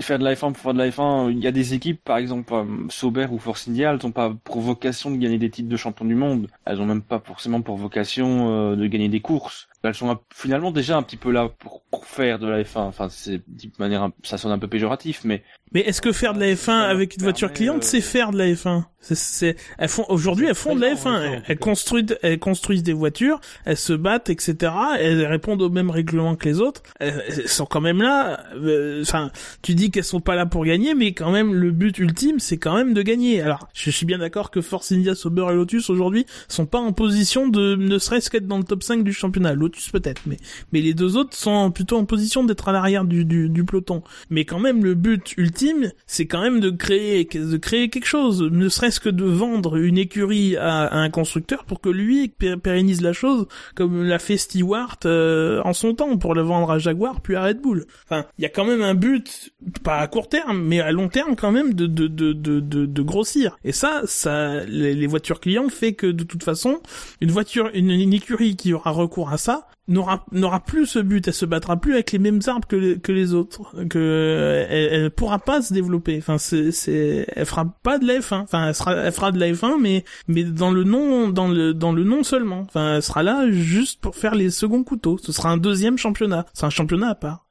faire de la F1 pour faire de la F1. Il y a des équipes, par exemple Sauber ou Force India, elles n'ont pas pour vocation de gagner des titres de champion du monde. Elles n'ont même pas forcément pour vocation euh, de gagner des courses. Elles sont finalement déjà un petit peu là pour, faire de la F1. Enfin, c'est de manière, ça sonne un peu péjoratif, mais mais est-ce que faire de la F1 avec une voiture cliente, euh, c'est faire de la F1 C'est, elles font aujourd'hui, elles font de la F1. Elles construisent, elles construisent des voitures, elles se battent, etc. Elles répondent aux mêmes règlements que les autres. Elles sont quand même là. Euh, enfin, tu dis qu'elles sont pas là pour gagner, mais quand même, le but ultime, c'est quand même de gagner. Alors, je suis bien d'accord que Force India, Sauber et Lotus aujourd'hui sont pas en position de, ne serait-ce qu'être dans le top 5 du championnat. Lotus peut-être, mais mais les deux autres sont plutôt en position d'être à l'arrière du, du, du peloton. Mais quand même, le but ultime c'est quand même de créer, de créer quelque chose, ne serait-ce que de vendre une écurie à, un constructeur pour que lui pérennise la chose, comme l'a fait Stewart euh, en son temps pour le vendre à Jaguar puis à Red Bull. Enfin, il y a quand même un but, pas à court terme, mais à long terme quand même de de de de, de, grossir. Et ça, ça, les, voitures clients fait que de toute façon, une voiture, une, une écurie qui aura recours à ça n'aura n'aura plus ce but, elle se battra plus avec les mêmes arbres que les, que les autres, que elle, pourra pas se développer. Enfin, c'est c'est elle fera pas de la F1. Enfin, elle sera elle fera de la F1 mais mais dans le nom dans le dans le nom seulement. Enfin, elle sera là juste pour faire les seconds couteaux. Ce sera un deuxième championnat. C'est un championnat à part.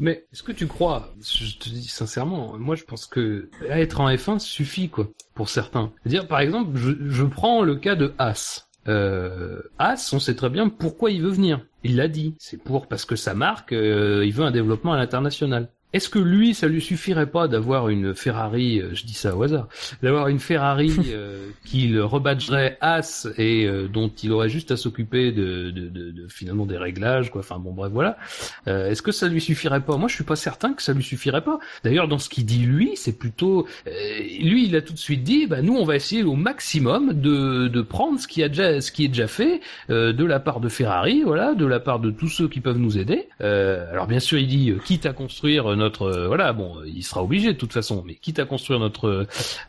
Mais est-ce que tu crois, je te dis sincèrement, moi je pense que être en F1 suffit quoi pour certains. dire par exemple, je, je prends le cas de As euh, As, on sait très bien pourquoi il veut venir. Il l'a dit, c'est pour parce que sa marque, euh, il veut un développement à l'international. Est-ce que lui, ça lui suffirait pas d'avoir une Ferrari, euh, je dis ça au hasard, d'avoir une Ferrari euh, qu'il rebadgerait As et euh, dont il aurait juste à s'occuper de, de, de, de, finalement des réglages, quoi. Enfin bon, bref, voilà. Est-ce que ça lui suffirait pas? Moi, je suis pas certain que ça lui suffirait pas. D'ailleurs, dans ce qu'il dit lui, c'est plutôt, lui, il a tout de suite dit, bah nous, on va essayer au maximum de, de prendre ce qui a déjà, ce qui est déjà fait de la part de Ferrari, voilà, de la part de tous ceux qui peuvent nous aider. alors bien sûr, il dit, quitte à construire notre euh, voilà bon il sera obligé de toute façon. Mais quitte à construire notre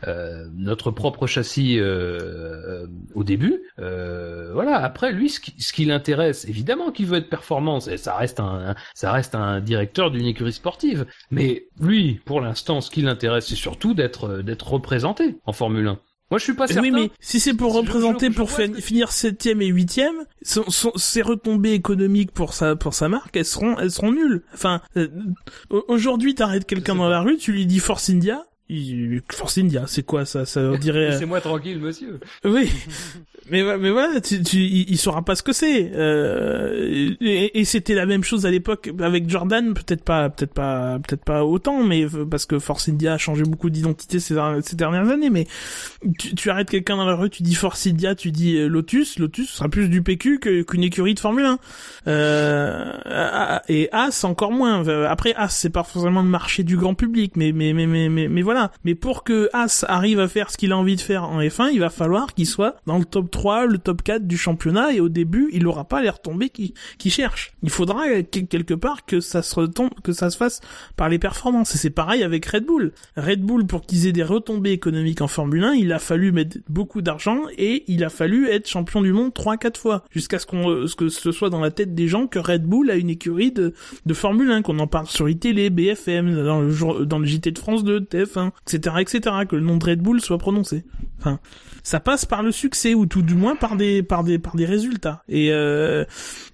euh, notre propre châssis euh, au début voilà. Après lui ce qui, l'intéresse évidemment qu'il veut être performance et ça reste un ça reste un directeur d'une écurie sportive. Mais lui pour l'instant ce qui l'intéresse c'est surtout d'être d'être représenté en Formule 1 moi, je suis pas certain. Oui, mais si c'est pour représenter, pour finir septième et huitième, ses retombées économiques pour sa pour sa marque, elles seront elles seront nulles. Enfin, euh, aujourd'hui, t'arrêtes quelqu'un dans la rue, tu lui dis Force India, Force India, c'est quoi ça? Ça dirait. C'est moi tranquille, monsieur. Oui, mais mais voilà, tu, tu, il, saura pas ce que c'est. Euh, et, et c'était la même chose à l'époque avec Jordan, peut-être pas, peut-être pas, peut-être pas autant, mais parce que Force India a changé beaucoup d'identité ces, ces dernières années. Mais tu, tu arrêtes quelqu'un dans la rue, tu dis Force India, tu dis euh, Lotus, Lotus sera plus du PQ qu'une écurie de Formule 1. Euh, et As encore moins. Après As, c'est pas forcément le marché du grand public, mais mais mais mais mais, mais voilà. Mais pour que As arrive à faire ce qu'il a envie de faire en F1, il va falloir qu'il soit dans le top 3, le top 4 du championnat et au début, il aura pas les retombées qu'il qui cherche. Il faudra quelque part que ça se retombe, que ça se fasse par les performances. Et c'est pareil avec Red Bull. Red Bull, pour qu'ils aient des retombées économiques en Formule 1, il a fallu mettre beaucoup d'argent et il a fallu être champion du monde 3-4 fois jusqu'à ce qu'on, ce que ce soit dans la tête des gens que Red Bull a une écurie de, Formule 1, qu'on en parle sur iTélé, BFM, dans le jour, dans le JT de France 2, TF1, etc., etc., que le nom de Red Bull soit prononcé. Enfin, ça passe par le succès ou tout du moins par des par des par des résultats. Et euh,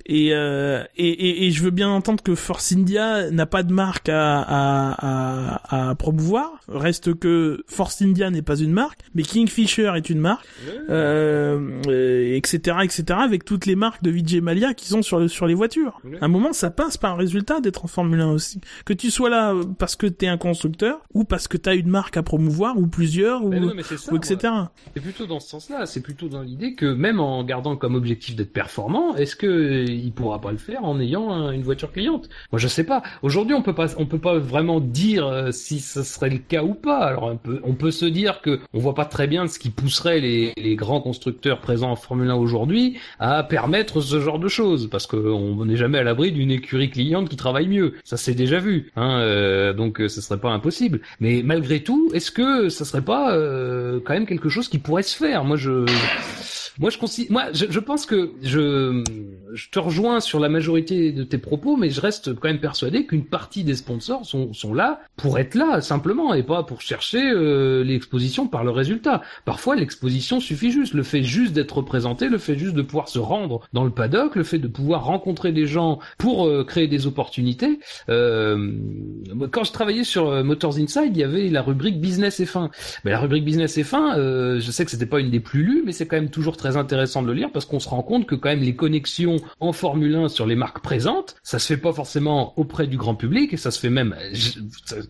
et, euh, et, et, et, je veux bien entendre que Force India n'a pas de marque à, à, à, à, promouvoir. Reste que Force India n'est pas une marque, mais Kingfisher est une marque, euh, etc., etc. Avec toutes les marques de Vijay Malia qui sont sur le, sur les voitures. À un moment, ça passe par un résultat d'être en Formule 1 aussi. Que tu sois là parce que t'es un constructeur ou parce que t'as une marque à promouvoir ou plusieurs ou, ou etc. C'est plutôt dans ce sens-là. C'est plutôt dans l'idée que même en gardant comme objectif d'être performant, est-ce que il pourra pas le faire en ayant une voiture cliente. Moi, je sais pas. Aujourd'hui, on peut pas, on peut pas vraiment dire euh, si ce serait le cas ou pas. Alors, on peut, on peut se dire que on voit pas très bien ce qui pousserait les, les grands constructeurs présents en Formule 1 aujourd'hui à permettre ce genre de choses, parce qu'on n'est jamais à l'abri d'une écurie cliente qui travaille mieux. Ça, c'est déjà vu. Hein, euh, donc, ce serait pas impossible. Mais malgré tout, est-ce que ça serait pas euh, quand même quelque chose qui pourrait se faire? Moi, je moi, je, moi, je, je, pense que je, je te rejoins sur la majorité de tes propos, mais je reste quand même persuadé qu'une partie des sponsors sont, sont là pour être là simplement et pas pour chercher euh, l'exposition par le résultat. Parfois, l'exposition suffit juste, le fait juste d'être représenté, le fait juste de pouvoir se rendre dans le paddock, le fait de pouvoir rencontrer des gens pour euh, créer des opportunités. Euh, quand je travaillais sur euh, Motors Inside, il y avait la rubrique Business F1. Mais la rubrique Business F1, euh, je sais que c'était pas une des plus lues, mais c'est quand même toujours très très intéressant de le lire parce qu'on se rend compte que quand même les connexions en Formule 1 sur les marques présentes, ça se fait pas forcément auprès du grand public et ça se fait même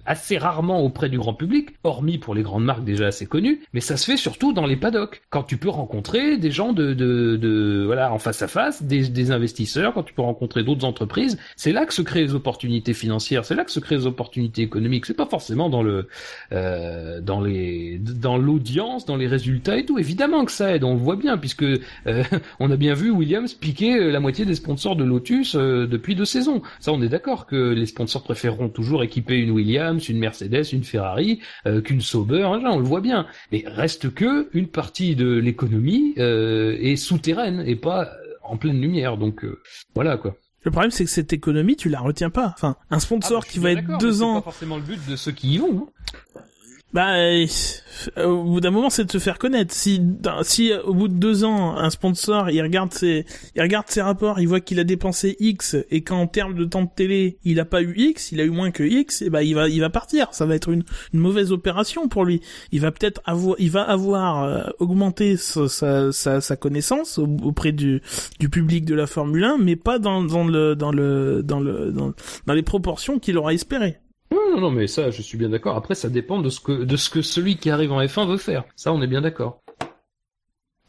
assez rarement auprès du grand public, hormis pour les grandes marques déjà assez connues, mais ça se fait surtout dans les paddocks quand tu peux rencontrer des gens de, de, de voilà en face à face, des, investisseurs, quand tu peux rencontrer d'autres entreprises, c'est là que se créent les opportunités financières, c'est là que se créent les opportunités économiques. C'est pas forcément dans le euh, dans les dans l'audience, dans les résultats et tout. Évidemment que ça aide, on le voit bien puisque euh, on a bien vu Williams piquer euh, la moitié des sponsors de Lotus euh, depuis deux saisons. Ça, on est d'accord que les sponsors préféreront toujours équiper une Williams, une Mercedes, une Ferrari qu'une Sauber. Hein, on le voit bien. Mais reste que une partie de l'économie est souterraine et pas en pleine lumière. Donc voilà quoi. Le problème, c'est que cette économie, tu la retiens pas. Enfin, un sponsor ah, qui va être deux ans. C'est pas forcément le but de ceux qui y vont. Hein. Bah, euh, au bout d'un moment, c'est de se faire connaître. Si, si au bout de deux ans, un sponsor, il regarde ses, il regarde ses rapports, il voit qu'il a dépensé X et qu'en termes de temps de télé, il a pas eu X, il a eu moins que X, et bah, il va, il va partir. Ça va être une, une mauvaise opération pour lui. Il va peut-être avoir, il va avoir euh, augmenté sa, sa, sa, connaissance auprès du, du public de la Formule 1, mais pas dans, dans le, dans le, dans le, dans, dans les proportions qu'il aura espéré. Non, non, mais ça, je suis bien d'accord. Après, ça dépend de ce que de ce que celui qui arrive en F1 veut faire. Ça, on est bien d'accord.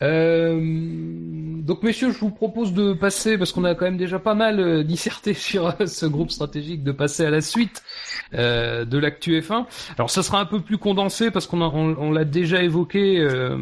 Euh, donc messieurs, je vous propose de passer, parce qu'on a quand même déjà pas mal euh, disserté sur euh, ce groupe stratégique, de passer à la suite euh, de l'actu F1. Alors ça sera un peu plus condensé parce qu'on on, l'a déjà évoqué. Euh,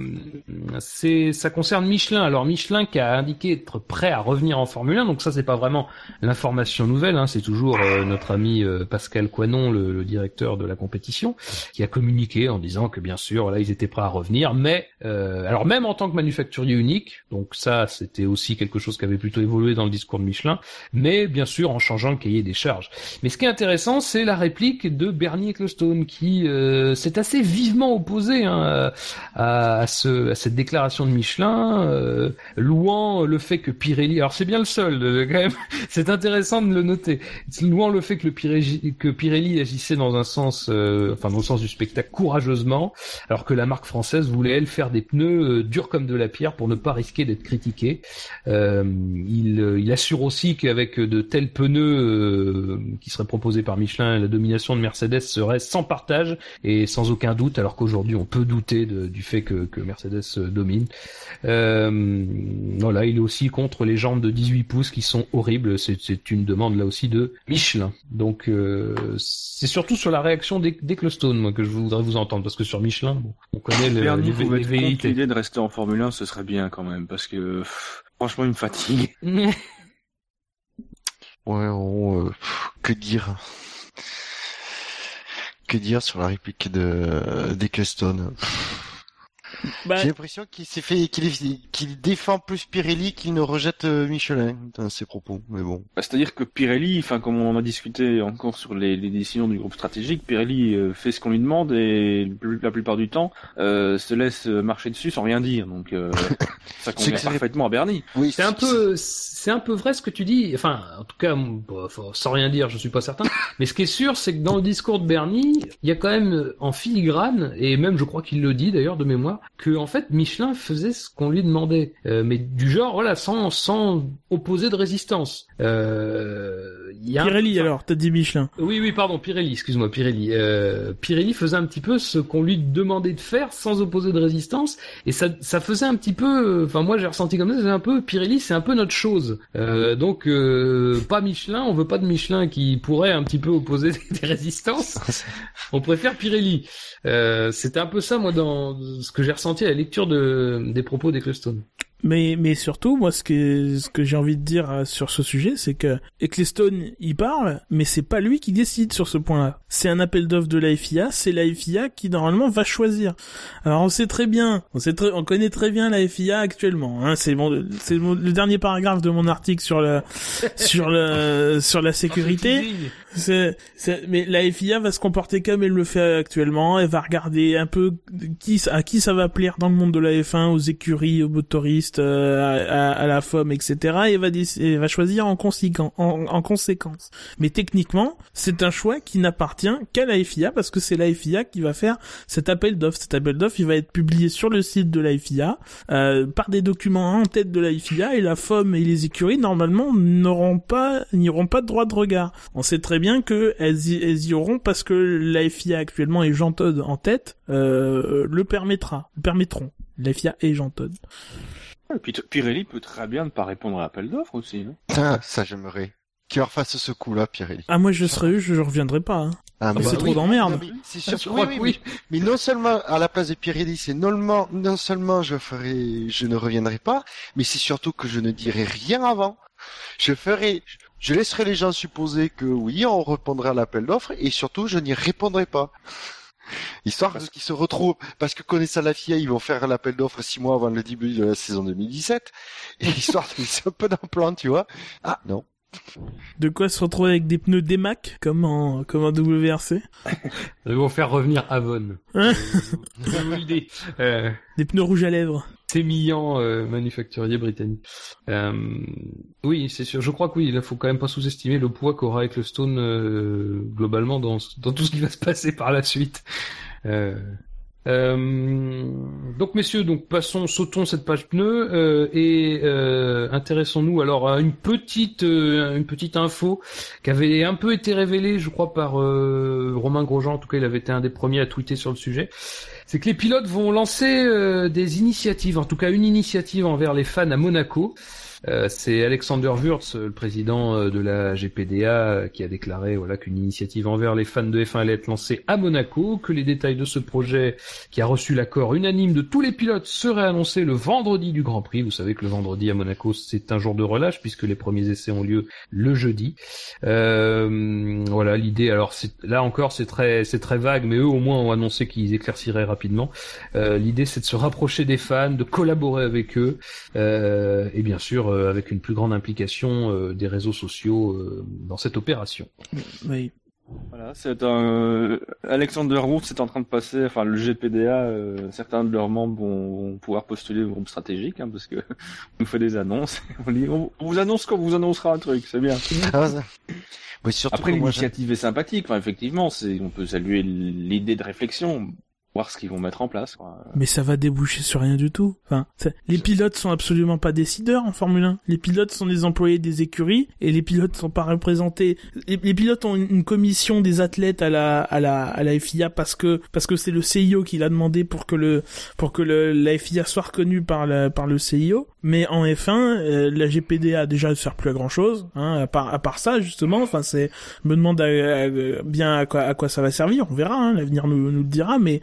c'est ça concerne Michelin. Alors Michelin qui a indiqué être prêt à revenir en Formule 1. Donc ça c'est pas vraiment l'information nouvelle. Hein, c'est toujours notre ami Pascal Coinon, le, le, directeur de la compétition, qui a communiqué en disant que bien sûr là ils étaient prêts à revenir, mais alors même en tant que manufacturier unique, donc ça c'était aussi quelque chose qui avait plutôt évolué dans le discours de Michelin, mais bien sûr en changeant le cahier des charges. Mais ce qui est intéressant, c'est la réplique de Bernie Ecclestone qui euh, s'est assez vivement opposé hein, à, à, ce, à cette déclaration de Michelin, euh, louant le fait que Pirelli, alors c'est bien le seul, euh, quand c'est intéressant de le noter, louant le fait que, le Pirelli, agissait dans un sens, enfin dans le sens du spectacle courageusement, alors que la marque française voulait elle faire des pneus durs comme de la pierre pour ne pas risquer d'être critiqué. il, il assure aussi qu'avec de tels pneus qui seraient proposés par Michelin, la domination de Mercedes serait sans partage et sans aucun doute, alors qu'aujourd'hui on peut douter de, du fait que, que Mercedes domine. Euh, voilà, il est aussi contre les jambes de 18 pouces qui sont horribles. C'est une demande là aussi de Michelin. Donc euh, c'est surtout sur la réaction d'Ecclestone moi que je voudrais vous entendre parce que sur Michelin, bon, on connaît le, les, les L'idée de rester en Formule 1, ce serait bien quand même parce que franchement il me fatigue. ouais, on, euh, que dire Que dire sur la réplique de d'Ecclestone bah... J'ai l'impression qu'il s'est fait, qu'il défend plus Pirelli qu'il ne rejette euh, Michelin dans ses propos. Mais bon. Bah, C'est-à-dire que Pirelli, enfin comme on en a discuté encore sur les, les décisions du groupe stratégique, Pirelli euh, fait ce qu'on lui demande et la plupart du temps euh, se laisse marcher dessus sans rien dire. Donc euh, ça convient parfaitement à Bernie. Oui, c'est un peu, c'est un peu vrai ce que tu dis. Enfin, en tout cas, sans rien dire, je suis pas certain. Mais ce qui est sûr, c'est que dans le discours de Bernie, il y a quand même en filigrane et même je crois qu'il le dit d'ailleurs de mémoire que en fait Michelin faisait ce qu'on lui demandait, euh, mais du genre voilà sans sans opposer de résistance. Euh, y a Pirelli alors, t'as dit Michelin. Oui oui pardon Pirelli, excuse-moi Pirelli. Euh, Pirelli faisait un petit peu ce qu'on lui demandait de faire sans opposer de résistance et ça ça faisait un petit peu, enfin moi j'ai ressenti comme ça, c'est un peu Pirelli c'est un peu notre chose. Euh, donc euh, pas Michelin, on veut pas de Michelin qui pourrait un petit peu opposer des résistances. on préfère Pirelli. Euh, c'était un peu ça, moi, dans ce que j'ai ressenti à la lecture de, des propos d'Ecclestone. Mais, mais surtout, moi, ce que, ce que j'ai envie de dire euh, sur ce sujet, c'est que Ecclestone, il parle, mais c'est pas lui qui décide sur ce point-là. C'est un appel d'offre de la FIA, c'est la FIA qui, normalement, va choisir. Alors, on sait très bien, on sait très, on connaît très bien la FIA actuellement, hein. C'est bon, c'est le dernier paragraphe de mon article sur la, sur le, sur la sécurité. C'est, mais la FIA va se comporter comme elle le fait actuellement. Elle va regarder un peu qui, à qui ça va plaire dans le monde de la F1, aux écuries, aux motoristes, euh, à, à, la FOM, etc. Et elle va, elle va choisir en conséquence. Mais techniquement, c'est un choix qui n'appartient qu'à la FIA parce que c'est la FIA qui va faire cet appel d'offres. Cet appel d'offres, il va être publié sur le site de la FIA euh, par des documents en tête de la FIA et la FOM et les écuries normalement n'auront pas, n'iront pas de droit de regard. On sait très bien bien que elles y, elles y auront parce que la FIA actuellement et Jean Todd en tête euh, le permettra, le permettront. La FIA et Jean Todd. Et puis Pirelli peut très bien ne pas répondre à l'appel d'offres aussi. Non? Ah, ça j'aimerais. Qu'il leur fasse ce coup-là, Pirelli. Ah moi je serais eux, je, reviendrai pas. Hein. Ah, mais c'est trop d'emmerde. C'est sûr, oui, oui, oui, Mais non seulement à la place de Pirelli, c'est non, non seulement je ferai, je ne reviendrai pas, mais c'est surtout que je ne dirai rien avant. Je ferai, je laisserai les gens supposer que oui, on répondra à l'appel d'offres et surtout, je n'y répondrai pas. Histoire qu'ils se retrouvent, parce que connaissant la FIA, ils vont faire l'appel d'offres six mois avant le début de la saison 2017, et histoire de un peu d'un plan, tu vois. Ah, non. De quoi se retrouver avec des pneus DEMAC comme en comme en WRC Ils vont faire revenir Avon. Hein euh, Des pneus rouges à lèvres. Sémillant euh, manufacturier britannique. Euh, oui, c'est sûr. Je crois que oui, il faut quand même pas sous-estimer le poids qu'aura avec le Stone euh, globalement dans tout ce qui va se passer par la suite. Euh, euh, donc messieurs, donc passons, sautons cette page pneu euh, et euh, intéressons-nous alors à une petite, euh, une petite info qui avait un peu été révélée, je crois, par Romain Grosjean. En tout cas, il avait été un des premiers à tweeter sur le sujet. C'est que les pilotes vont lancer des initiatives, en tout cas une initiative envers les fans à Monaco. Euh, c'est Alexander Wurz, le président euh, de la GPDA, qui a déclaré voilà qu'une initiative envers les fans de F1 allait être lancée à Monaco, que les détails de ce projet, qui a reçu l'accord unanime de tous les pilotes, seraient annoncés le vendredi du Grand Prix. Vous savez que le vendredi à Monaco, c'est un jour de relâche puisque les premiers essais ont lieu le jeudi. Euh, voilà l'idée. Alors là encore, c'est très c'est très vague, mais eux au moins ont annoncé qu'ils éclairciraient rapidement. Euh, l'idée, c'est de se rapprocher des fans, de collaborer avec eux, euh, et bien sûr euh, avec une plus grande implication euh, des réseaux sociaux euh, dans cette opération. Oui. Voilà, c'est un Alexander Wurz est en train de passer, enfin le GPDA, euh, certains de leurs membres vont, vont pouvoir postuler au groupe stratégique, hein, parce que on nous fait des annonces, on, dit, on, on vous annonce quand on vous annoncera un truc, c'est bien. Ah, ça. Oui, surtout Après l'initiative est sympathique, enfin effectivement, c'est on peut saluer l'idée de réflexion, voir ce qu'ils vont mettre en place. Quoi. Mais ça va déboucher sur rien du tout. Enfin, les pilotes sont absolument pas décideurs en Formule 1. Les pilotes sont des employés des écuries et les pilotes sont pas représentés. Les, pilotes ont une, commission des athlètes à la à la à la FIA parce que parce que c'est le CIO qui l'a demandé pour que le pour que la FIA soit reconnue par la par le CIO. Mais en F1, euh, la GPDA déjà ne sert plus à grand chose. Hein, à part à part ça justement. Enfin, c'est me demande à- à- bien à quoi à quoi ça va servir. On verra. Hein, L'avenir nous nous le dira. Mais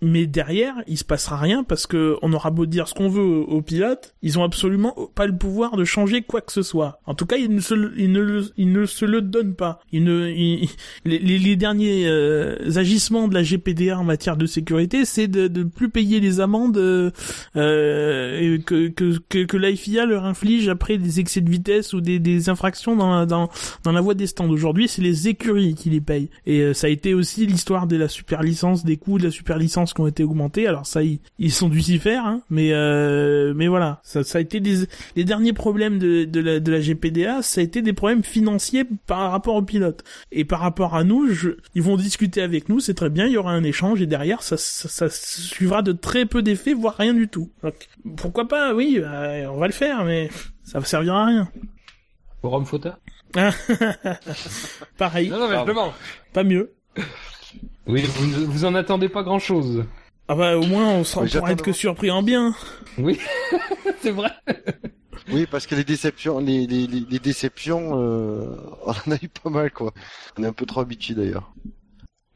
mais derrière, il se passera rien parce que on aura beau dire ce qu'on veut aux, pilotes, ils ont absolument pas le pouvoir de changer quoi que ce soit. En tout cas, ils ne se, ils ne, ils ne se le donnent pas. Ils ne, ils- les, les- derniers euh, agissements de la GPDA en matière de sécurité, c'est de, de plus payer les amendes euh, euh, que, que, que, que leur inflige après des excès de vitesse ou des, des infractions dans, la- dans la voie des stands. Aujourd'hui, c'est les écuries qui les payent. Et euh, ça a été aussi l'histoire de la super licence, des coûts de la super licence qui ont été augmentés. Alors ça, ils, ils sont dû s'y faire, hein, mais euh, mais voilà, ça, ça a été des, les derniers problèmes de, de, la, de la GPDA, ça a été des problèmes financiers par rapport aux pilotes. Et par rapport à nous, je, ils vont discuter avec nous, c'est très bien, il y aura un échange et derrière, ça, ça, ça suivra de très peu d'effets, voire rien du tout. Donc, pourquoi pas, oui, euh, on va le faire, mais ça va servir à rien. Forum Fota? Pareil, Non, non, mais je demande. pas mieux. Oui, vous, vous en attendez pas grand chose. Ah bah au moins on, Oui, pourra être que surpris en bien. Oui, c'est vrai. Oui, parce que les déceptions, les, les, les, les déceptions, euh, on en a eu pas mal, quoi. On est un peu trop habitué d'ailleurs.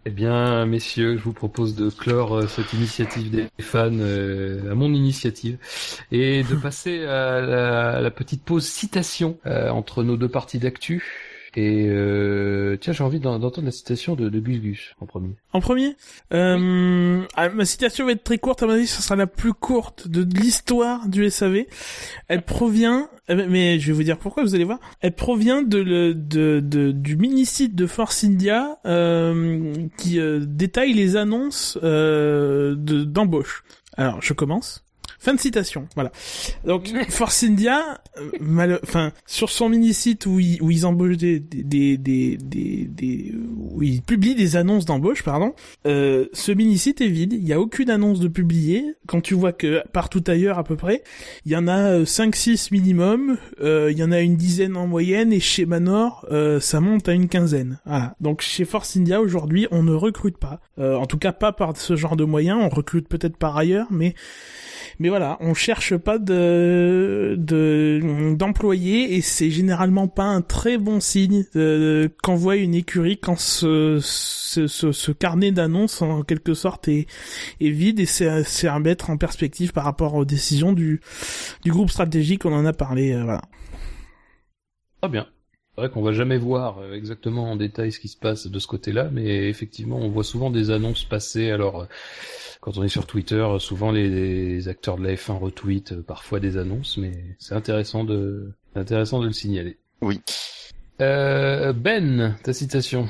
Eh bien, messieurs, je vous propose de clore euh, cette initiative des fans euh, à mon initiative et de passer à la, à la petite pause citation euh, entre nos deux parties d'actu. Et euh, tiens, j'ai envie d'en- d'entendre la citation de, de Gus Gus en premier. En premier, euh, ah, ma citation va être très courte, à mon avis, ce sera la plus courte de l'histoire du SAV. Elle provient, euh, mais je vais vous dire pourquoi, vous allez voir. Elle provient de, le, de, de du mini-site de Force India euh, qui euh, détaille les annonces euh, de- d'embauche. Alors, je commence. Fin de citation, voilà. Donc Force India, euh, mal- enfin sur son mini-site où ils, où ils embauchent des, des, des, des, des- où ils publient des annonces d'embauche, pardon. Euh, ce mini-site est vide, il y a aucune annonce de publiée. Quand tu vois que partout ailleurs à peu près, il y en a 5-6 minimum, euh, il y en a une dizaine en moyenne et chez Manor, euh, ça monte à une quinzaine. Voilà. Donc chez Force India aujourd'hui, on ne recrute pas. Euh, en tout cas pas par ce genre de moyens, on recrute peut-être par ailleurs, mais mais voilà, on cherche pas de de d'employés et c'est généralement pas un très bon signe euh, qu'envoie une écurie quand ce ce, ce, carnet d'annonces en quelque sorte est est vide et c'est c'est à mettre en perspective par rapport aux décisions du du groupe stratégique, on en a parlé, euh, voilà. Bien. C'est vrai qu'on va jamais voir euh, exactement en détail ce qui se passe de ce côté-là, mais effectivement, on voit souvent des annonces passer. Alors, euh, quand on est sur Twitter, euh, souvent les, les acteurs de la F1 retweetent parfois des annonces, mais c'est intéressant de, intéressant de le signaler. Oui. Euh, ben, ta citation.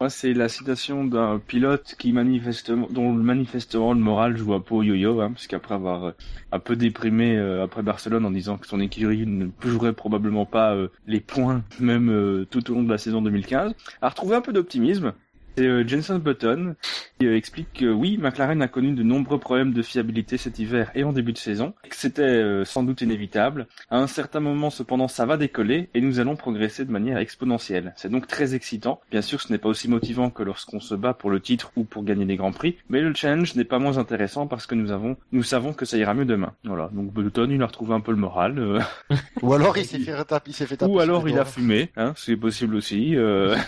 Moi, c'est la citation d'un pilote qui manifestement, dont manifestement le moral joue un peu yo-yo, hein, parce qu'après avoir euh, un peu déprimé euh, après Barcelone en disant que son écurie ne jouerait probablement pas euh, les points, même tout au long de la saison 2015, a retrouvé un peu d'optimisme C'est euh, Jenson Button qui euh, explique que oui, McLaren a connu de nombreux problèmes de fiabilité cet hiver et en début de saison, et que c'était euh, sans doute inévitable. À un certain moment, cependant, ça va décoller et nous allons progresser de manière exponentielle. C'est donc très excitant. Bien sûr, ce n'est pas aussi motivant que lorsqu'on se bat pour le titre ou pour gagner des grands prix, mais le challenge n'est pas moins intéressant parce que nous avons, nous savons que ça ira mieux demain. Voilà. Donc Button, il a retrouvé un peu le moral. euh, Ou alors il s'est fait fait taper. ou alors il a fumé, hein, c'est possible aussi. euh.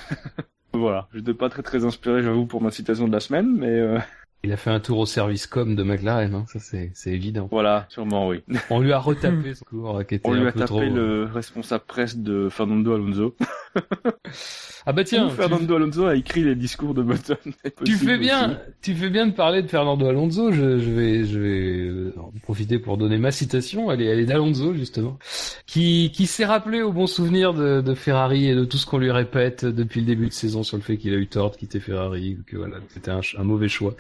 voilà, je n'étais pas très très inspiré, j'avoue, pour ma citation de la semaine, mais euh, Il a fait un tour au service com de McLaren, hein, ça c'est c'est évident. voilà, sûrement oui. On lui a retapé ce cours euh, qui était On lui un a peu tapé trop... le responsable presse de Fernando Alonso. Ah bah tiens, Où tu, Fernando Alonso a écrit les discours de Button. Tu fais bien, aussi. tu fais bien de parler de Fernando Alonso. Je, je vais, je vais euh, en profiter pour donner ma citation. Elle est, elle est d'Alonso justement, qui, qui s'est rappelé au bon souvenir de, de Ferrari et de tout ce qu'on lui répète depuis le début de saison sur le fait qu'il a eu tort de quitter Ferrari, que voilà, c'était un mauvais choix.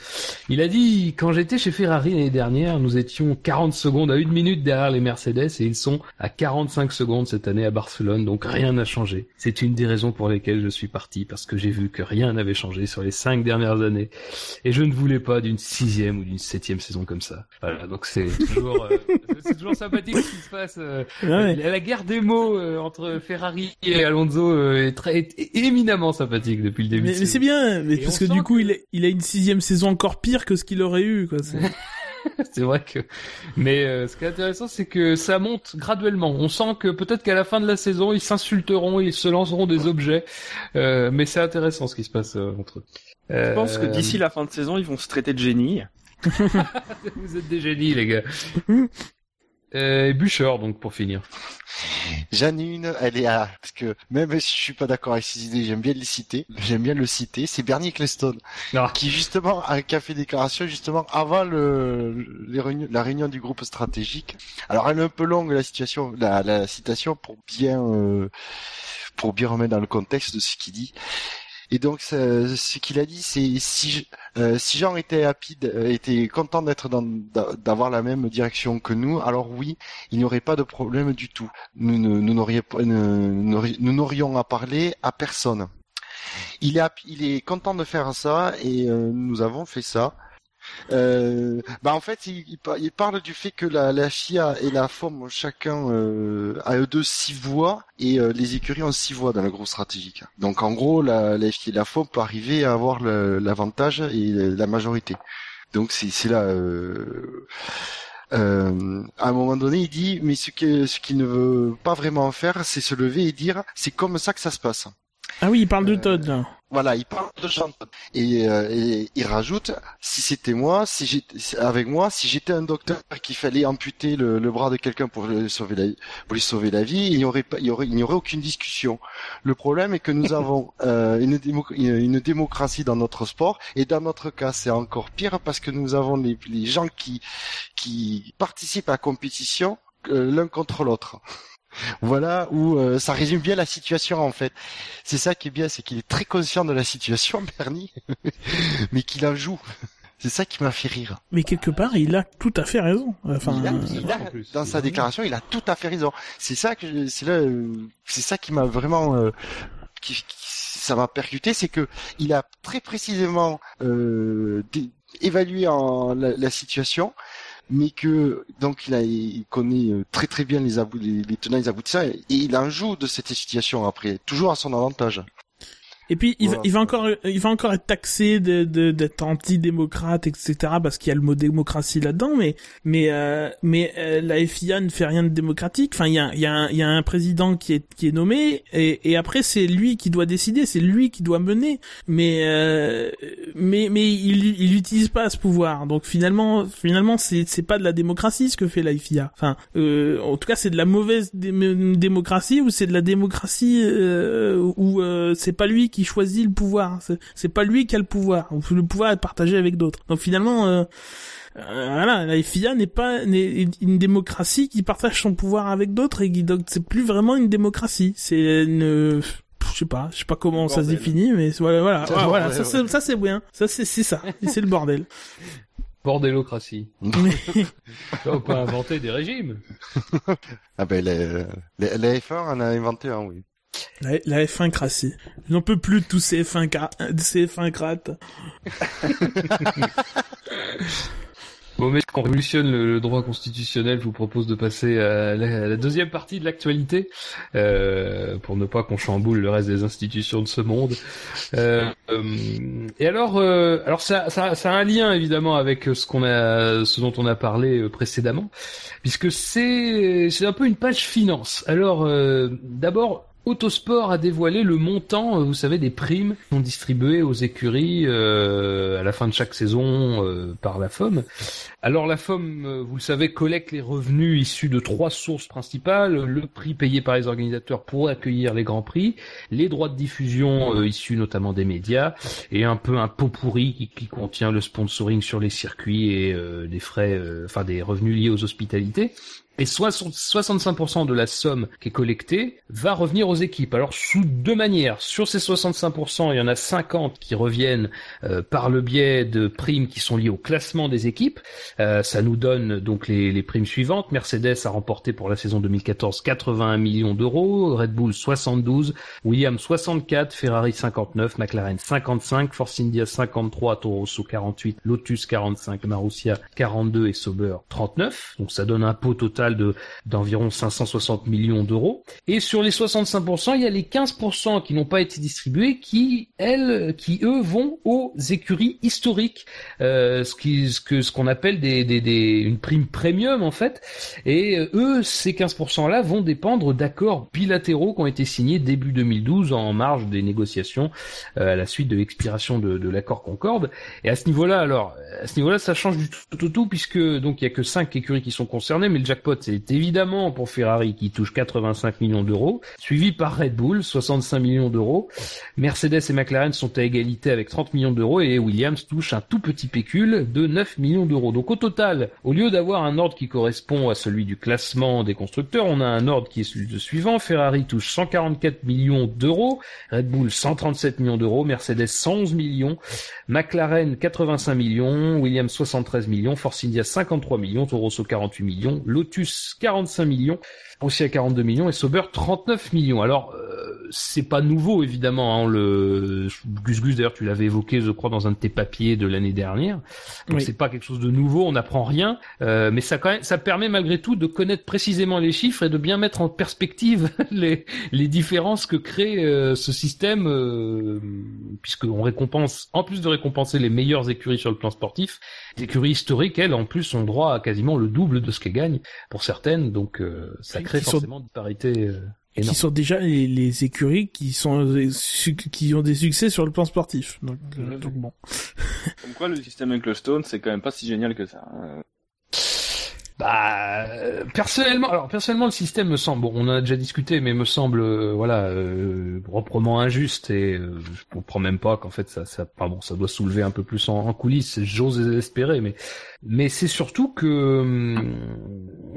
Il a dit quand j'étais chez Ferrari l'année dernière, nous étions 40 secondes à une minute derrière les Mercedes et ils sont à 45 secondes cette année à Barcelone, donc rien n'a changé. C'est une des raisons pour lesquelles je suis parti parce que j'ai vu que rien n'avait changé sur les cinq dernières années et je ne voulais pas d'une sixième ou d'une septième saison comme ça. Voilà, donc c'est toujours, euh, c'est toujours sympathique ce qui se passe. euh, Ouais. la, la guerre des mots euh, entre Ferrari et Alonso euh, est très est éminemment sympathique depuis le début. Mais, mais c'est bien, mais parce que du coup, que- il, a, il a une sixième saison encore pire que ce qu'il aurait eu, quoi. C'est- c'est vrai que. Mais euh, ce qui est intéressant, c'est que ça monte graduellement. On sent que peut-être qu'à la fin de la saison, ils s'insulteront, ils se lanceront des objets. Euh, mais c'est intéressant ce qui se passe euh, entre eux. Je pense que d'ici la fin de saison, ils vont se traiter de génie. vous êtes des génies, les gars. Euh, et Bûcher, donc pour finir. J'en ai une, elle est à, parce que même si je suis pas d'accord avec ses idées, j'aime bien le citer, j'aime bien le citer, c'est Bernie Ecclestone, Ah. qui justement a qui a fait déclaration justement avant le, les réunions- la réunion du groupe stratégique. Alors elle est un peu longue la situation, la, la citation pour bien, euh, pour bien remettre dans le contexte de ce qu'il dit. Et donc ça- ce qu'il a dit, c'est si euh, si Jean était happy, euh, était content d'être dans d'a- d'avoir la même direction que nous, alors oui, il n'y aurait pas de problème du tout. Nous n'aurions à parler à personne. Il est il est content de faire ça et euh, nous avons fait ça. Euh, bah en fait, il, il par- il parle du fait que la, la FIA et la FOM ont chacun euh, à eux deux six voix et euh, les écuries ont six voix dans le groupe stratégique. Donc en gros, la, la FIA et la FOM peuvent arriver à avoir l'avantage et la majorité. Donc c'est là. Euh, euh, à un moment donné, il dit, mais ce qu'il ne veut pas vraiment faire, c'est se lever et dire, c'est comme ça que ça se passe. Ah oui, il parle de Todd. Voilà, il parle de Jean et, euh, et il rajoute si c'était moi, si j'étais avec moi, si j'étais un docteur qu'il fallait amputer le, le bras de quelqu'un pour lui sauver la pour lui sauver la vie, il n'y aurait pas il y aurait il n'y aurait aucune discussion. Le problème est que nous avons euh, une, démo- une démocratie dans notre sport et dans notre cas c'est encore pire parce que nous avons les, les gens qui qui participent à la compétition euh, l'un contre l'autre. Voilà où euh, ça résume bien la situation en fait. C'est ça qui est bien, c'est qu'il est très conscient de la situation, Bernie, mais qu'il en joue. C'est ça qui m'a fait rire. Mais quelque part, il a tout à fait raison. Enfin, il a, euh, il a- dans sa déclaration, il a tout à fait raison. C'est ça que, c'est là, euh, c'est ça qui m'a vraiment, euh, qui, qui- ça m'a percuté, c'est que il a très précisément euh, évalué en, la, la situation, mais que donc il a, il connaît euh, très très bien les, abou- les, tenants les aboutissants, et il en joue de cette situation après, toujours à son avantage. Et puis il, va, Voilà. il va encore, il va encore être taxé de de- d'être anti-démocrate, etc. Parce qu'il y a le mot démocratie là-dedans, mais mais euh, mais euh, la FIA ne fait rien de démocratique. Enfin, il y a il y a un, il y a un président qui est qui est nommé et et après c'est lui qui doit décider, c'est lui qui doit mener. Mais euh, mais mais il il utilise pas ce pouvoir. Donc finalement finalement c'est c'est pas de la démocratie ce que fait la FIA. Enfin, euh, en tout cas c'est de la mauvaise dé- démocratie ou c'est de la démocratie euh, où euh, c'est pas lui qui choisit le pouvoir. C'est- C'est pas lui qui a le pouvoir. Le pouvoir est partagé avec d'autres. Donc finalement, euh, euh, voilà, la FIA n'est pas n'est une démocratie qui partage son pouvoir avec d'autres et qui donc c'est plus vraiment une démocratie. C'est une je sais pas, je sais pas comment ça se définit, mais voilà, voilà, bordel, ça, c'est- ça c'est bien, ça c'est c'est ça, Et c'est le bordel. Bordélocratie. On peut inventer des régimes. Ah ben, les, les, les F1 en a inventé un, oui. La, la F1 crassée. Je n'en peux plus de tous ces F1, cra- ces F1 crates. Bon, mais qu'on révolutionne le, le droit constitutionnel, je vous propose de passer à la, à la deuxième partie de l'actualité, euh, pour ne pas qu'on chamboule le reste des institutions de ce monde. Euh, euh, et alors, euh, alors ça, ça, ça a un lien évidemment avec ce qu'on a, ce dont on a parlé euh, précédemment, puisque c'est, c'est un peu une page finance. Alors, d'abord. Autosport a dévoilé le montant, euh, vous savez, des primes qui sont distribuées aux écuries euh, à la fin de chaque saison euh, par la FOM. Alors la FOM, euh, vous le savez, collecte les revenus issus de trois sources principales le prix payé par les organisateurs pour accueillir les grands prix, les droits de diffusion issus notamment des médias, et un peu un pot pourri qui, contient le sponsoring sur les circuits et des frais, enfin des revenus liés aux hospitalités. Et 60 65% de la somme qui est collectée va revenir aux équipes. Alors sous deux manières. Sur ces 65%, il y en a 50 qui reviennent euh, par le biais de primes qui sont liées au classement des équipes. Euh, ça nous donne donc les, les primes suivantes. Mercedes a remporté pour la saison 2014 81 millions d'euros, Red Bull 72, Williams 64, Ferrari 59, McLaren 55, Force India 53, Toro Rosso 48, Lotus 45, Marussia 42 et Sauber 39. Donc ça donne un pot total de d'environ 560 millions d'euros. Et sur les 65%, il y a les 15% qui n'ont pas été distribués, qui elles, qui eux vont aux écuries historiques, euh, ce qui, ce que, ce qu'on appelle des, des, des, une prime premium en fait. Et euh, eux, ces 15% là vont dépendre d'accords bilatéraux qui ont été signés début 2012 en marge des négociations euh, à la suite de l'expiration de, de l'accord Concorde. Et à ce niveau-là, alors, à ce niveau-là, ça change du tout au tout, puisque donc il y a que 5 écuries qui sont concernées, mais le jackpot c'est évidemment pour Ferrari qui touche 85 millions d'euros, suivi par Red Bull 65 millions d'euros. Mercedes et McLaren sont à égalité avec 30 millions d'euros et Williams touche un tout petit pécule de 9 millions d'euros. Donc au total, au lieu d'avoir un ordre qui correspond à celui du classement des constructeurs, on a un ordre qui est celui suivant. Ferrari touche 144 millions d'euros, Red Bull 137 millions d'euros, Mercedes 111 millions, McLaren 85 millions, Williams 73 millions, Force India 53 millions, Toro Rosso 48 millions, Lotus 45 millions, aussi à 42 millions et Sauber 39 millions. Alors euh, c'est pas nouveau évidemment. Hein, le Gus Gus d'ailleurs tu l'avais évoqué je crois dans un de tes papiers de l'année dernière. Donc Oui. c'est pas quelque chose de nouveau, on n'apprend rien, euh, mais ça quand même ça permet malgré tout de connaître précisément les chiffres et de bien mettre en perspective les les différences que crée euh, ce système euh, puisqu'on récompense en plus de récompenser les meilleures écuries sur le plan sportif, les écuries historiques elles en plus ont droit à quasiment le double de ce qu'elles gagnent pour certaines, donc euh, ça crée qui sont- forcément une parité euh, qui sont déjà les, les écuries qui sont euh, qui ont des succès sur le plan sportif. Donc, euh, donc bon. Comme quoi, le système avec le Stone, c'est quand même pas si génial que ça. hein. Bah, euh, personnellement, alors personnellement, le système me semble, bon, on en a déjà discuté, mais me semble, euh, voilà, euh, proprement injuste et euh, je comprends même pas qu'en fait ça, ça, pardon, ça doit soulever un peu plus en, en coulisses. J'ose espérer, mais, mais c'est surtout que, hum,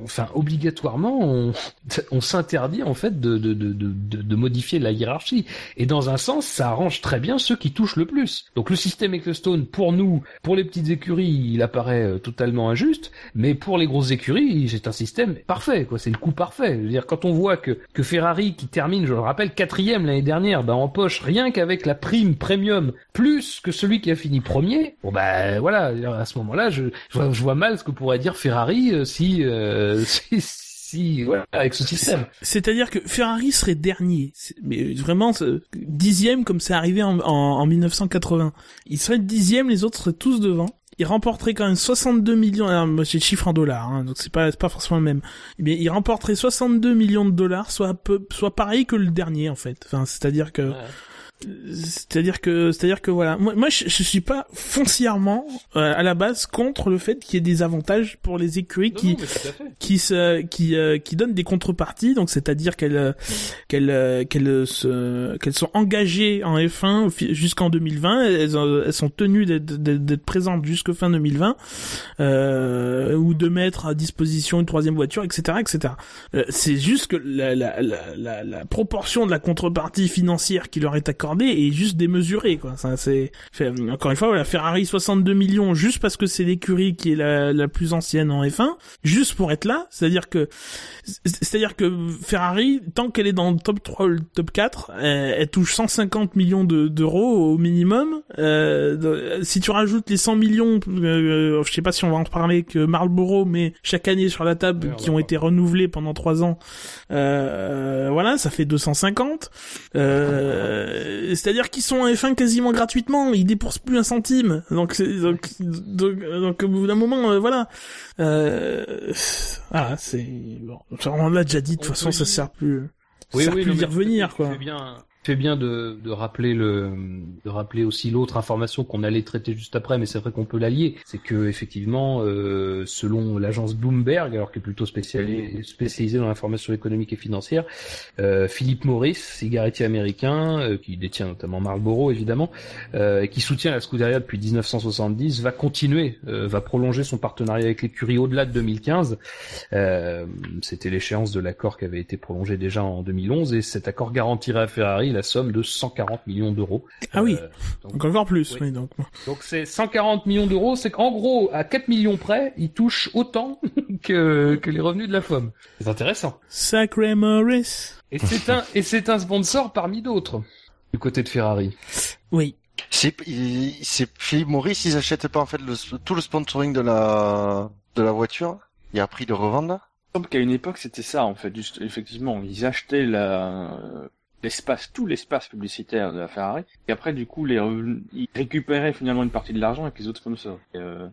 enfin, obligatoirement, on, on s'interdit en fait de, de, de, de, modifier la hiérarchie. Et dans un sens, ça arrange très bien ceux qui touchent le plus. Donc le système Ecclestone, pour nous, pour les petites écuries, il apparaît euh, totalement injuste. Mais pour les grosses écuries, c'est un système parfait, quoi. C'est le coup parfait. Je veux dire, quand on voit que, que Ferrari, qui termine, je le rappelle, quatrième l'année dernière, bah, empoche rien qu'avec la prime premium, plus que celui qui a fini premier, bon bah voilà, à ce moment-là, je, je, vois, je vois mal ce que pourrait dire Ferrari euh, si, euh, si, si, voilà, avec ce système. C'est-à-dire que Ferrari serait dernier, mais vraiment dixième comme c'est arrivé en, en, en 1980. Il serait dixième, les autres seraient tous devant. Il remporterait quand même 62 millions. Alors, moi, j'ai le chiffre en dollars, hein, donc c'est pas c'est pas forcément le même. Mais il remporterait 62 millions de dollars, soit peu, soit pareil que le dernier en fait. Enfin, c'est-à-dire que c'est-à-dire que c'est-à-dire que voilà. Moi, moi je, je suis pas foncièrement euh, à la base contre le fait qu'il y ait des avantages pour les écuries qui qui se qui euh, qui donnent des contreparties. Donc c'est-à-dire qu'elles euh, qu'elles euh, qu'elles se qu'elles sont engagées en F1 au fi- jusqu'en 2020 elles, elles sont tenues d'être d'être- présentes jusqu'à fin 2020 euh, ou de mettre à disposition une troisième voiture etc etc Euh, c'est juste que la, la, la, la, la proportion de la contrepartie financière qui leur est accordée est juste démesuré quoi. Ça c'est encore une fois voilà Ferrari 62 millions juste parce que c'est l'écurie qui est la, la plus ancienne en F1, juste pour être là, c'est-à-dire que c'est-à-dire que Ferrari tant qu'elle est dans le top 3 le top 4, elle, touche 150 millions d'euros au minimum. Euh, si tu rajoutes les 100 millions euh, je sais pas si on va en parler que Marlboro met chaque année sur la table qui ont été renouvelés pendant 3 ans. Euh, voilà, ça fait 250. Euh, c'est-à-dire qu'ils sont en F1 quasiment gratuitement, ils dépensent plus un centime. Donc, donc, donc, donc, au bout d'un moment, euh, voilà. Euh, voilà, c'est bon. On l'a déjà dit. De toute façon, ça sert plus. Ça sert plus d'y revenir, quoi. Bien, fait bien de, de, rappeler le de rappeler aussi l'autre information qu'on allait traiter juste après, mais c'est vrai qu'on peut l'allier. C'est que effectivement, euh, selon l'agence Bloomberg, alors qui est plutôt spécialisée dans l'information économique et financière, euh, Philippe Morris, cigarettier américain, euh, qui détient notamment Marlboro évidemment, euh, et qui soutient la Scuderia depuis 1970, va continuer, euh, va prolonger son partenariat avec l'écurie au-delà de 2015. C'était l'échéance de l'accord qui avait été prolongé déjà en 2011, et cet accord garantirait à Ferrari la somme de 140 millions d'euros. Ah oui, euh, donc, encore plus. Oui. donc donc c'est 140 millions d'euros, c'est qu'en gros, à 4 millions près, il touche autant que, que les revenus de la FOM. C'est intéressant. Sacré Maurice. Et c'est un, et c'est un sponsor parmi d'autres du côté de Ferrari. Oui. C'est, c'est Philippe Maurice, ils achètent pas en fait le, tout le sponsoring de la, de la voiture et après ils le revendent Il semble qu'à une époque c'était ça en fait, juste, effectivement, ils achetaient la, l'espace, tout l'espace publicitaire de la Ferrari. Et après, du coup, les ils récupéraient finalement une partie de l'argent avec les autres sponsors. Euh,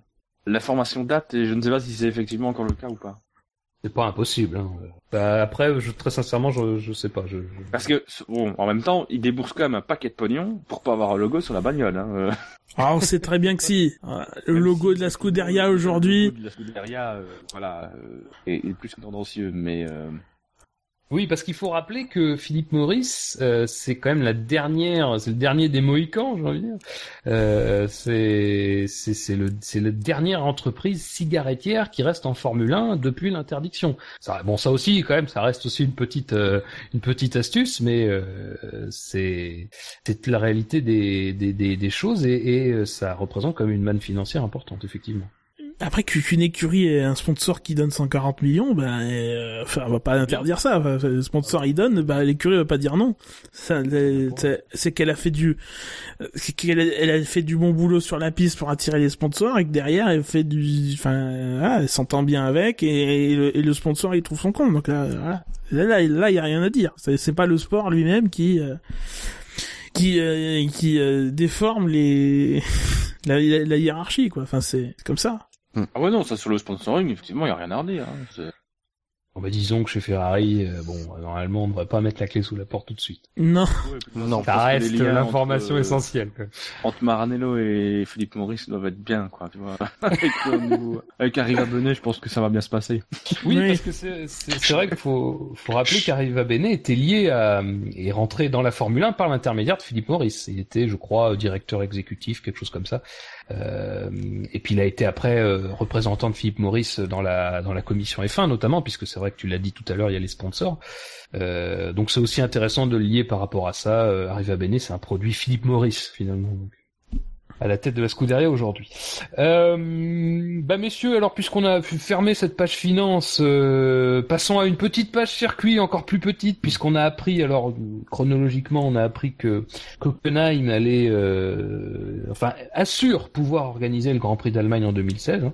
la formation date et je ne sais pas si c'est effectivement encore le cas ou pas. C'est pas impossible. Hein. Bah, après, je, très sincèrement, je, je sais pas. Je, Parce que bon, en même temps, ils déboursent quand même un paquet de pognon pour pas avoir un logo sur la bagnole. Hein. Euh. Ah, on sait très bien que si. Le logo de la Scuderia aujourd'hui. Le logo de la Scuderia, euh, voilà, est, est, plus tendancieux, mais. Oui, parce qu'il faut rappeler que Philippe Maurice, euh, c'est quand même la dernière, c'est le dernier des Mohicans, j'ai envie de dire. Euh, c'est c'est le c'est la dernière entreprise cigarettière qui reste en Formule 1 depuis l'interdiction. Ça, bon, ça aussi, quand même, ça reste aussi une petite euh, une petite astuce, mais euh, c'est c'est la réalité des des des, choses et, et ça représente comme une manne financière importante, effectivement. Après qu'une écurie ait un sponsor qui donne 140 millions, ben, euh, enfin, on va pas interdire ça. le sponsor il donne, ben, l'écurie va pas dire non. c'est qu'elle a fait du, qu'elle elle a fait du bon boulot sur la piste pour attirer les sponsors et que derrière elle fait du, enfin, elle s'entend bien avec et, le, sponsor il trouve son compte. Donc là, là, là, il y a rien à dire. C'est pas le sport lui-même qui, euh, qui, euh, qui déforme les, la, la, hiérarchie quoi. Enfin, c'est comme ça. Hmm. Ah ouais non, ça sur le sponsoring, effectivement, il y a rien à redire. Hein. Bon bah disons que chez Ferrari, euh, bon normalement on ne devrait pas mettre la clé sous la porte tout de suite. Non, non, ça reste l'information euh, essentielle. Quoi. Entre Maranello et Philippe Maurice doivent être bien quoi, tu vois. avec, euh, avec Arriva Bene, je pense que ça va bien se passer. Oui, parce que c'est vrai qu'il faut, faut rappeler qu'Arriva Bene était lié à et rentré dans la Formule 1 par l'intermédiaire de Philippe Maurice. Il était, je crois, directeur exécutif, quelque chose comme ça. Euh, et puis il a été après euh, représentant de Philippe Maurice dans la dans la commission F1 notamment, puisque c'est vrai que tu l'as dit tout à l'heure, il y a les sponsors. Euh, donc c'est aussi intéressant de lier par rapport à ça. Arriva Bene, c'est un produit Philippe Maurice finalement à la tête de la Scuderia aujourd'hui. Euh, bah messieurs, alors puisqu'on a fermé cette page finance, euh, passons à une petite page circuit encore plus petite, puisqu'on a appris, alors chronologiquement, on a appris que Hockenheim allait, euh, enfin assure pouvoir organiser le Grand Prix d'Allemagne en 2016. Hein.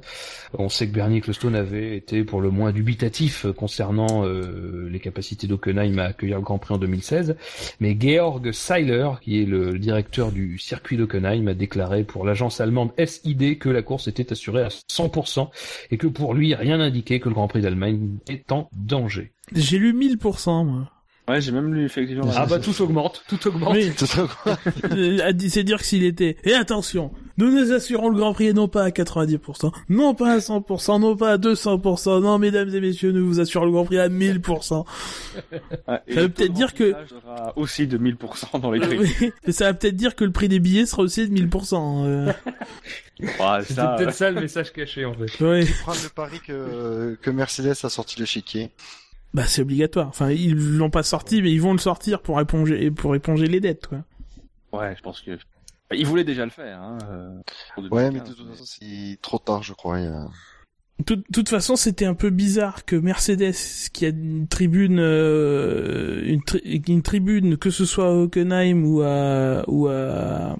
On sait que Bernie Ecclestone avait été pour le moins dubitatif concernant euh, les capacités d'Hockenheim à accueillir le Grand Prix en 2016, mais Georg Seiler, qui est le directeur du circuit d'Hockenheim, a déclaré pour l'agence allemande SID que la course était assurée à 100% et que pour lui, rien n'indiquait que le Grand Prix d'Allemagne est en danger. J'ai lu 1000%, moi. Ouais, j'ai même lu effectivement. Ah bah tout augmente, tout augmente. Oui. Tout augmente. Euh, c'est dire que s'il était. Et attention, nous nous assurons le Grand Prix non pas à 90%, non pas à 100%, non pas à 200%, non mesdames et messieurs, nous vous assurons le Grand Prix à 1000%. Ouais, ça veut peut-être dire que aussi de 1000% dans les prix. mais ça va peut-être dire que le prix des billets sera aussi de 1000%. Euh... Ouais, c'est peut-être ça le message caché en fait. Oui. Prendre le pari que que Mercedes a sorti l'échiquier. Bah c'est obligatoire. Enfin ils l'ont pas sorti mais ils vont le sortir pour éponger pour éponger les dettes quoi. Ouais, je pense que il voulait déjà le faire. Hein, ouais, mais de toute façon, c'est trop tard, je crois. De toute façon, c'était un peu bizarre que Mercedes, qui a une tribune, euh, une, une, tribune, que ce soit à Hockenheim ou à ou à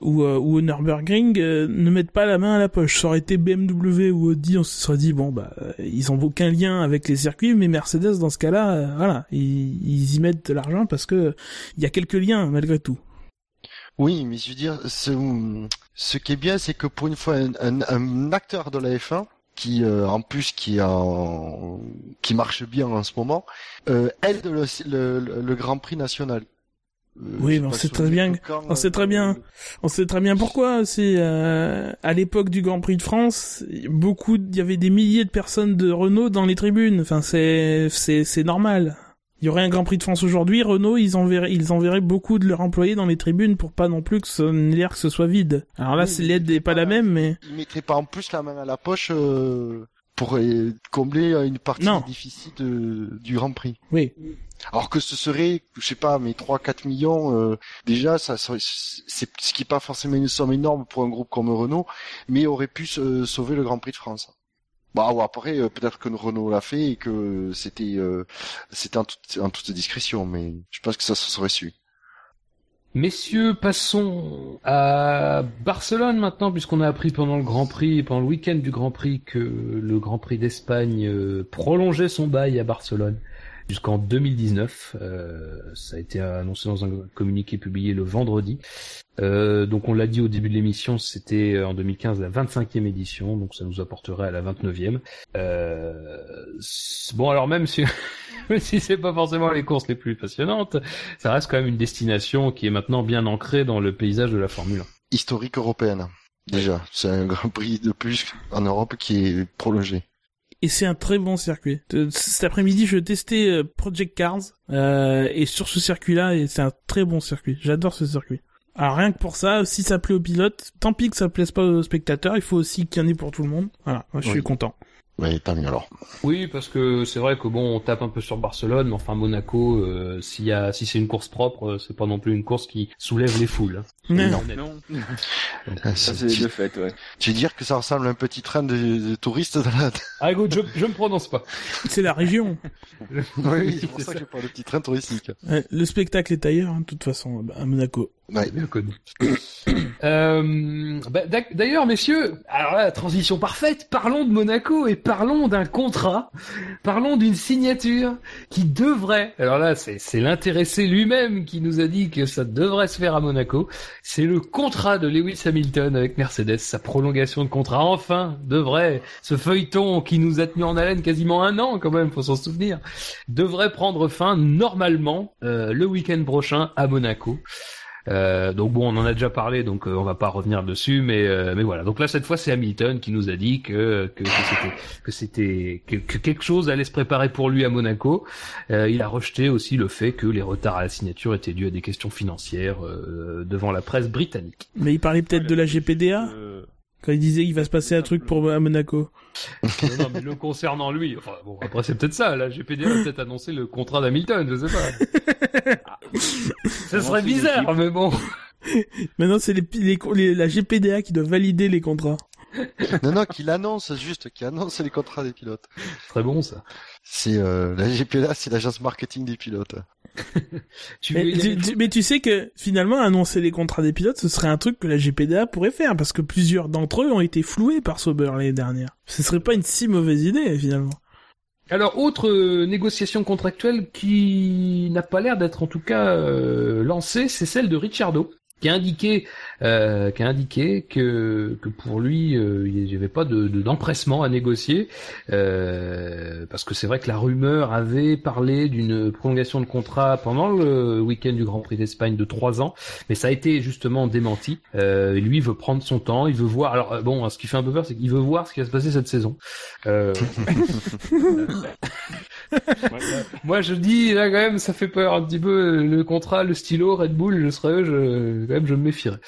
ou, euh, ou Nürburgring, euh, ne mette pas la main à la poche. Ça aurait été BMW ou Audi, on se serait dit bon bah ils ont aucun lien avec les circuits, mais Mercedes dans ce cas-là, voilà, ils, ils, y mettent de l'argent parce que il y a quelques liens malgré tout. Oui, mais je veux dire, ce, ce qui est bien, c'est que pour une fois, un, un, un acteur de la F1 qui euh, en plus qui en, qui marche bien en ce moment euh, aide le, le, le, Grand Prix national. Euh, oui, mais on sait très bien, on sait très bien, on sait très bien pourquoi. C'est à l'époque du Grand Prix de France, beaucoup, il y avait des milliers de personnes de Renault dans les tribunes. Enfin, c'est c'est c'est normal il y aurait un Grand Prix de France aujourd'hui, Renault, ils enverraient, ils enverraient beaucoup de leurs employés dans les tribunes pour pas non plus que l'air que ce soit vide. Alors là, l'aide n'est pas la même, mais... Ils mettraient pas en plus la main à la poche euh, pour combler une partie difficile du Grand Prix. Oui. Alors que ce serait, je sais pas, mais 3-4 millions, euh, déjà, ça serait, c'est ce qui n'est pas forcément une somme énorme pour un groupe comme Renault, mais aurait pu sauver le Grand Prix de France. Bah ou après euh, peut-être que Renault l'a fait et que c'était euh, c'était en toute, en toute discrétion, mais je pense que ça se serait su. Messieurs, passons à Barcelone maintenant, puisqu'on a appris pendant le Grand Prix, pendant le week-end du Grand Prix, que le Grand Prix d'Espagne euh, prolongeait son bail à Barcelone jusqu'en 2019. Euh, ça a été annoncé dans un communiqué publié le vendredi. Euh, donc on l'a dit au début de l'émission, c'était en 2015 la 25e édition, donc ça nous apporterait à la 29e. Euh, bon alors même si si c'est pas forcément les courses les plus passionnantes, ça reste quand même une destination qui est maintenant bien ancrée dans le paysage de la Formule 1. Historique européenne. Déjà, c'est un Grand Prix de plus en Europe qui est prolongé et c'est un très bon circuit. Cet après-midi, je testais euh, Project Cars euh, et sur ce circuit-là, c'est un très bon circuit. J'adore ce circuit. Alors rien que pour ça, si ça plaît aux pilotes, tant pis que ça plaise pas aux spectateurs, il faut aussi qu'il y en ait pour tout le monde. Voilà, moi je suis content. Oui, tant mieux alors. Oui, parce que c'est vrai que bon, on tape un peu sur Barcelone, mais enfin Monaco, euh, s'il y a, si c'est une course propre, euh, c'est pas non plus une course qui soulève les foules. Hein. Non, non. ça c'est de fait, ouais. Tu veux dire que ça ressemble à un petit train de, touristes dans la... Ah écoute, je, je me prononce pas. C'est la région. oui, c'est pour ça, que je parle de petit train touristique. le spectacle est ailleurs, hein, de toute façon, à Monaco. Ouais, bien connu. euh, bah, D'ailleurs, messieurs, alors là, transition parfaite. Parlons de Monaco et parlons d'un contrat. Parlons d'une signature qui devrait. Alors là, c'est l'intéressé lui-même qui nous a dit que ça devrait se faire à Monaco. C'est le contrat de Lewis Hamilton avec Mercedes. Sa prolongation de contrat, enfin, devrait. Ce feuilleton qui nous a tenu en haleine quasiment un an, quand même, faut s'en souvenir, devrait prendre fin normalement euh, le week-end prochain à Monaco. Euh, donc bon, on en a déjà parlé, donc euh, on va pas revenir dessus, mais euh, mais voilà. Donc là, cette fois, c'est Hamilton qui nous a dit que que, c'était que c'était que, quelque chose allait se préparer pour lui à Monaco. il a rejeté aussi le fait que les retards à la signature étaient dus à des questions financières devant la presse britannique. Mais il parlait peut-être de la GPDA quand il disait qu'il va se passer un truc pour à Monaco. non, mais le concernant lui, enfin bon après c'est peut-être ça, la GPDA a peut-être annoncé le contrat d'Hamilton, je sais pas. ça serait bizarre, mais bon. Maintenant c'est les, les, la GPDA qui doit valider les contrats. non, non, qu'il annonce juste, qu'il annonce les contrats des pilotes. Très bon ça. C'est euh, la GPDA, c'est l'agence marketing des pilotes. mais, tu, sais que finalement annoncer les contrats des pilotes, ce serait un truc que la GPDA pourrait faire parce que plusieurs d'entre eux ont été floués par Sauber l'année dernière. Ce serait pas une si mauvaise idée finalement. Alors, autre euh, négociation contractuelle qui n'a pas l'air d'être en tout cas euh, lancée, c'est celle de Ricciardo qui a indiqué euh, qui a indiqué que que pour lui euh, il n'y avait pas de d'empressement à négocier euh, parce que c'est vrai que la rumeur avait parlé d'une prolongation de contrat pendant le week-end du Grand Prix d'Espagne de trois ans mais ça a été justement démenti. Euh, lui il veut prendre son temps il veut voir alors bon ce qui fait un peu peur c'est qu'il veut voir ce qui va se passer cette saison moi je dis là quand même ça fait peur un petit peu le contrat le stylo Red Bull je serais je quand même je me méfierais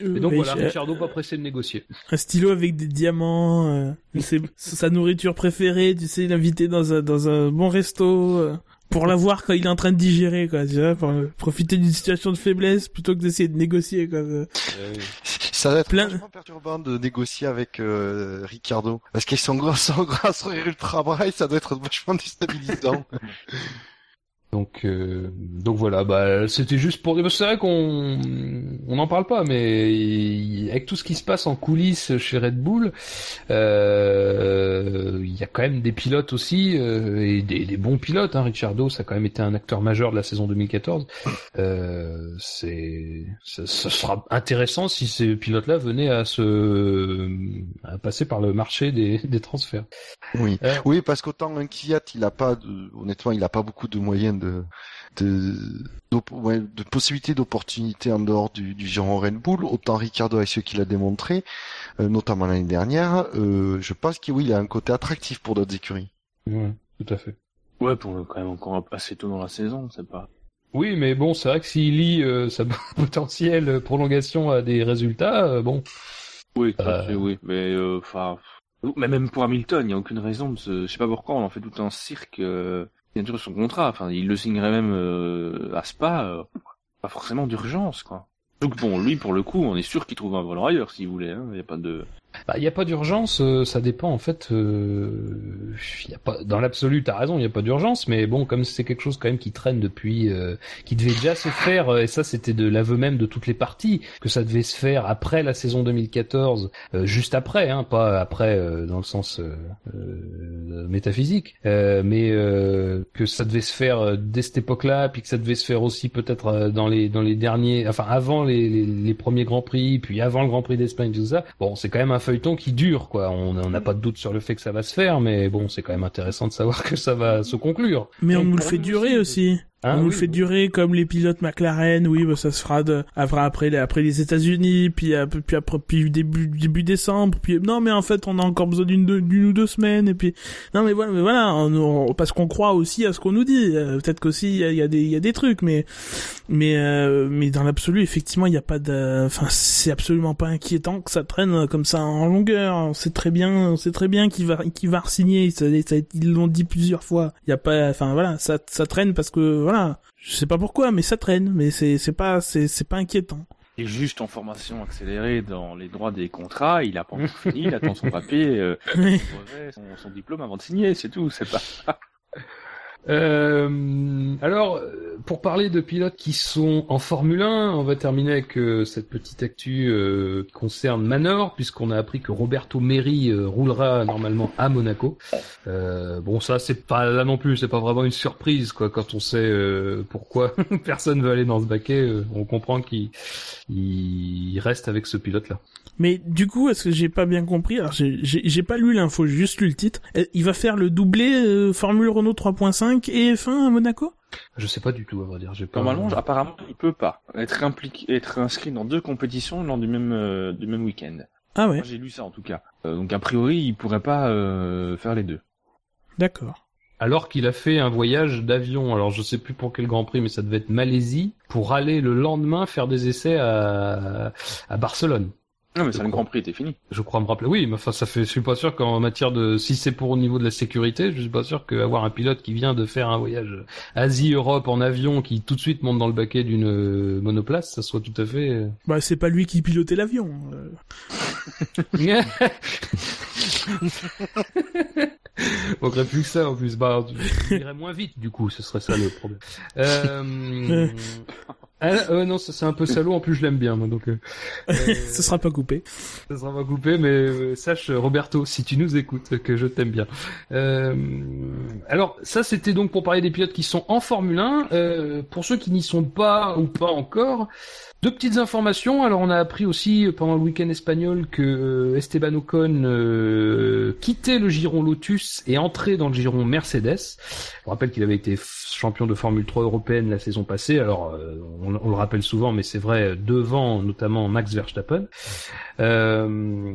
et donc voilà Richardo pas pressé de négocier un stylo avec des diamants euh, c'est sa nourriture préférée tu sais l'inviter dans un dans un bon resto euh. pour l'avoir quand il est en train de digérer, quoi, tu vois, pour profiter d'une situation de faiblesse plutôt que d'essayer de négocier, quoi. Ça va être Plein... vachement perturbant de négocier avec euh, Ricardo. Parce qu'ils sont gros, sont gros sur Ultra Braille, ça doit être vachement déstabilisant. Donc, euh, donc voilà, bah, c'était juste pour. C'est vrai qu'on on n'en parle pas, mais avec tout ce qui se passe en coulisses chez Red Bull, euh, il y a quand même des pilotes aussi euh, et des, des, bons pilotes. Hein. Ricciardo, ça a quand même été un acteur majeur de la saison 2014. Euh, c'est, ça, ça, sera intéressant si ces pilotes-là venaient à se à passer par le marché des, des transferts. Oui, euh, oui, parce qu'autant un Kiat, il a pas, de, honnêtement, il a pas beaucoup de moyens de de, de, possibilités d'opportunités en dehors du, du giron Red Bull, autant Ricardo avec ce qu'il a démontré, euh, notamment l'année dernière, euh, je pense qu'il oui, il a un côté attractif pour d'autres écuries. Ouais, tout à fait. Ouais, pour quand même encore assez tôt dans la saison, c'est pas. Oui, mais bon, c'est vrai que s'il lit euh, sa potentielle prolongation à des résultats, bon. Oui, oui, mais enfin, mais même pour Hamilton, il n'y a aucune raison de se... je sais pas pourquoi on en fait tout un cirque signature de son contrat. Enfin, il le signerait même euh, à Spa, euh, pas forcément d'urgence, quoi. Donc bon, lui, pour le coup, on est sûr qu'il trouve un volant ailleurs, s'il voulait. Hein. Il n'y a pas de. Bah, il n'y a pas d'urgence, euh, ça dépend en fait. Euh, y a pas, dans l'absolu, t'as raison, il n'y a pas d'urgence, mais bon, comme c'est quelque chose quand même qui traîne depuis, euh, qui devait déjà se faire, euh, et ça c'était de l'aveu même de toutes les parties, que ça devait se faire après la saison 2014, juste après, hein, pas après dans le sens métaphysique, mais que ça devait se faire dès cette époque-là, puis que ça devait se faire aussi peut-être dans les dans les derniers, enfin avant les, les, les premiers grands prix, puis avant le Grand Prix d'Espagne, tout ça. Bon, c'est quand même un feuilleton qui dure, quoi. On n'a pas de doute sur le fait que ça va se faire, mais bon, c'est quand même intéressant de savoir que ça va se conclure. Mais on nous le fait durer aussi. Hein, on nous fait durer comme les pilotes McLaren, oui, bah, ça se fera de, après les, après les États-Unis, puis, puis après, puis début, début décembre, puis non, mais en fait, on a encore besoin d'une, d'une ou deux semaines, et puis, non, mais voilà, mais voilà, parce qu'on croit aussi à ce qu'on nous dit. Euh, peut-être qu'aussi, il y a, y a, des, il y a des trucs, mais, mais, euh, mais dans l'absolu, effectivement, il n'y a pas de, enfin, c'est absolument pas inquiétant que ça traîne comme ça en longueur. On sait très bien, on sait très bien qu'il va, qu'il va signer. ils l'ont dit plusieurs fois. Il y a pas, enfin, voilà, ça, ça traîne parce que, voilà, je sais pas pourquoi, mais ça traîne, mais c'est c'est pas c'est c'est pas inquiétant. Il est juste en formation accélérée dans les droits des contrats, il a pas encore fini, il attend son papier, euh, son, diplôme avant de signer, c'est tout, c'est pas. Euh, alors, pour parler de pilotes qui sont en Formule 1, on va terminer avec euh, cette petite actu euh, concerne Manor, puisqu'on a appris que Roberto Meri euh, roulera normalement à Monaco. bon, ça, c'est pas là non plus, c'est pas vraiment une surprise, quoi. Quand on sait pourquoi personne veut aller dans ce baquet, on comprend qu'il reste avec ce pilote-là. Mais du coup, est-ce que j'ai pas bien compris? Alors, j'ai pas lu l'info, j'ai juste lu le titre. Il va faire le doublé Formule Renault 3.5 et F1 à Monaco? Je sais pas du tout, à vrai dire. Pas... Normalement, apparemment, il peut pas être impliqué, être inscrit dans deux compétitions lors du même euh, du même week-end. Ah ouais. J'ai lu ça en tout cas. Euh, donc a priori, il pourrait pas euh, faire les deux. D'accord. Alors qu'il a fait un voyage d'avion, alors je sais plus pour quel Grand Prix, mais ça devait être Malaisie, pour aller le lendemain faire des essais à, à Barcelone. Non, mais ça, le Grand Prix était fini. Je crois me rappeler. Oui, mais enfin, ça fait. Je suis pas sûr qu'en matière de, si c'est pour au niveau de la sécurité, je suis pas sûr qu'avoir un pilote qui vient de faire un voyage Asie-Europe en avion, qui tout de suite monte dans le baquet d'une euh, monoplace, ça soit tout à fait. Euh, bah, c'est pas lui qui pilotait l'avion. Euh. Faudrait plus que ça en plus. Bah, irait moins vite du coup, ce serait ça le problème. Euh... Ah, euh, non, ça c'est un peu salaud. En plus, je l'aime bien, moi, donc. Euh, Ce sera pas coupé. Ça sera pas coupé, mais euh, sache, Roberto, si tu nous écoutes, que je t'aime bien. Euh, alors, ça c'était donc pour parler des pilotes qui sont en Formule 1. pour ceux qui n'y sont pas ou pas encore, deux petites informations. Alors, on a appris aussi pendant le week-end espagnol que Esteban Ocon quittait le giron Lotus et entrait dans le giron Mercedes. Je rappelle qu'il avait été champion de Formule 3 européenne la saison passée. Alors, on le rappelle souvent, mais c'est vrai, devant notamment Max Verstappen. Euh,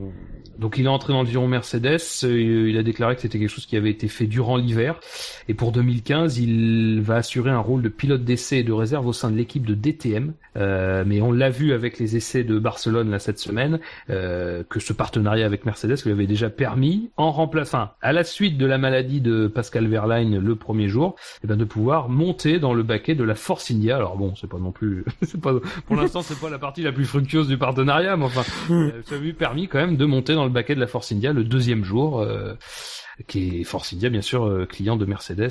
donc il est entré dans le giron Mercedes, euh, il a déclaré que c'était quelque chose qui avait été fait durant l'hiver, et pour 2015, il va assurer un rôle de pilote d'essai et de réserve au sein de l'équipe de DTM. Euh, mais on l'a vu avec les essais de Barcelone là cette semaine, euh, que ce partenariat avec Mercedes lui avait déjà permis, en remplaçant, à la suite de la maladie de Pascal Verlaine le premier jour, eh ben de pouvoir monter dans le baquet de la Force India. Alors bon, c'est pas non plus, pas, pour l'instant c'est pas la partie la plus fructueuse du partenariat, mais enfin, euh, ça lui a permis quand même de monter dans le baquet de la Force India le deuxième jour, euh, qui est Force India bien sûr euh, client de Mercedes.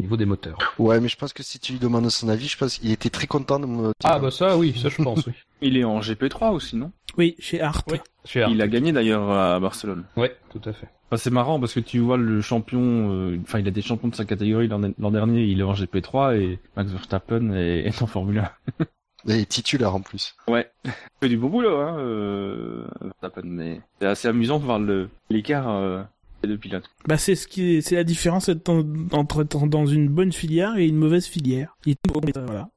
Au niveau des moteurs. Ouais, mais je pense que si tu lui demandes son avis, je pense qu'il était très content de me. Ah bah ça oui, ça je pense oui. Il est en GP3 aussi, non? Oui, chez Art. Oui. Il a gagné d'ailleurs à Barcelone. Ouais, tout à fait. Enfin, c'est marrant parce que tu vois le champion, euh, enfin il a été champion de sa catégorie l'an dernier, il est en GP3 et Max Verstappen est, est en Formule 1. Il est titulaire en plus. Ouais, il fait du beau boulot, hein, euh, Verstappen, mais c'est assez amusant de voir le l'écart euh, des deux pilotes. Bah c'est ce qui est, c'est la différence entre, entre être dans une bonne filière et une mauvaise filière. Il est bon, voilà.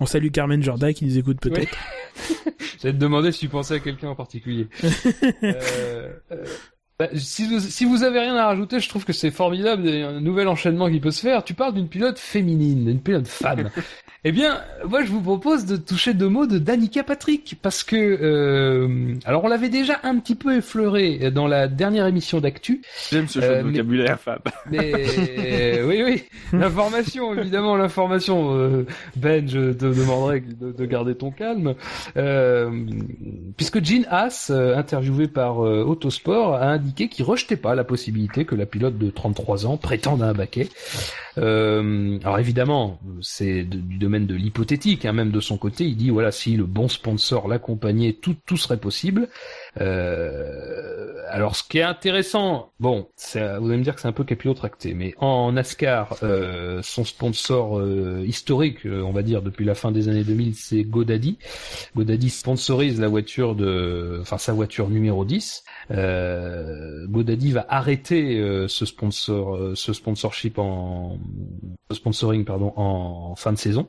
On salue Carmen Jorda qui nous écoute peut-être. J'allais te demander si tu pensais à quelqu'un en particulier. euh, euh, bah, si, vous, si vous avez rien à rajouter, je trouve que c'est formidable, il y a un nouvel enchaînement qui peut se faire. Tu parles d'une pilote féminine, d'une pilote femme. eh bien, moi je vous propose de toucher deux mots de Danica Patrick, parce que, euh, alors on l'avait déjà un petit peu effleuré dans la dernière émission d'Actu, J'aime ce jeu Euh, de mais- vocabulaire, Fab. mais oui, oui, l'information, évidemment, l'information. Euh, ben, je te demanderai de, de garder ton calme, euh, puisque Jean Haas, euh, interviewé par euh, Autosport, a indiqué qu'il rejetait pas la possibilité que la pilote de 33 ans prétende à un baquet. Euh, alors évidemment, c'est du domaine de l'hypothétique, hein, même de son côté, il dit voilà si le bon sponsor l'accompagnait, tout tout serait possible. Euh, alors ce qui est intéressant, bon, c'est- vous allez me dire que c'est un peu capillotracté, mais en NASCAR, euh, son sponsor euh, historique, on va dire depuis la fin des années 2000, c'est GoDaddy. GoDaddy sponsorise la voiture de, enfin sa voiture numéro 10. Euh, GoDaddy va arrêter ce sponsor, ce sponsorship en sponsoring pardon en fin de saison.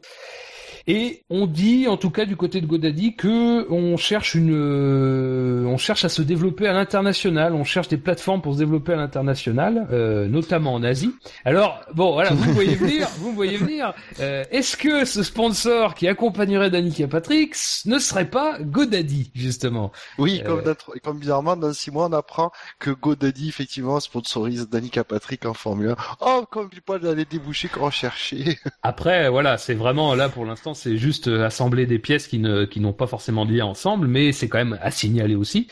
Et on dit, en tout cas du côté de GoDaddy, que on cherche une, euh, on cherche à se développer à l'international, on cherche des plateformes pour se développer à l'international, euh, notamment en Asie. Alors bon, voilà, vous me voyez venir, vous me voyez venir. Euh, Est-ce que ce sponsor qui accompagnerait Danica Patrick ne serait pas GoDaddy justement? Oui, Euh, comme, comme bizarrement, dans six mois, on apprend que GoDaddy, effectivement, sponsorise Danica Patrick en Formule 1. Oh, comme du poil dans les débouchés qu'on recherchait. Après, voilà, c'est vraiment là pour l'instant, c'est juste euh, assembler des pièces qui ne qui n'ont pas forcément de lien ensemble, mais c'est quand même à signaler aussi.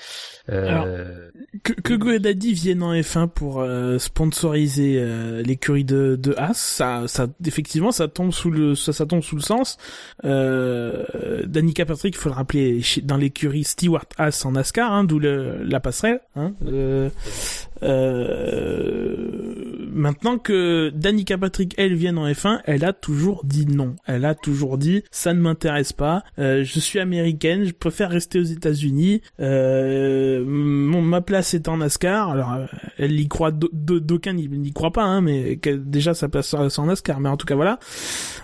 Euh, Que, que GoDaddy vienne en F1 pour euh, sponsoriser euh, l'écurie de, de Haas, ça, ça, effectivement, ça tombe sous le, ça, ça tombe sous le sens. Euh, Danica Patrick, il faut le rappeler, dans l'écurie Stewart Haas en NASCAR, hein, d'où la passerelle. Hein, euh, maintenant que Danica Patrick, elle, vienne en F1, elle a toujours dit non. Elle a toujours dit, ça ne m'intéresse pas. euh, je suis américaine, je préfère rester aux États-Unis. Euh, mon, ma place est en NASCAR. Alors, euh, elle y croit, d'au- d'au- d'aucuns n'y croient pas, hein, mais déjà sa place c'est en NASCAR. Mais en tout cas, voilà.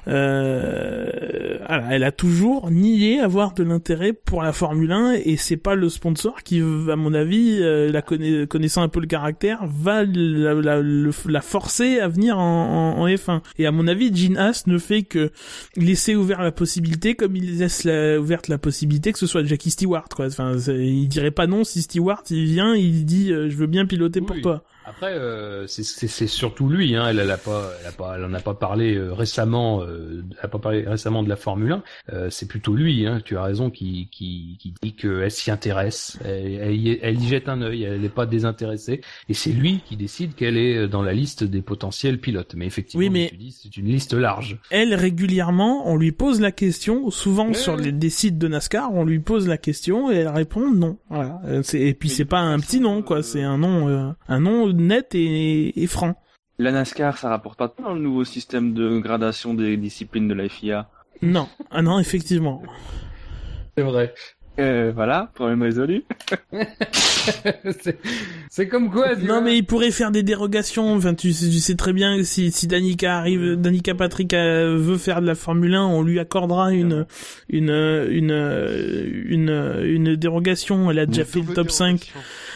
Euh, voilà, elle a toujours nié avoir de l'intérêt pour la Formule 1 et c'est pas le sponsor qui, à mon avis, euh, la connaissant un peu le caractère, va la, la- le- la forcer à venir en, en- en F1. Et à mon avis, Gene Haas ne fait que laisser ouvert la possibilité, comme il laisse la- ouverte la possibilité que ce soit Jackie Stewart, quoi. Enfin, il dirait pas non si Stewart il vient, il dit euh, je veux bien piloter pour toi. Après, euh, c'est- c'est c'est surtout lui. Hein, elle, elle a pas, elle a pas, elle en a pas parlé euh, récemment. Euh, elle a pas parlé récemment de la Formule 1. Euh, c'est plutôt lui. Hein, tu as raison, qui, qui, qui dit qu'elle s'y intéresse. Elle, elle y, elle y jette un œil. Elle n'est pas désintéressée. Et c'est lui qui décide qu'elle est dans la liste des potentiels pilotes. Mais effectivement, Oui, mais- comme tu dis, c'est une liste large. Elle régulièrement, on lui pose la question, souvent sur les des sites de NASCAR, on lui pose la question et elle répond non. Voilà. Euh, c'est- Et puis c'est pas un petit nom, quoi. euh, C'est un nom, euh, un nom net et, et franc. La NASCAR, ça rapporte pas dans le nouveau système de gradation des disciplines de la FIA. Non, ah non, effectivement. C'est vrai. Euh, voilà, problème résolu. c'est- c'est comme quoi. tu Non vois. mais il pourrait faire des dérogations. Enfin, tu sais, tu sais très bien que si si Danica arrive, Danica Patrick euh, veut faire de la Formule 1, on lui accordera une une une une une dérogation. Elle a déjà fait le top 5.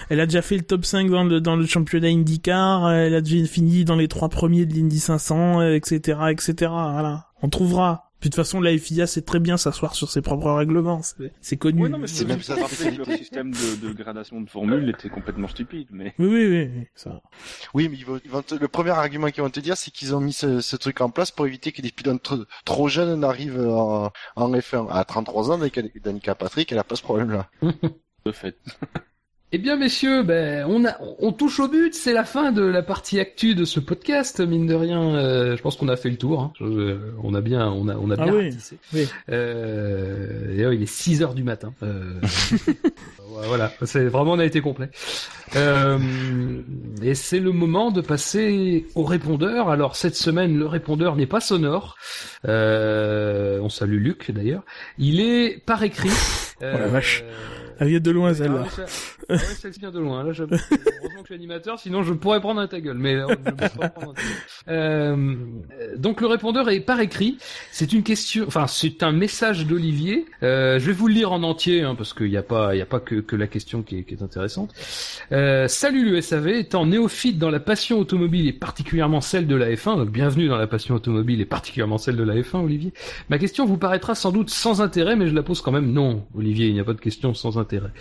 Elle a déjà fait le top 5 dans le dans le championnat IndyCar. Elle a déjà fini dans les trois premiers de l'Indy 500, euh, etc., etc. Voilà, on trouvera. Puis de toute façon, la FIA sait très bien s'asseoir sur ses propres règlements. C'est connu. Oui, non, mais C'est même ça, leur système de, de gradation de formule était complètement stupide, mais. Oui, oui, oui, oui, ça. Oui, mais ils vont, ils vont te- le premier argument qu'ils vont te dire, c'est qu'ils ont mis ce, ce truc en place pour éviter que des pilotes trop, trop jeunes n'arrivent en, en F1. À 33 ans, avec Danica Patrick, elle a pas ce problème-là. De fait. Eh bien, messieurs, ben, on, a, on touche au but. C'est la fin de la partie actu de ce podcast. Mine de rien, euh, je pense qu'on a fait le tour. Hein. Je- on a bien, on a, on a Ah bien oui. ratissé. Oui. Euh, d'ailleurs, il est 6 heures du matin. Euh, voilà, c'est vraiment on a été complet. Euh, et c'est le moment de passer au répondeur. Alors cette semaine, le répondeur n'est pas sonore. Euh, on salue Luc d'ailleurs. Il est par écrit. Euh, Oh la vache. Elle vient de loin, celle-là. ah ouais, ça- ah celle-ci vient de loin. Là, je... Heureusement que je suis animateur, sinon je pourrais prendre un ta gueule. Mais euh, je peux pas prendre un ta gueule. Euh, euh, donc le répondeur est par écrit. C'est une question, enfin c'est un message d'Olivier. Euh, je vais vous le lire en entier hein, parce qu'il n'y a pas, il y a pas que, que la question qui est, qui est intéressante. Euh, salut le SAV, étant néophyte dans la passion automobile et particulièrement celle de la F1. Donc bienvenue dans la passion automobile et particulièrement celle de la F1, Olivier. Ma question vous paraîtra sans doute sans intérêt, mais je la pose quand même. Non, Olivier, il n'y a pas de question sans intérêt d'intérêt.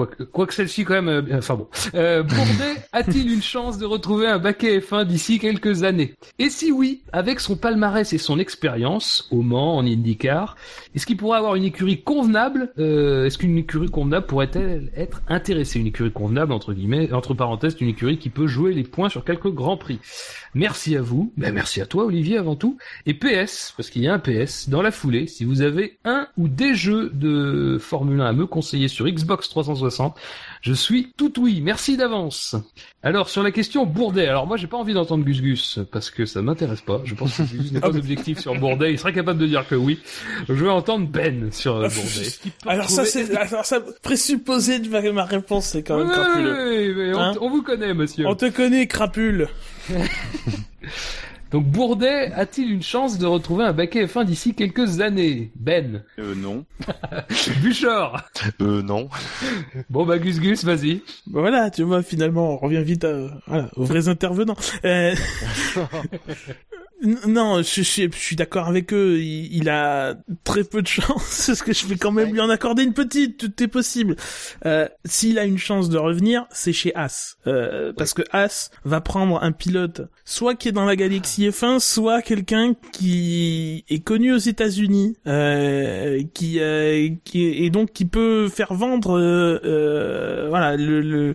Quoique, quoique celle-ci quand même, euh, enfin bon. Euh, Bourdet a-t-il une chance de retrouver un baquet F1 d'ici quelques années? Et si oui, avec son palmarès et son expérience, au Mans, en IndyCar, est-ce qu'il pourrait avoir une écurie convenable euh, Est-ce qu'une écurie convenable pourrait-elle être intéressée? Une écurie convenable, entre guillemets, entre parenthèses, une écurie qui peut jouer les points sur quelques grands prix. Merci à vous, ben merci à toi Olivier avant tout, et PS, parce qu'il y a un PS, dans la foulée, si vous avez un ou des jeux de Formule 1 à me conseiller sur Xbox 360, je suis tout oui, merci d'avance. Alors sur la question Bourdet, alors moi j'ai pas envie d'entendre Gus Gus, parce que ça m'intéresse pas, je pense que Gus n'est pas objectif sur Bourdet, il serait capable de dire que oui. Je veux entendre Ben sur euh, Ah, Bourdet. Alors ça, c'est, alors ça, présupposé de ma, ma réponse, c'est quand même Ouais, crapuleux. ouais, ouais, on, Hein on vous connaît monsieur. On te connaît, crapule. Donc Bourdet a-t-il une chance de retrouver un baquet F1 d'ici quelques années? Ben Euh, non. Buchor Euh, non. Bon bah Gus Gus, vas-y. Bah Voilà, tu vois, finalement, on revient vite à, voilà, aux vrais intervenants. Euh... Non, je, je, je suis d'accord avec eux. Il, il a très peu de chance, parce que je vais quand même lui en accorder une petite. Tout est possible. Euh, S'il a une chance de revenir, c'est chez As, euh, parce que As va prendre un pilote, soit qui est dans la galaxie F1, soit quelqu'un qui est connu aux États-Unis, euh, qui, euh, qui et donc qui peut faire vendre, euh, euh, voilà, le, le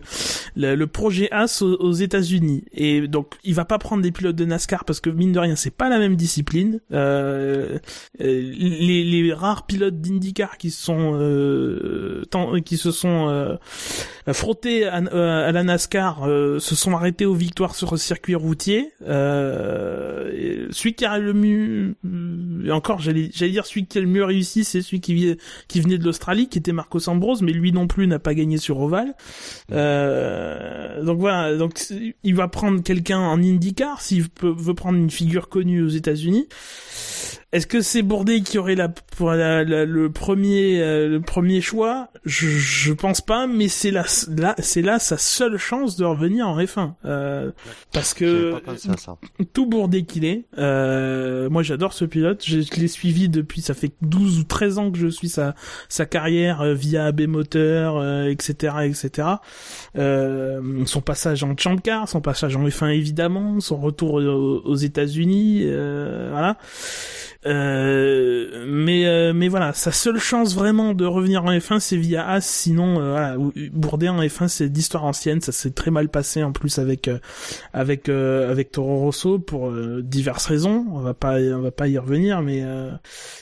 le, le projet As aux, aux États-Unis. Et donc, il va pas prendre des pilotes de NASCAR parce que mine de rien, c'est pas la même discipline. Euh, euh, les, les rares pilotes d'IndyCar qui sont euh, tant- qui se sont euh, frottés à, euh, à la NASCAR euh, se sont arrêtés aux victoires sur le circuit routier. Euh, celui qui a le mieux, et encore, j'allais dire celui qui a le mieux réussi, c'est celui qui, qui venait de l'Australie, qui était Marcos Ambrose, mais lui non plus n'a pas gagné sur Oval. Euh, donc voilà, donc il va prendre quelqu'un en IndyCar s'il veut prendre une figure connue aux États-Unis. Est-ce que c'est Bourdet qui aurait la, pour la- la- le premier euh, le premier choix? Je, je pense pas, mais c'est là, là c'est là sa seule chance de revenir en F1 euh, parce que ça. tout bourdé qu'il est. Euh, moi, j'adore ce pilote. Je, je l'ai suivi depuis, ça fait 12 ou 13 ans que je suis sa, sa carrière euh, via AB Moteur, euh, etc., etc. Euh, son passage en Champ Car, son passage en F1 évidemment, son retour aux, aux États-Unis, euh, voilà. Euh, mais euh, mais voilà, sa seule chance vraiment de revenir en F1, c'est via As. Sinon, euh, voilà, Bourdet en F1, c'est d'histoire ancienne. Ça s'est très mal passé en plus avec euh, avec euh, avec Toro Rosso pour diverses raisons. On va pas on va pas y revenir, mais euh,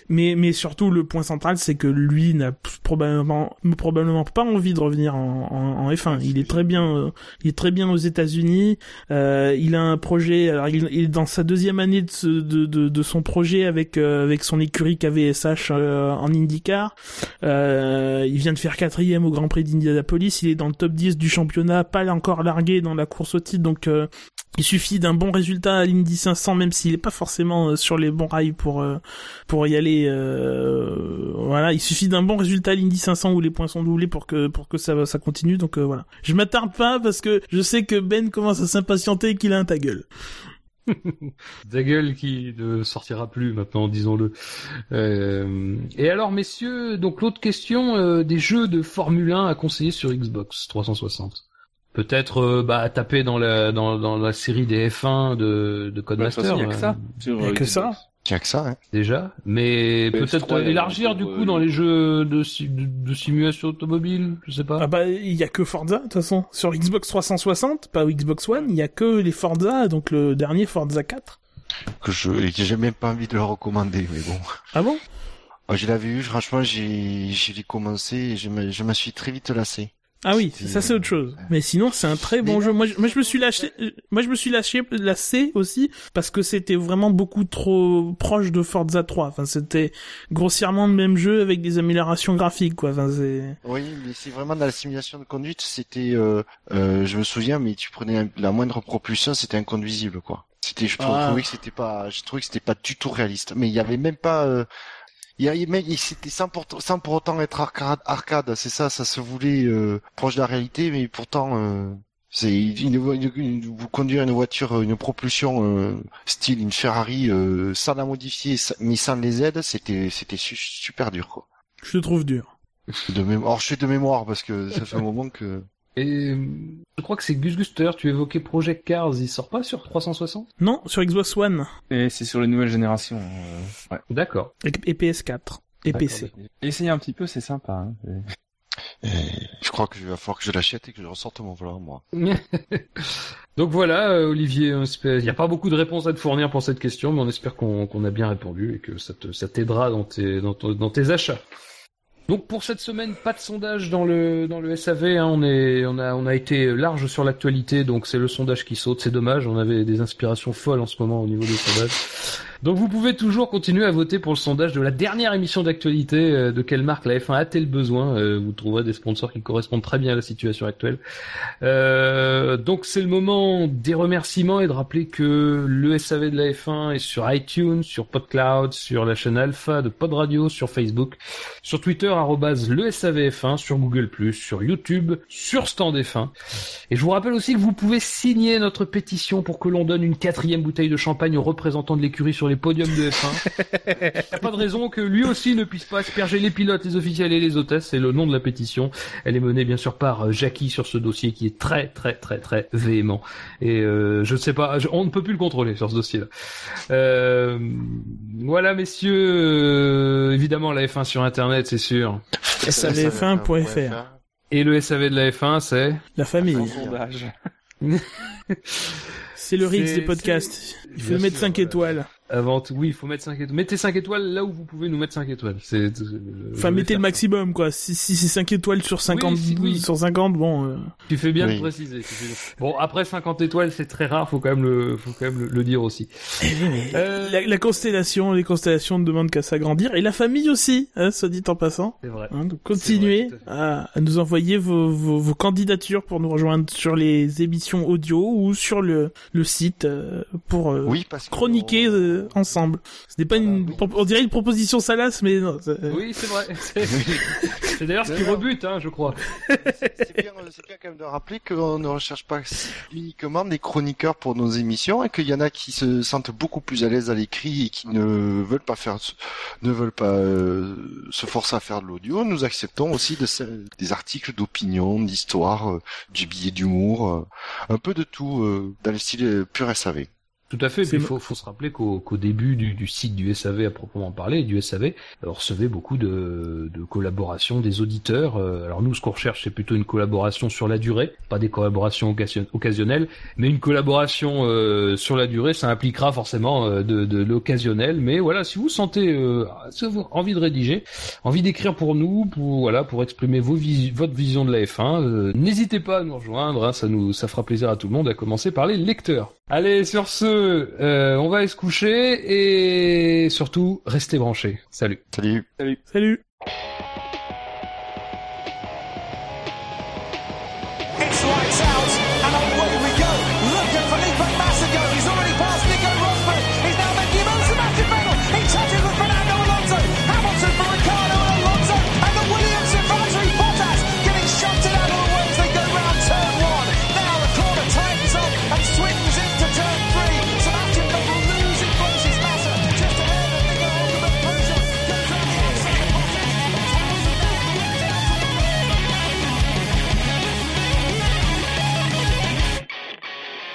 mais mais surtout le point central, c'est que lui n'a probablement probablement pas envie de revenir en, en, en F1. Il est très bien il est très bien aux États-Unis. Euh, il a un projet. Alors il, il est dans sa deuxième année de, de, de son projet avec avec avec son écurie KVSH en IndyCar. il vient de faire quatrième au Grand Prix d'Indianapolis. Il est dans le top 10 du championnat, pas encore largué dans la course au titre, donc il suffit d'un bon résultat à l'Indy 500, même s'il est pas forcément euh, sur les bons rails pour euh, pour y aller. Euh, voilà, il suffit d'un bon résultat à l'Indy 500 où les points sont doublés pour que pour que ça ça continue. Donc voilà, je m'attarde pas parce que je sais que Ben commence à s'impatienter et qu'il a un ta gueule. ta gueule qui ne sortira plus maintenant, disons-le. et alors, messieurs, donc l'autre question des jeux de Formule 1 à conseiller sur Xbox 360 peut-être euh, bah taper dans la dans, dans la série des F1 de de Codemaster. Il y a que ça. Il y a que ça. A que ça, hein. Déjà, mais peut-être élargir du coup dans les jeux de, de, simulation automobile, je sais pas. Ah bah il y a que Forza de toute façon sur Xbox 360, pas Xbox One, il y a que les Forza, donc le dernier Forza 4. Que je j'ai même pas envie de le recommander, mais bon. Ah bon? Je l'avais vu, franchement, j'ai j'ai commencé et je me je me suis très vite lassé. Ah oui, ça c'est autre chose. Mais sinon, c'est un très bon jeu. Moi je, moi, je me suis lâché, moi, je me suis lâché, lassé aussi, parce que c'était vraiment beaucoup trop proche de Forza 3. Enfin, c'était grossièrement le même jeu avec des améliorations graphiques, quoi. Enfin, c'est... Oui, mais c'est vraiment dans la simulation de conduite, c'était, euh, euh, je me souviens, mais tu prenais la moindre propulsion, c'était inconduisible, quoi. C'était, je ah. trouvais que c'était pas, je trouvais que c'était pas du tout réaliste. Mais il y avait même pas, euh, il, il, c'était sans pour, sans pour autant être arcade, arcade c'est ça, ça se voulait euh, proche de la réalité, mais pourtant euh, c'est une, vous conduire une voiture, une propulsion euh, style une Ferrari sans la modifier, mais sans les aides, c'était c'était super dur quoi. Je te trouve dur. De mémoire, je suis de mémoire parce que ça fait un moment que. Et je crois que c'est Gus Guster, tu évoquais Project Cars, il sort pas sur 360 Non, sur Xbox One. Et c'est sur les nouvelles générations. Ouais. D'accord. Et, PS4. Et PC. Essayez un petit peu, c'est sympa. Hein. je crois que je va falloir que je l'achète et que je ressorte mon volant, moi. Donc voilà, euh, Olivier, il n'y a pas beaucoup de réponses à te fournir pour cette question, mais on espère qu'on a bien répondu et que ça t'aidera dans tes, dans, dans tes achats. Donc pour cette semaine, pas de sondage dans le dans le SAV. Hein. on est on a on a été large sur l'actualité, donc c'est le sondage qui saute. C'est dommage, on avait des inspirations folles en ce moment au niveau des sondages. Donc vous pouvez toujours continuer à voter pour le sondage de la dernière émission d'actualité euh, de quelle marque la F1 a-t-elle besoin. Euh, vous trouverez des sponsors qui correspondent très bien à la situation actuelle. Euh, donc c'est le moment des remerciements et de rappeler que le SAV de la F1 est sur iTunes, sur PodCloud, sur la chaîne Alpha de Pod Radio, sur Facebook, sur Twitter le SAVF1, sur Google+, sur YouTube, sur Stand F1. Et je vous rappelle aussi que vous pouvez signer notre pétition pour que l'on donne une quatrième bouteille de champagne aux représentants de l'écurie sur les podium de F1. Il n'y a pas de raison que lui aussi ne puisse pas asperger les pilotes, les officiels et les hôtesses. C'est le nom de la pétition. Elle est menée bien sûr par euh, Jackie sur ce dossier qui est très très très très véhément. Et euh, je ne sais pas, on ne peut plus le contrôler sur ce dossier-là. Euh, voilà messieurs, euh, évidemment la F1 sur Internet c'est sûr. savf1.fr. Et le SAV de la F1 c'est? La famille. C'est le Ritz des podcasts. Il faut mettre 5 étoiles. Avant tout, oui, il faut mettre 5 étoiles. Mettez 5 étoiles là où vous pouvez nous mettre 5 étoiles. C'est, enfin, mettez le maximum, quoi. Si, si c'est 5 étoiles sur 50, oui, sur 50, bon, euh... Tu fais bien de préciser. Bon, après 50 étoiles, c'est très rare, faut quand même le, faut quand même le, dire aussi. Euh... la, la, constellation, les constellations ne demandent qu'à s'agrandir. Et la famille aussi, hein, soit dit en passant. C'est vrai. Hein, donc continuez à, à, nous envoyer vos, vos, vos, candidatures pour nous rejoindre sur les émissions audio ou sur le, le site euh, pour euh, oui, parce chroniquer euh, ensemble. Ce n'est pas une, on dirait une proposition salace, mais non. Oui, c'est vrai. C'est d'ailleurs ce qui rebute, hein, je crois. C'est bien, bien quand même de rappeler qu'on ne recherche pas uniquement des chroniqueurs pour nos émissions et qu'il y en a qui se sentent beaucoup plus à l'aise à l'écrit et qui ne veulent pas faire, ne veulent pas euh, se forcer à faire de l'audio. Nous acceptons aussi de, des articles d'opinion, d'histoire, du billet d'humour, un peu de tout dans le style pur SAV. Tout à fait. Il faut, faut, se rappeler qu'au début du, du, site du SAV à proprement parler, du SAV, on recevait beaucoup de, de collaborations des auditeurs. Euh, alors nous, ce qu'on recherche, c'est plutôt une collaboration sur la durée, pas des collaborations occasionnelles, mais une collaboration euh, sur la durée. Ça impliquera forcément euh, de, de l'occasionnel. Mais voilà, si vous sentez euh, envie de rédiger, envie d'écrire pour nous, pour voilà, pour exprimer vos votre vision de la F1, n'hésitez pas à nous rejoindre. Hein, ça nous, ça fera plaisir à tout le monde, à commencer par les lecteurs. Allez, sur ce euh, on va aller se coucher et surtout restez branchés. Salut. Salut. Salut.